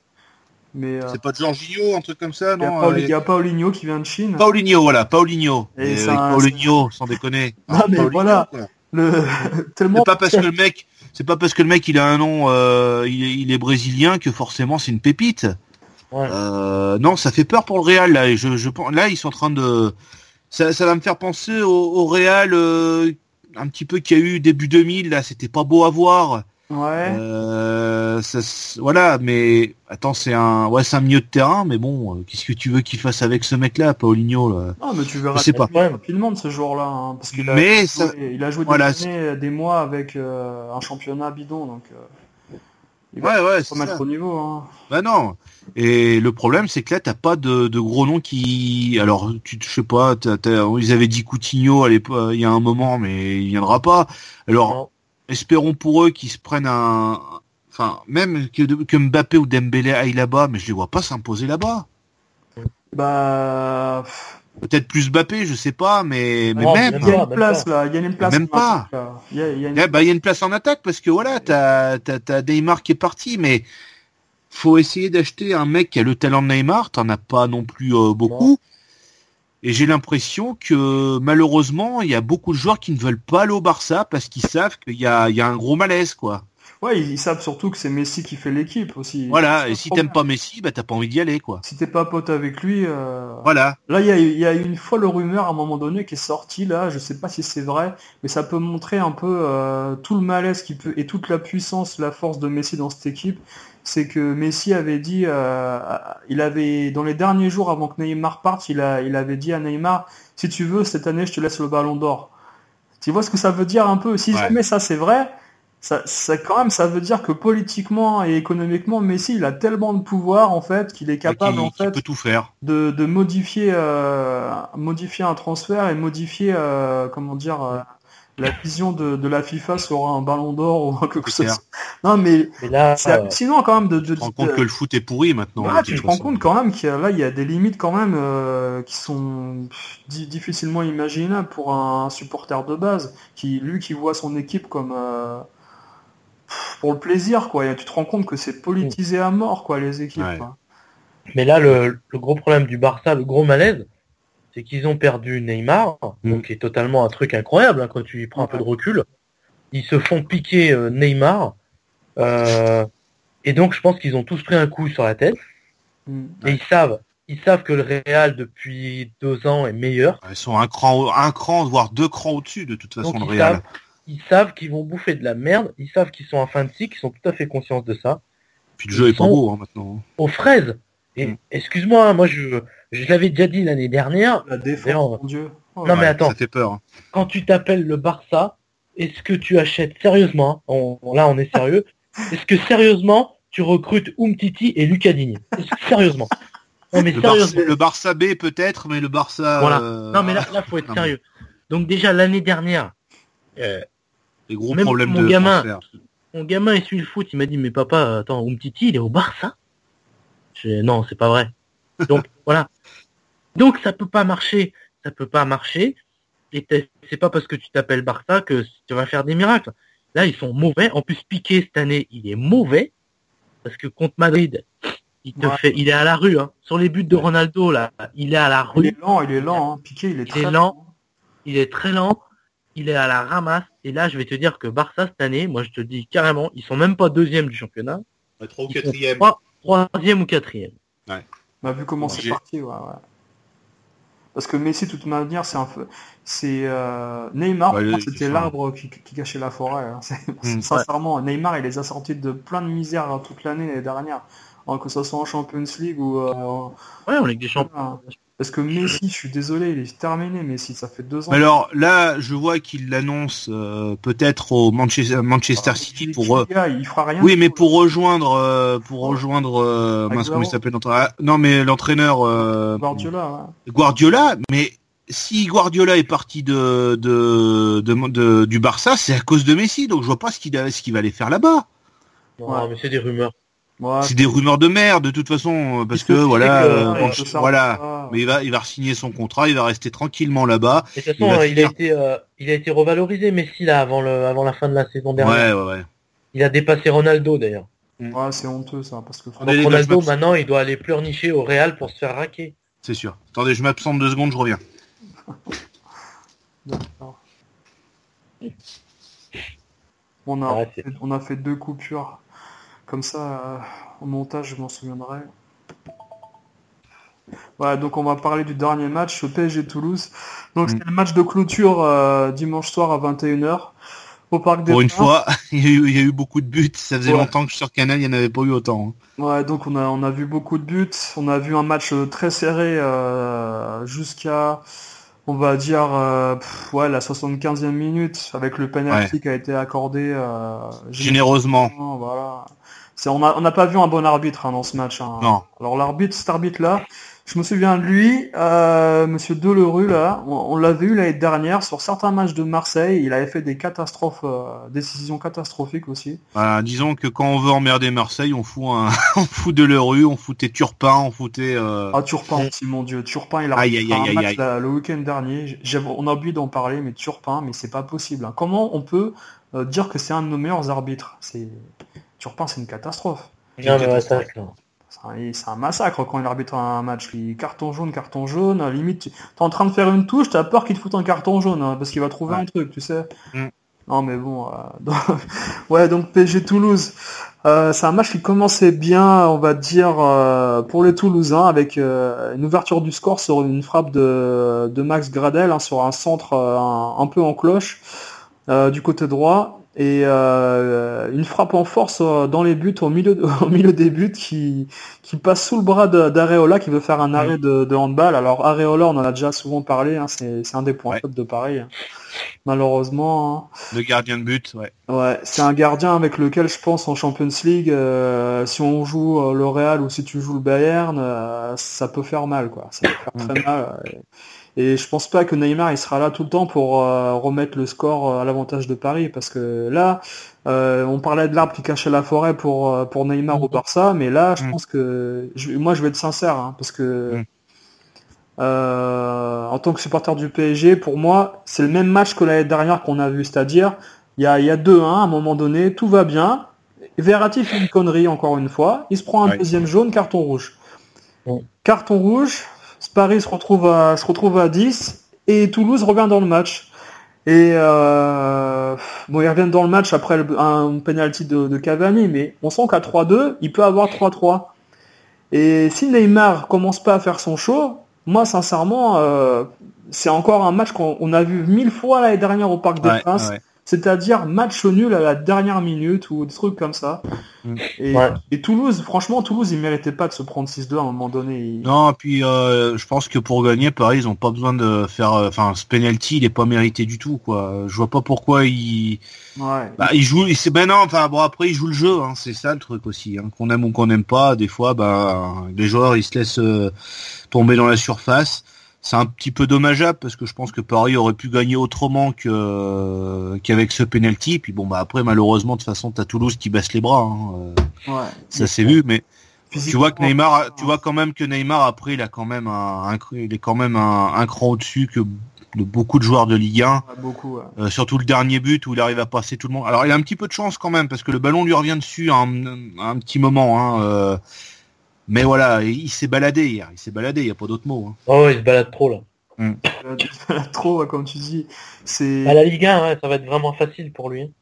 A: mais euh,
B: C'est pas Giorgio, un truc comme ça,
A: il y a
B: non
A: Paul-
B: euh,
A: il y a Paulinho qui vient de Chine.
B: Paulinho, voilà, Paulinho.
A: Et
B: Et
A: c'est
B: avec
A: un-
B: Paulinho, sans déconner.
A: Non, mais
B: Paulinho,
A: voilà.
B: quoi.
A: Le
B: C'est pas parce que le mec, c'est pas parce que le mec il a un nom, euh, il, est, il est brésilien que forcément c'est une pépite.
C: Ouais.
B: Euh, non, ça fait peur pour le Real là. Et je, je pense, là ils sont en train de, ça, ça va me faire penser au, au Real euh, un petit peu qu'il y a eu début 2000 là. C'était pas beau à voir.
A: Ouais.
B: Euh, ça voilà, mais attends, c'est un, ouais, c'est un milieu de terrain, mais bon, euh, qu'est-ce que tu veux qu'il fasse avec ce mec-là, Paulinho là?
A: Non, mais tu verras
B: Je sais pas.
A: rapidement de ce jour-là, hein, parce qu'il a,
B: Mais
A: joué,
B: ça-
A: il a joué
B: voilà,
A: des, années, des mois avec euh, un championnat bidon, donc euh, il va
B: Ouais, ouais,
A: se
B: c'est ça.
A: au niveau. Hein.
B: Bah non. Et le problème, c'est que là, t'as pas de, de gros noms qui. Alors, tu, je sais pas. t'as- t'as- ils avaient dit Coutinho à l'époque, il y a un moment, mais il viendra pas. Alors,
C: Non.
B: Espérons pour eux qu'ils se prennent un. Enfin, même que, que Mbappé ou Dembélé aillent là-bas, mais je les vois pas s'imposer là-bas.
A: Bah,
B: Peut-être plus Mbappé, je sais pas, mais, mais
C: Non,
B: même.
A: il y a une place là, il y a une place.
B: Même pas.
A: Il y a, il y a une-
B: Eh, bah, il y a une place en attaque parce que voilà, t'as t'as t'as Neymar qui est parti, mais faut essayer d'acheter un mec qui a le talent de Neymar. T'en as pas non plus euh, beaucoup. Et j'ai l'impression que malheureusement, il y a beaucoup de joueurs qui ne veulent pas aller au Barça parce qu'ils savent qu'il y a, il y a un gros malaise, quoi.
A: Ouais, ils, savent surtout que c'est Messi qui fait l'équipe aussi.
B: Voilà. Et si t'aimes pas Messi, bah t'as pas envie d'y aller, quoi.
A: Si t'es pas pote avec lui, euh,
B: Voilà.
A: Là, il y a, il y a une fois le rumeur à un moment donné qui est sorti là, je sais pas si c'est vrai, mais ça peut montrer un peu euh, tout le malaise qui peut et toute la puissance, la force de Messi dans cette équipe. C'est que Messi avait dit, euh, il avait dans les derniers jours avant que Neymar parte, il a, il avait dit à Neymar, si tu veux cette année, je te laisse le Ballon d'Or. Tu vois ce que ça veut dire un peu? Si
B: Ouais.
A: jamais ça c'est vrai, ça, ça quand même ça veut dire que politiquement et économiquement, Messi il a tellement de pouvoir en fait qu'il est capable
B: qui,
A: en fait
B: peut tout faire.
A: de, de modifier euh, modifier un transfert et modifier euh, comment dire euh, la vision de, de la FIFA sur un ballon d'or ou quelque chose.
B: clair.
A: Non mais
C: Mais là,
A: c'est
C: euh,
A: hallucinant quand même de, de,
B: Tu te rends compte
A: de-
B: que le foot est pourri maintenant. De
A: tu te rends compte quand même qu'il y a, là il y a des limites quand même euh, qui sont difficilement imaginables pour un supporter de base qui lui qui voit son équipe comme euh, pff, pour le plaisir quoi. Et tu te rends compte que c'est politisé à mort quoi les équipes.
B: Ouais.
A: quoi.
C: mais là, le, le gros problème du Barça, le gros malaise, c'est qu'ils ont perdu Neymar,
B: Mm.
C: donc qui est totalement un truc incroyable hein, quand tu y prends un peu de recul. Ils se font piquer euh, Neymar, euh, et donc je pense qu'ils ont tous pris un coup sur la tête.
A: Mm.
C: Et ils savent, ils savent que le Real depuis deux ans est meilleur.
B: Ils sont un cran, un cran, voire deux crans au-dessus de toute façon
C: Donc
B: le Real.
C: savent, ils savent qu'ils vont bouffer de la merde. Ils savent qu'ils sont en fin de cycle. Ils sont tout à fait conscients de ça.
B: Puis le jeu est pas beau hein, maintenant.
C: Aux fraises. Et
B: Mm.
C: excuse-moi, moi je, je l'avais déjà dit l'année dernière.
A: La défense,
C: D'ailleurs,
A: mon dieu. Oh,
C: Non mais attends,
B: Ça fait peur. hein.
C: quand tu t'appelles le Barça, est-ce que tu achètes sérieusement on, on- Là on est sérieux. Est-ce que sérieusement tu recrutes Umtiti et Lucadini sérieusement? Non mais
B: Le Barça,
C: sérieusement.
B: le Barça B peut-être, mais le Barça.
C: Voilà.
B: euh,
C: Non mais là, là faut être
B: non, mais-
C: sérieux. Donc déjà l'année dernière, euh,
B: des gros
C: même
B: problèmes
C: mon
B: de
C: gamin-
B: transfert.
C: mon gamin il suit le foot, il m'a dit mais papa, attends, Umtiti il est au Barça? Non, c'est pas vrai. Donc voilà. Donc ça peut pas marcher, ça peut pas marcher. Et c'est pas parce que tu t'appelles Barça que tu vas faire des miracles. Là, ils sont mauvais. En plus, Piqué cette année, il est mauvais parce que contre Madrid, il te fait, il est à la rue. Hein. Sur les buts de Ronaldo là, il est à la rue.
A: Il est lent, il est lent. Hein. Piqué, il est très
C: lent. Il est très lent. Il est à la ramasse. Et là, je vais te dire que Barça cette année, moi je te dis carrément, ils sont même pas deuxième du championnat.
B: Trois ou quatrième.
C: Troisième ou quatrième.
A: Ouais. On a vu comment c'est parti, ouais, ouais. Parce que Messi, de toute manière, c'est un c'est euh, Neymar, c'était l'arbre qui, cachait la forêt. Hein. Mm. Sincèrement, Neymar, il les a sortis de plein de misère hein, toute l'année l'année dernière, hein, que ce soit en Champions League ou. Euh,
C: ouais, en Ligue des Champions.
A: Parce que Messi, je suis désolé, il est terminé, Messi, ça fait deux ans.
B: alors là, je vois qu'il l'annonce euh, peut-être au Manchester, Manchester ah, City pour.
A: Euh, il fera rien.
B: Oui, mais pour rejoindre, euh, pour rejoindre, comment il s'appelle Non, mais l'entraîneur.
A: Guardiola.
B: Guardiola, mais si Guardiola est parti de, de, de, du Barça, c'est à cause de Messi, donc je vois pas ce qu'il ce qu'il va aller faire là-bas.
C: Non, mais c'est des rumeurs
B: c'est des rumeurs de merde de toute façon euh, parce que voilà, euh, voilà. Mais il va, il va signer son contrat, il va rester tranquillement là-bas.
C: De toute façon, il, a été, euh, il a été revalorisé Messi là avant le, avant la fin de la saison dernière.
B: Ouais, ouais, ouais.
C: Il a dépassé Ronaldo d'ailleurs.
A: Mm. Ouais, c'est honteux ça parce que
C: Ronaldo maintenant, il doit aller pleurnicher au Real pour se faire raquer.
B: C'est sûr. Attendez, je m'absente deux secondes, je reviens.
A: on a, on a fait deux coupures. Comme ça, euh, au montage, je m'en souviendrai. Voilà, donc on va parler du dernier match au PSG Toulouse. Donc c'est mm. le match de clôture euh, dimanche soir à 21h au Parc des
B: Pour une fois, il y, a eu, beaucoup de buts. Ça faisait longtemps que sur Canal, il n'y en avait pas eu autant.
A: Hein. Ouais, donc on a, on a vu beaucoup de buts. On a vu un match euh, très serré jusqu'à, on va dire, ouais, la 75e minute avec le penalty qui a été accordé
B: généreusement.
A: Voilà on n'a pas vu un bon arbitre hein, dans ce match. Hein.
B: Non.
A: Alors l'arbitre, cet arbitre-là, je me souviens de lui, euh, Monsieur Delerue là, on, l'avait eu l'année dernière sur certains matchs de Marseille. Il avait fait des catastrophes, euh, décisions catastrophiques aussi.
B: disons que quand on veut emmerder Marseille, on fout un, on fout Delerue, on foutait Turpin, on foutait. Euh...
A: Ah Turpin aussi, mon Dieu, Turpin, il a
B: fait un match
A: le week-end dernier. On a oublié d'en parler, mais Turpin, mais c'est pas possible. Hein. Comment on peut euh, dire que c'est un de nos meilleurs arbitres? C'est Turpin, c'est une catastrophe.
C: C'est
A: un massacre quand il arbitre un match. Carton jaune, carton jaune. Limite, tu es en train de faire une touche, tu as peur qu'il te foute un carton jaune hein, parce qu'il va trouver un truc, tu sais. Mm. Non mais bon, euh, ouais donc PSG Toulouse, euh, c'est un match qui commençait bien, on va dire euh, pour les Toulousains avec une ouverture du score sur une frappe de, Max Gradel hein, sur un centre un, peu en cloche du côté droit et euh, une frappe en force euh, dans les buts au milieu au milieu des buts qui qui passe sous le bras d'Areola qui veut faire un arrêt de, de, handball. Alors Areola on en a déjà souvent parlé hein, c'est un des points de Paris hein. malheureusement
B: hein. le gardien de but ouais.
A: Ouais c'est un gardien avec lequel je pense en Champions League euh, si on joue le Real ou si tu joues le Bayern ça peut faire mal quoi. Ça peut faire très mal et je pense pas que Neymar il sera là tout le temps pour euh, remettre le score euh, à l'avantage de Paris parce que là euh, on parlait de l'arbre qui cachait la forêt pour pour Neymar au Barça mais là je mm. pense que moi je vais être sincère hein, parce que mm. en tant que supporter du PSG pour moi c'est le même match que l'année dernière qu'on a vu. C'est-à-dire il y a il y a 2-1 à un moment donné tout va bien. Verratti fait une connerie encore une fois. Il se prend un deuxième jaune carton rouge. Carton rouge Paris se retrouve à, se retrouve à 10 et Toulouse revient dans le match. Et euh, bon, ils reviennent dans le match après un penalty de, Cavani, mais on sent qu'à 3-2, il peut avoir 3-3. Et si Neymar commence pas à faire son show, moi sincèrement, euh, c'est encore un match qu'on a vu mille fois l'année dernière au Parc des Princes c'est-à-dire match nul à la dernière minute ou des trucs comme ça. Mm. Et, Toulouse, franchement, Toulouse, ils méritaient pas de se prendre 6-2 à un moment donné.
B: Non, puis euh, je pense que pour gagner, Paris, ils ont pas besoin de faire. Euh, enfin, ce penalty, il est pas mérité du tout, quoi. Je vois pas pourquoi ils.
A: Ouais.
B: Bah, ils jouent. Ben non, enfin bon, après ils jouent le jeu. Hein, c'est ça le truc aussi. Hein. Qu'on aime ou qu'on n'aime pas, des fois, bah, les joueurs, ils se laissent euh, tomber dans la surface c'est un petit peu dommageable parce que je pense que Paris aurait pu gagner autrement que qu'avec ce penalty. Puis bon bah après malheureusement de toute façon t'as Toulouse qui baisse les bras. Hein.
A: Ouais,
B: ça s'est vu, mais tu vois que Neymar, tu vois quand même que Neymar après il a quand même un, il est quand même un, cran au-dessus que de beaucoup de joueurs de Ligue 1.
A: Ouais, beaucoup. ouais.
B: Euh, surtout le dernier but où il arrive à passer tout le monde. Alors il a un petit peu de chance quand même parce que le ballon lui revient dessus à un, à un petit moment. Hein, euh, mais voilà, il s'est baladé hier. Il s'est baladé, il n'y a pas d'autre mot. hein.
C: Oh, il se balade trop là.
A: Euh, Trop, ouais, comme tu dis. C'est.
C: À la Ligue 1, ouais, ça va être vraiment facile pour lui.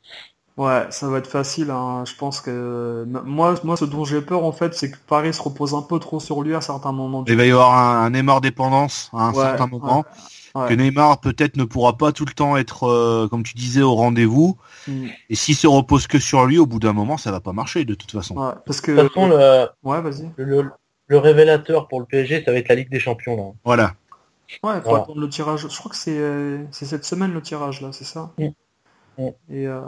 A: Ouais, ça va être facile. hein. Je pense que moi, moi, ce dont j'ai peur en fait, c'est que Paris se repose un peu trop sur lui à certains moments. du
B: Il va y avoir un, un Neymar dépendance à un
A: Ouais,
B: certain moment.
A: ouais.
B: Que Neymar peut-être ne pourra pas tout le temps être, euh, comme tu disais, au rendez-vous.
A: Mm.
B: Et s'il se repose que sur lui, au bout d'un moment, ça va pas marcher de toute façon.
A: Ouais, parce
C: De
A: que.
C: toute façon, le,
A: Ouais, vas-y.
C: le, le révélateur pour le PSG, ça va être la Ligue des Champions là.
B: Voilà.
A: Ouais, faut
C: Voilà.
A: attendre le tirage. Je crois que c'est euh, c'est cette semaine le tirage là, c'est ça?
C: Mm. Mm.
A: Et euh,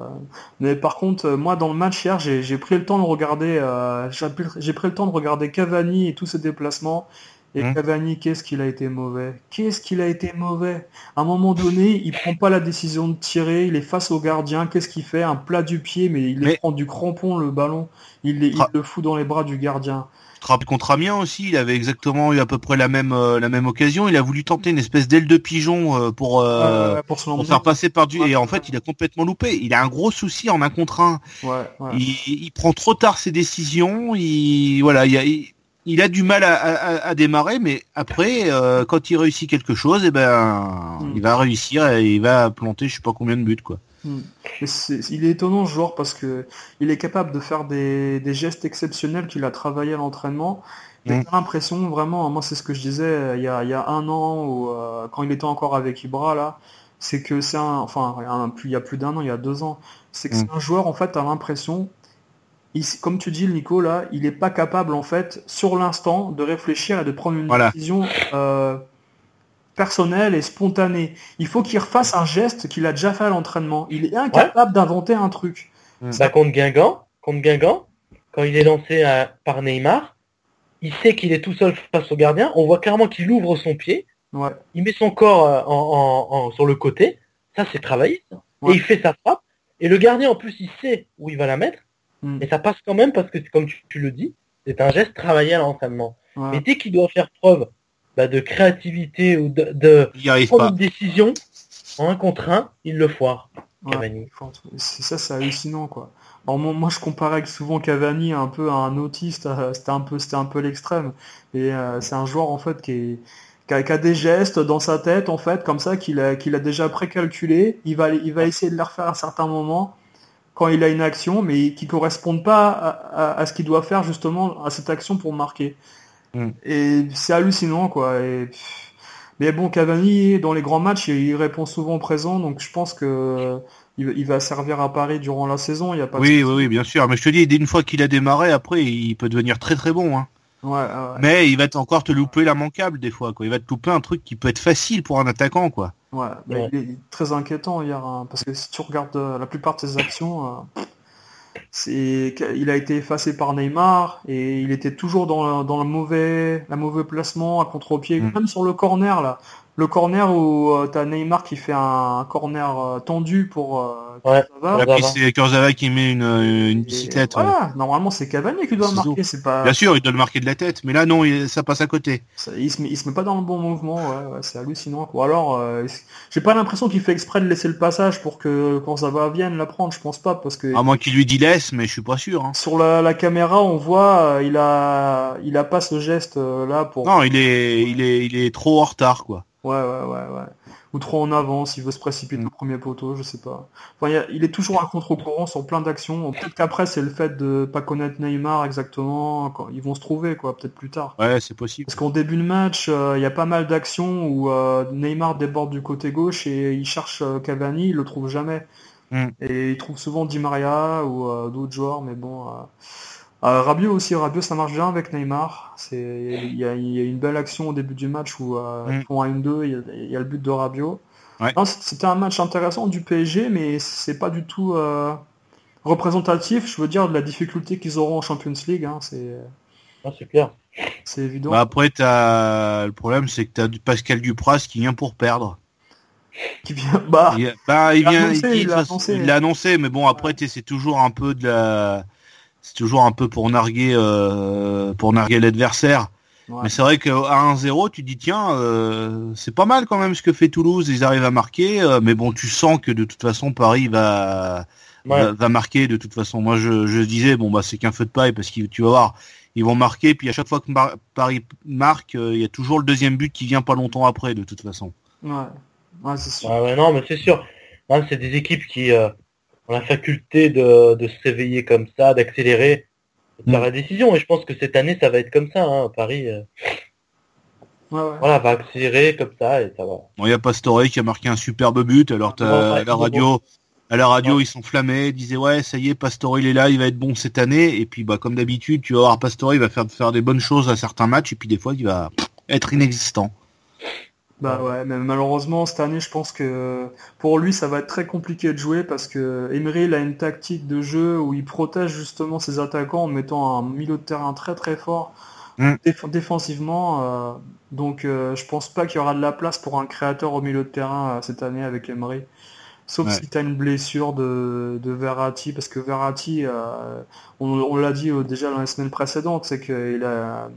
A: mais par contre, moi dans le match hier, j'ai j'ai pris le temps de regarder. euh, j'ai pris, j'ai pris le temps de regarder Cavani et tous ses déplacements. Et
B: Mm.
A: Cavani, qu'est-ce qu'il a été mauvais? Qu'est-ce qu'il a été mauvais? À un moment donné, il prend pas la décision de tirer. Il est face au gardien. Qu'est-ce qu'il fait? Un plat du pied, mais il
B: Mais-
A: prend du crampon le ballon. Il, les- il le fout dans les bras du gardien.
B: Rappelles contre Amiens aussi, il avait exactement eu à peu près la même euh, la même occasion. Il a voulu tenter une espèce d'aile de pigeon euh, pour euh,
A: pour
B: pour faire passer par du
A: Ouais.
B: et en fait il a complètement loupé. Il a un gros souci en un contre un.
A: Ouais, ouais.
B: Il, il prend trop tard ses décisions. Il voilà, il, y a- il, a du mal à, à- à démarrer, mais après euh, quand il réussit quelque chose, et ben
A: Mm.
B: il va réussir et il va planter je sais pas combien de buts quoi.
A: C'est- il est étonnant ce joueur parce que il est capable de faire des, des gestes exceptionnels qu'il a travaillé à l'entraînement. Mais
B: Mm.
A: l'impression vraiment, moi c'est ce que je disais euh, il y a, il y a un an ou euh, quand il était encore avec Ibra là, c'est que c'est un, enfin un- il y a plus d'un an, il y a deux ans, c'est que
B: Mm.
A: c'est un joueur en fait, t'as l'impression, il- comme tu dis Nico là, il est pas capable en fait sur l'instant de réfléchir et de prendre une
B: Voilà.
A: décision euh, personnelle et spontanée. Il faut qu'il refasse un geste qu'il a déjà fait à l'entraînement. Il est incapable d'inventer un truc.
C: Bah, contre Guingamp, contre Guingamp, quand il est lancé à- par Neymar, il sait qu'il est tout seul face au gardien. On voit clairement qu'il ouvre son pied,
A: Ouais.
C: il met son corps euh, en, en- en- sur le côté. Ça, c'est travaillé. ça.
A: Ouais.
C: Et il fait sa frappe. Et le gardien, en plus, il sait où il va la mettre.
A: Mm.
C: Et ça passe quand même parce que, comme tu, tu le dis, c'est un geste travaillé à l'entraînement.
A: Ouais.
C: Mais dès qu'il doit faire preuve bah, de créativité ou de, prendre une décision en un contre un, il le foire. Cavani.
A: C'est ça, c'est hallucinant quoi. Alors moi, moi, je comparais souvent Cavani un peu à un autiste. euh, C'était un peu, c'était un peu l'extrême. Et euh, c'est un joueur en fait qui est qui a, qui a des gestes dans sa tête en fait comme ça qu'il a qu'il a déjà précalculé. Il va il va essayer de les refaire à un certain moment quand il a une action, mais qui correspondent pas à, à- à ce qu'il doit faire justement à cette action pour marquer.
B: Mm.
A: Et c'est hallucinant quoi. Et, mais bon, Cavani dans les grands matchs, il, répond souvent présent, donc je pense que il, va servir à Paris durant la saison. Il y a pas
B: Oui, oui, oui, bien sûr. Mais je te dis, dès une fois qu'il a démarré, après, il peut devenir très très bon. Hein.
A: Ouais.
B: Mais il va encore te louper l'immanquable des fois. Quoi. Il va te louper un truc qui peut être facile pour un attaquant. quoi.
A: Ouais, il est très inquiétant hier, hein, parce que si tu regardes euh, la plupart de ses actions, euh, c'est il a été effacé par Neymar et il était toujours dans le, dans le mauvais, la mauvais placement à contre-pied,
B: Mm.
A: même sur le corner là. Le corner où euh, t'as Neymar qui fait un corner euh, tendu pour
C: Ouais.
B: C'est Kurzawa qui met une, euh, une
A: Et
B: bicyclette. ouais.
A: voilà, normalement c'est Cavani qui doit marquer, c'est pas.
B: Bien sûr, il doit le marquer de la tête. Mais là, non, il- ça passe à côté.
A: Ça, il, se met, il se met pas dans le bon mouvement, ouais, ouais, c'est hallucinant. Ou alors, euh, j'ai pas l'impression qu'il fait exprès de laisser le passage pour que quand ça va vienne la prendre, je pense pas, parce que
B: À moins qu'il lui dit laisse, mais je suis pas sûr. hein.
A: sur la, la caméra on voit, euh, il a, il a pas ce geste euh, là pour.
B: Non, il est, il est, il est trop en retard, quoi.
A: Ouais, ouais, ouais, ouais. Ou trop en avance, il veut se précipiter
B: Mm.
A: au premier poteau, je sais pas. Enfin, il, a- il est toujours à contre-courant sur plein d'actions. Peut-être qu'après c'est le fait de pas connaître Neymar exactement. Quand ils vont se trouver, quoi, peut-être plus tard.
B: Ouais, c'est possible.
A: Parce qu'en début de match, euh, il y a pas mal d'actions où euh, Neymar déborde du côté gauche et il cherche euh, Cavani, il le trouve jamais.
B: Mm.
A: Et il trouve souvent Di Maria ou euh, d'autres joueurs, mais bon. Euh... Rabiot aussi, Rabiot ça marche bien avec Neymar. C'est il y a, il y a une belle action au début du match où euh,
B: Mm.
A: ils font un 1-2, il y, a, il y a le but de Rabiot.
B: Ouais.
A: Non, c- C'était un match intéressant du PSG, mais c'est pas du tout euh, représentatif, je veux dire, de la difficulté qu'ils auront en Champions League. Hein, c'est
C: Ah, c'est clair.
A: c'est évident.
B: Bah après, t'as le problème, c'est que t'as du Pascal Dupras qui vient pour perdre.
A: Qui vient, bah,
B: Il, bah, il
A: Il l'a
B: vient,
A: annoncé,
B: dit,
A: il
B: de
A: l'a annoncé.
B: il l'a annoncé, mais bon, après, c'est toujours un peu de la, c'est toujours un peu pour narguer, euh, pour narguer l'adversaire. Mais c'est vrai qu'à 1-0, tu dis tiens, euh, c'est pas mal quand même ce que fait Toulouse, ils arrivent à marquer, euh, mais bon, tu sens que de toute façon Paris va va, marquer de toute façon. Moi, je, je disais bon bah c'est qu'un feu de paille parce que tu vas voir, ils vont marquer, puis à chaque fois que Paris marque, euh, il y a toujours le deuxième but qui vient pas longtemps après de toute façon.
A: Ouais, ouais c'est sûr.
C: Ouais, non, mais c'est sûr. C'est des équipes qui ont la faculté de, de se réveiller comme ça, d'accélérer de faire mm. la décision. Et je pense que cette année, ça va être comme ça. Hein, Paris, euh, voilà, va accélérer comme ça et ça va.
B: Bon, il y a Pastore qui a marqué un superbe but. Alors à la radio, à la radio, ils sont flammés, ils disaient ouais, ça y est, Pastore il est là, il va être bon cette année. Et puis bah comme d'habitude, tu vas voir Pastore, il va faire faire des bonnes choses à certains matchs et puis des fois, il va être inexistant.
A: Bah ouais, mais malheureusement cette année, je pense que pour lui, ça va être très compliqué de jouer parce que Emery il a une tactique de jeu où il protège justement ses attaquants en mettant un milieu de terrain très très fort mm. défensivement. Euh, donc euh, je pense pas qu'il y aura de la place pour un créateur au milieu de terrain euh, cette année avec Emery. Sauf si tu as une blessure de, de Verratti, parce que Verratti, on, on l'a dit déjà dans les semaines précédentes, c'est qu'il a,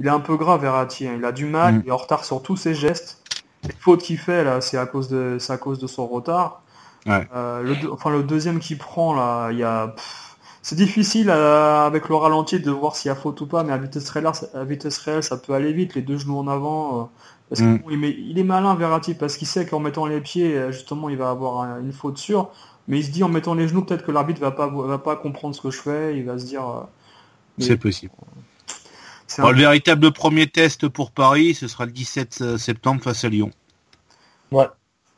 A: il est un peu grave Verratti, hein. il a du mal, mm. il est en retard sur tous ses gestes. Les fautes qu'il fait là, c'est à cause de, à cause de son retard. Euh, le, enfin le deuxième qu'il prend là, il y a, c'est difficile euh, avec le ralenti de voir s'il y a faute ou pas, mais à vitesse réelle, à vitesse réelle, ça peut aller vite, les deux genoux en avant. Euh, parce mm. il, est malin Verratti parce qu'il sait qu'en mettant les pieds, justement, il va avoir une faute sûre. Mais il se dit en mettant les genoux, peut-être que l'arbitre va pas va pas comprendre ce que je fais, il va se dire.
B: c'est possible le véritable premier test pour Paris, ce sera le 17 euh, septembre face à Lyon.
A: Ouais.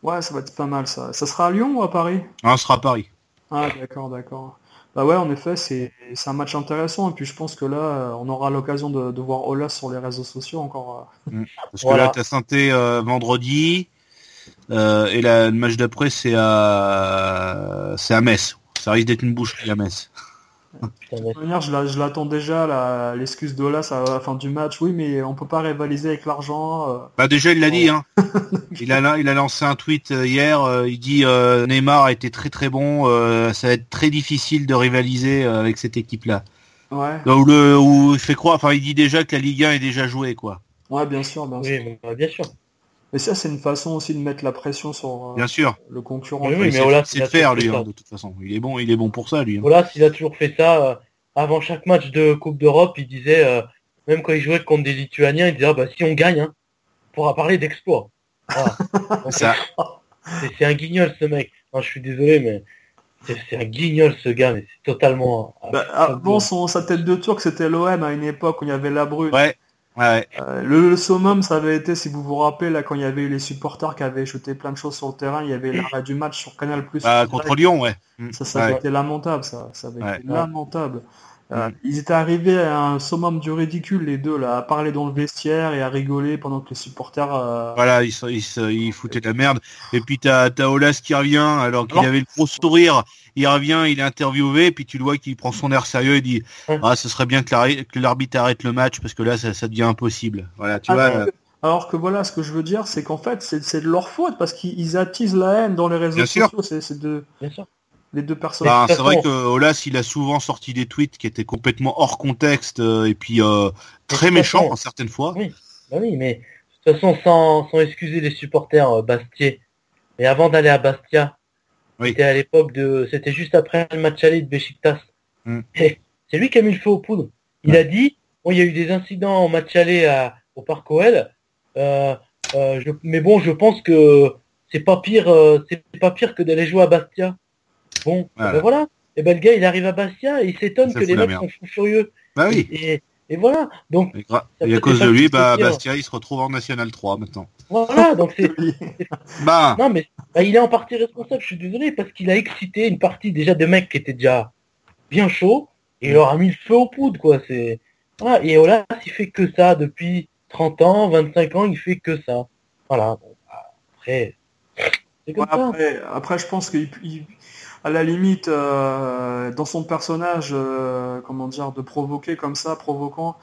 A: Ouais, ça va être pas mal ça. Ça sera à Lyon ou à Paris?
B: Ah, ce sera à Paris.
A: Ah, d'accord, d'accord. Bah ouais, en effet, c'est un match intéressant. Et puis je pense que là, euh, on aura l'occasion de, voir Ola sur les réseaux sociaux encore.
B: Euh. Mm. Parce que là, tu as synthé vendredi. et le match d'après, c'est à, c'est à Metz. Ça risque d'être une bouche à Metz
A: je l'attends déjà, l'excuse d'Olas à la fin du match. Oui, mais on peut pas rivaliser avec l'argent. Euh.
B: Bah déjà, il l'a dit. Hein. il, a, il a lancé un tweet euh, hier. Euh, il dit Neymar a été très très bon. ça va être très difficile de rivaliser avec cette équipe-là.
A: Ouais.
B: Où, le, où il fait croire. Enfin, il dit déjà que la Ligue 1 est déjà jouée, quoi.
A: Ouais, bien sûr, bien sûr.
C: Bah, bien sûr.
A: Mais ça, c'est une façon aussi de mettre la pression sur
B: Bien sûr.
A: le concurrent.
B: Oui, mais c'est faire, lui, hein, de toute façon. Il est bon, il est bon pour ça, lui.
C: Voilà, hein. s'il a toujours fait ça, euh, avant chaque match de Coupe d'Europe, il disait, euh, même quand il jouait contre des Lituaniens, il disait, ah, bah, si on gagne, hein, on pourra parler d'exploit. c'est un guignol, ce mec. je suis désolé, mais c'est un guignol ce gars, mais c'est totalement.
A: Bah, bon, son, sa tête de turc, c'était l'OM à une époque où il y avait la brune.
B: Ouais.
A: Euh, le, summum, ça avait été, si vous vous rappelez, là, quand il y avait eu les supporters qui avaient jeté plein de choses sur le terrain, il y avait l'arrêt du match sur Canal+.
B: Bah, contre Lyon, ouais.
A: Ça, ça avait été lamentable, ça. Ça avait été lamentable. Euh, ils étaient arrivés à un summum du ridicule, les deux, là, à parler dans le vestiaire et à rigoler pendant que les supporters... Euh,
B: voilà, ils, ils, ils, foutaient de la merde. Et puis t'as as Olas qui revient, alors qu'il avait le gros sourire, il revient, il est interviewé, puis tu le vois qu'il prend son air sérieux et dit ah ce serait bien que l'arbitre arrête le match parce que là ça, ça devient impossible. Voilà, tu vois.
A: Alors que voilà, ce que je veux dire, c'est qu'en fait, c'est de leur faute parce qu'ils attisent la haine dans les réseaux sociaux. C'est de les deux personnes.
B: Bah, c'est vrai que Olas, il a souvent sorti des tweets qui étaient complètement hors contexte euh, et puis euh, très méchants certaines fois.
C: Oui, bah oui, mais de toute façon, sans, sans excuser les supporters euh, Bastier, mais avant d'aller à Bastia, c'était à l'époque de, c'était juste après le match aller de Besiktas. Hmm. C'est lui qui a mis le feu aux poudres. Il a dit, bon, il y a eu des incidents en match aller à, au Parc OL, euh, euh, mais bon, je pense que c'est pas pire, euh, c'est pas pire que d'aller jouer à Bastia. Bon, ben voilà. Et ben le gars, il arrive à Bastia et il s'étonne que les mecs sont furieux.
B: Bah oui.
C: Et, et voilà. Donc.
B: Et, à cause de lui, bah, Bastia, il se retrouve en National 3 maintenant.
C: Voilà, donc c'est. bah. Non, mais bah, il est en partie responsable, je suis désolé, parce qu'il a excité une partie déjà de mecs qui étaient déjà bien chauds, et il leur a mis le feu aux poudres, quoi. C'est. Voilà. Et Olas, il fait que ça depuis 30 ans, 25 ans, il fait que ça. Voilà. Bah, après.
A: Après, après, je pense qu'il à la limite, euh, dans son personnage, euh, comment dire, de provoquer comme ça, provoquant,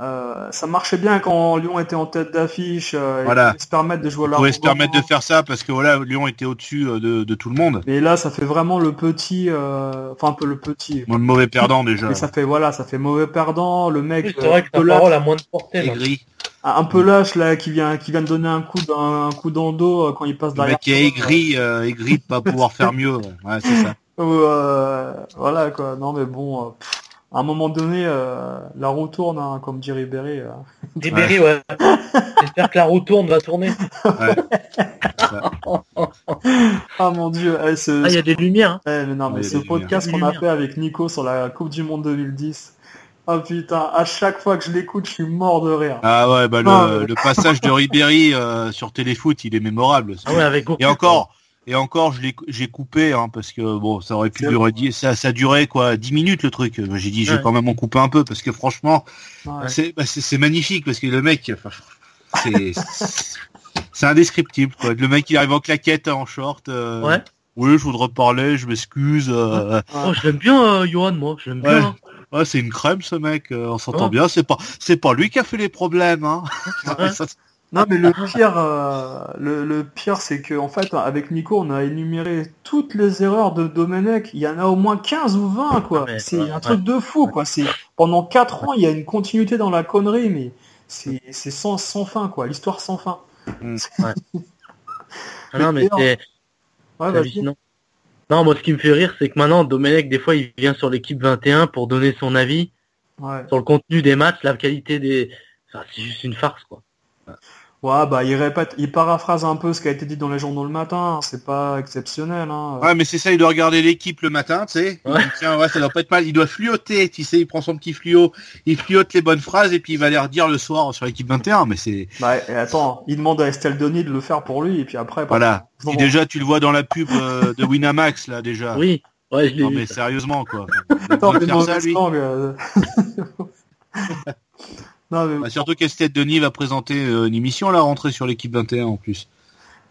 A: euh, ça marchait bien quand Lyon était en tête d'affiche. Euh,
B: Voilà.
A: se permettre de jouer
B: se permettre de faire ça parce que voilà, Lyon était au-dessus euh, de, de tout le monde.
A: Mais là, ça fait vraiment le petit, euh, enfin un peu le petit.
B: Le mauvais perdant déjà.
A: Mais ça fait voilà, ça fait mauvais perdant. Le mec
C: c'est
A: euh,
C: vrai que
A: lâche,
C: parole a moins de portée. là.
A: Un peu lâche là, qui vient, qui vient de donner un coup, dans, un coup dans le dos euh, quand il passe
B: Le
A: derrière.
B: mec qui est aigri, euh, aigri de pas pouvoir faire mieux. Ouais, Ouais, c'est ça.
A: Ou, euh, voilà quoi. Non mais bon, euh, pff, à un moment donné, euh, la roue tourne, hein, comme dit Ribéry. euh.
C: Ribéry, ouais. J'espère que la roue tourne, va tourner.
A: Ah mon dieu, eh, ce,
C: Ah, il y a des lumières. hein.
A: Eh, mais non, mais
B: Ouais,
A: ce podcast qu'on a fait avec Nico sur la Coupe du Monde 2010. Oh putain, à chaque fois que je l'écoute, je suis mort de rire.
B: Ah ouais, bah le, passage de Ribéry euh, sur Téléfoot, il est mémorable.
C: Ah ouais, avec.
B: Et encore, et encore, je l'ai, j'ai coupé, hein, parce que bon, ça aurait pu durer, dix- ça, ça durait quoi, 10 minutes le truc. J'ai dit, je vais
C: Ouais.
B: quand même en couper un peu, parce que franchement,
A: Ouais.
B: c'est, bah, c'est, c'est magnifique, parce que le mec, c'est, c'est indescriptible, quoi. Le mec, il arrive en claquette, en short. euh,
C: Ouais.
B: Oui, je voudrais parler, je m'excuse. euh,
C: Oh, je l'aime bien, euh, Johan, moi. Je l'aime
B: Ouais.
C: bien. hein.
B: Ouais, c'est une crème, ce mec. euh, on s'entend bien. C'est pas, c'est pas lui qui a fait les problèmes, hein.
C: Ouais.
B: Ça,
A: Non, mais le pire, euh, le, le pire, c'est que en fait, avec Nico, on a énuméré toutes les erreurs de Domenech. Il y en a au moins 15 ou 20, quoi. C'est
C: ouais,
A: un truc de fou, quoi. C'est pendant 4 ans, il y a une continuité dans la connerie, mais c'est c'est sans, sans fin, quoi. L'histoire sans fin.
C: Ah non, mais c'est
A: Ouais.
C: Non, moi, ce qui me fait rire, c'est que maintenant, Domenech, des fois, il vient sur l'équipe 21 pour donner son avis
A: Ouais.
C: sur le contenu des matchs, la qualité des... Enfin, c'est juste une farce, quoi.
A: Ouais, bah il répète, il paraphrase un peu ce qui a été dit dans les journaux le matin. C'est pas exceptionnel, hein.
B: Ouais, mais c'est ça, il doit regarder l'équipe le matin, tu sais.
C: Ouais.
B: Tiens, ouais, ça doit pas être mal. Il doit fluoter, tu sais, il prend son petit fluo, il fliote les bonnes phrases et puis il va les redire le soir sur l'équipe 21. Mais c'est,
A: Bah, et attends, il demande à Estelle Denis de le faire pour lui, et puis après, bah,
B: voilà. déjà tu le vois dans la pub euh, de Winamax, là, déjà.
C: Oui, ouais, je l'ai
B: Non,
C: vu.
B: mais
C: ça.
B: sérieusement, quoi.
A: Attends, mais
B: faire ça,
A: mauvaise
B: lui.
A: non, mais,
B: Bah, surtout qu'Estelle Denis va présenter euh, une émission à la rentrée sur l'équipe 21 en plus.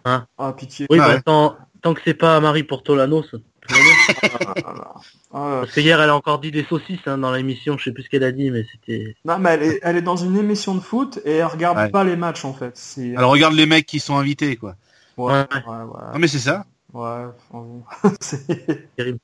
A: ah, pitié.
C: Oui,
B: Ah
C: bah,
B: ouais.
C: tant, tant que c'est pas Marie Portolano, ça-.
A: Ah. Ah,
C: Parce que hier, elle a encore dit des saucisses hein, dans l'émission, je sais plus ce qu'elle a dit, mais c'était...
A: non, mais elle est, elle est dans une émission de foot et elle regarde
B: Ouais.
A: pas les matchs en fait. C'est...
B: Alors regarde les mecs qui sont invités, quoi.
A: ouais,
C: Ouais.
B: Non, mais c'est ça.
A: ouais. C'est-
C: Terrible.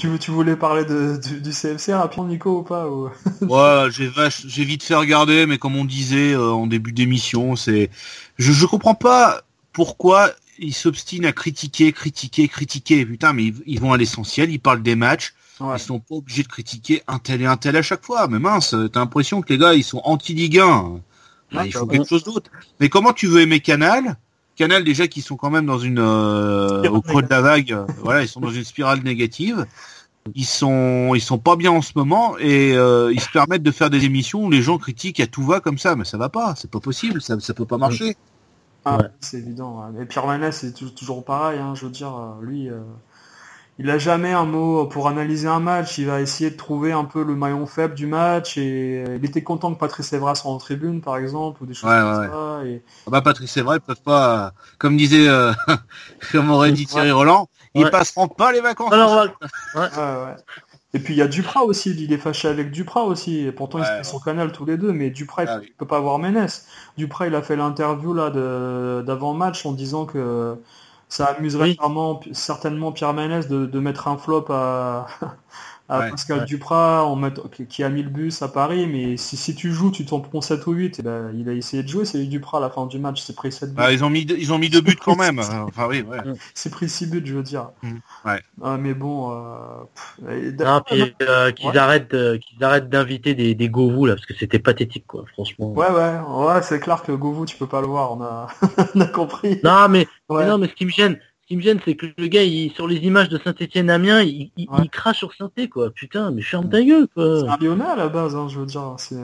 A: Tu, veux- tu voulais parler de, du, du CFC rapidement, Nico, ou pas ou...
B: Ouais, j'ai vache, j'ai vite fait regarder, mais comme on disait euh, en début d'émission, c'est, je, je comprends pas pourquoi ils s'obstinent à critiquer, critiquer, critiquer. Putain, mais ils, ils vont à l'essentiel, ils parlent des matchs,
A: Ouais.
B: ils sont pas obligés de critiquer un tel et un tel à chaque fois. Mais mince, t'as l'impression que les gars, ils sont anti-Ligue 1. Bah,
A: Ouais,
B: il faut
A: raison.
B: quelque chose d'autre. Mais comment tu veux aimer Canal Canal déjà qui sont quand même dans une euh,
A: Spirale
B: au creux de la vague, euh, voilà, ils sont dans une spirale négative. Ils sont ils sont pas bien en ce moment et euh, ils se permettent de faire des émissions où les gens critiquent à tout va comme ça, mais ça va pas, c'est pas possible, ça ça peut pas marcher.
A: Ah,
C: Ouais.
A: C'est évident. Mais Pierre Manès, c'est tou- toujours pareil. Hein, je veux dire, lui, euh, il a jamais un mot pour analyser un match. Il va essayer de trouver un peu le maillon faible du match. Et il était content que Patrice Evra soit en tribune, par exemple, ou des choses
B: Ouais,
A: comme
B: ouais,
A: ça. Et...
B: Ah bah Patrick, c'est vrai, ils peuvent pas, comme disait, euh, comme aurait dit Thierry Roland, ils
C: Ouais.
B: passeront pas les vacances.
C: Alors,
A: Ouais, ouais. Et puis il y a Duprat aussi, il est fâché avec Duprat aussi, et pourtant ils
B: Ouais,
A: sont sur Canal tous les deux, mais Duprat
B: Ah
A: il
B: oui.
A: peut pas avoir Ménès. Duprat il a fait l'interview là de- d'avant-match en disant que ça amuserait
C: Oui.
A: certainement Pierre Ménès de, de mettre un flop à, à
B: Ouais,
A: Pascal
C: ouais.
A: Duprat en qui- a mis le bus à Paris, mais si, si tu joues, tu t'en prends 7 ou 8, et ben, il a essayé de jouer, c'est Duprat à la fin du match, c'est pris 7 buts.
B: Bah, ils ont mis deux- ils ont mis deux buts quand même. Enfin oui, ouais.
A: C'est pris 6 buts, je veux dire.
B: Mm, ouais.
A: Ah, mais bon, euh,
C: Non, puis euh, qu'ils
A: Ouais.
C: arrêtent, euh, qu'ils arrêtent d'inviter des, des Govou là, parce que c'était pathétique quoi, franchement.
A: Ouais, ouais, ouais, c'est clair que Govou, tu peux pas le voir, on a, on a compris.
C: Non mais,
A: Ouais.
C: mais non mais ce qui me gêne, qui me gêne, c'est que le gars, il, sur les images de Saint-Étienne Amiens, il, il,
A: Ouais.
C: il crache sur saint quoi. Putain, mais ferme ta gueule
A: C'est
C: quoi.
A: un Lyonnais à la base, hein, je veux dire. C'est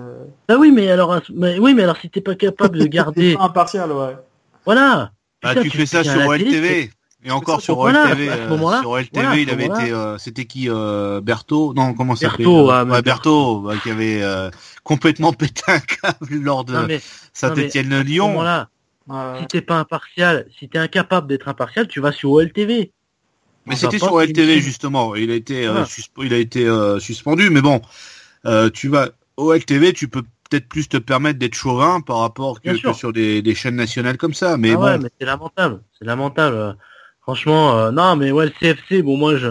C: Ah oui, mais alors, mais, oui, mais alors si t'es pas capable de
A: c'est
C: garder,
A: pas impartial, ouais.
C: voilà.
B: Bah, tu fais ça sur OLTV. Et encore sur
C: à ce
B: euh,
C: moment-là,
B: sur
C: voilà, à ce
B: il avait été, euh, c'était qui, euh, Berthaud? Non, comment ça s'appelait
C: Berthaud,
B: euh,
C: ouais,
B: Berthaud, bah, qui avait euh, complètement pété un câble lors de Saint-Étienne-Lyon.
A: Ouais.
C: si t'es pas impartial, si t'es incapable d'être impartial, tu vas sur OLTV.
B: Mais c'était sur OLTV justement. Il a été, euh, il a été euh, suspendu. Mais bon, euh, tu vas OLTV, tu peux peut-être plus te permettre d'être chauvin par rapport que, sur des, chaînes nationales comme ça. Mais ah
C: ouais, mais c'est lamentable, c'est lamentable. Franchement, non, mais ouais, le CFC, bon, moi, je,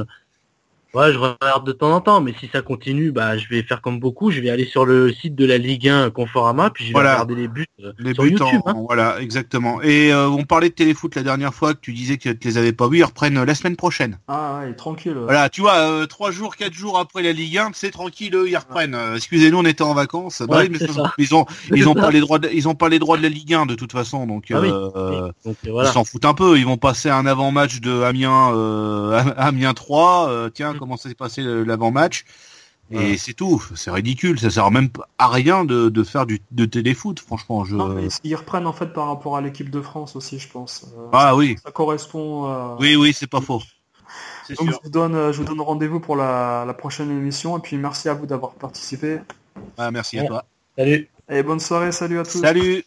C: Ouais, je regarde de temps en temps, mais si ça continue, bah, je vais faire comme beaucoup. Je vais aller sur le site de la Ligue 1 Conforama, puis je vais regarder les buts euh, les sur buts YouTube.
B: Hein. Voilà, exactement. Et euh, on parlait de téléfoot la dernière fois, que tu disais que tu les avais pas vus. Ils reprennent euh, la semaine prochaine.
A: Ah ouais, tranquille.
B: Voilà, tu vois, trois jours, quatre jours après la Ligue 1, c'est tranquille, eux, ils reprennent. Excusez-nous, on était en vacances. Bah ils ont, ils ont pas les droits, de, ils ont pas les droits de la Ligue 1 de toute façon, donc, ah ils s'en foutent un peu. Ils vont passer un avant-match de Amiens, Amiens 3. tiens, mm. Comment ça s'est passé l'avant-match. Et c'est tout, c'est ridicule, ça sert même à rien de, faire du de téléfoot, franchement. Je...
A: ils reprennent en fait par rapport à l'équipe de France aussi, je pense.
B: Euh, ah oui.
A: Ça correspond. Euh,
B: oui, oui, c'est pas faux.
A: Donc je vous donne, je vous donne rendez-vous pour la, prochaine émission et puis merci à vous d'avoir participé.
B: Ah, merci à toi.
C: Salut.
A: Et bonne soirée, salut à tous.
B: Salut.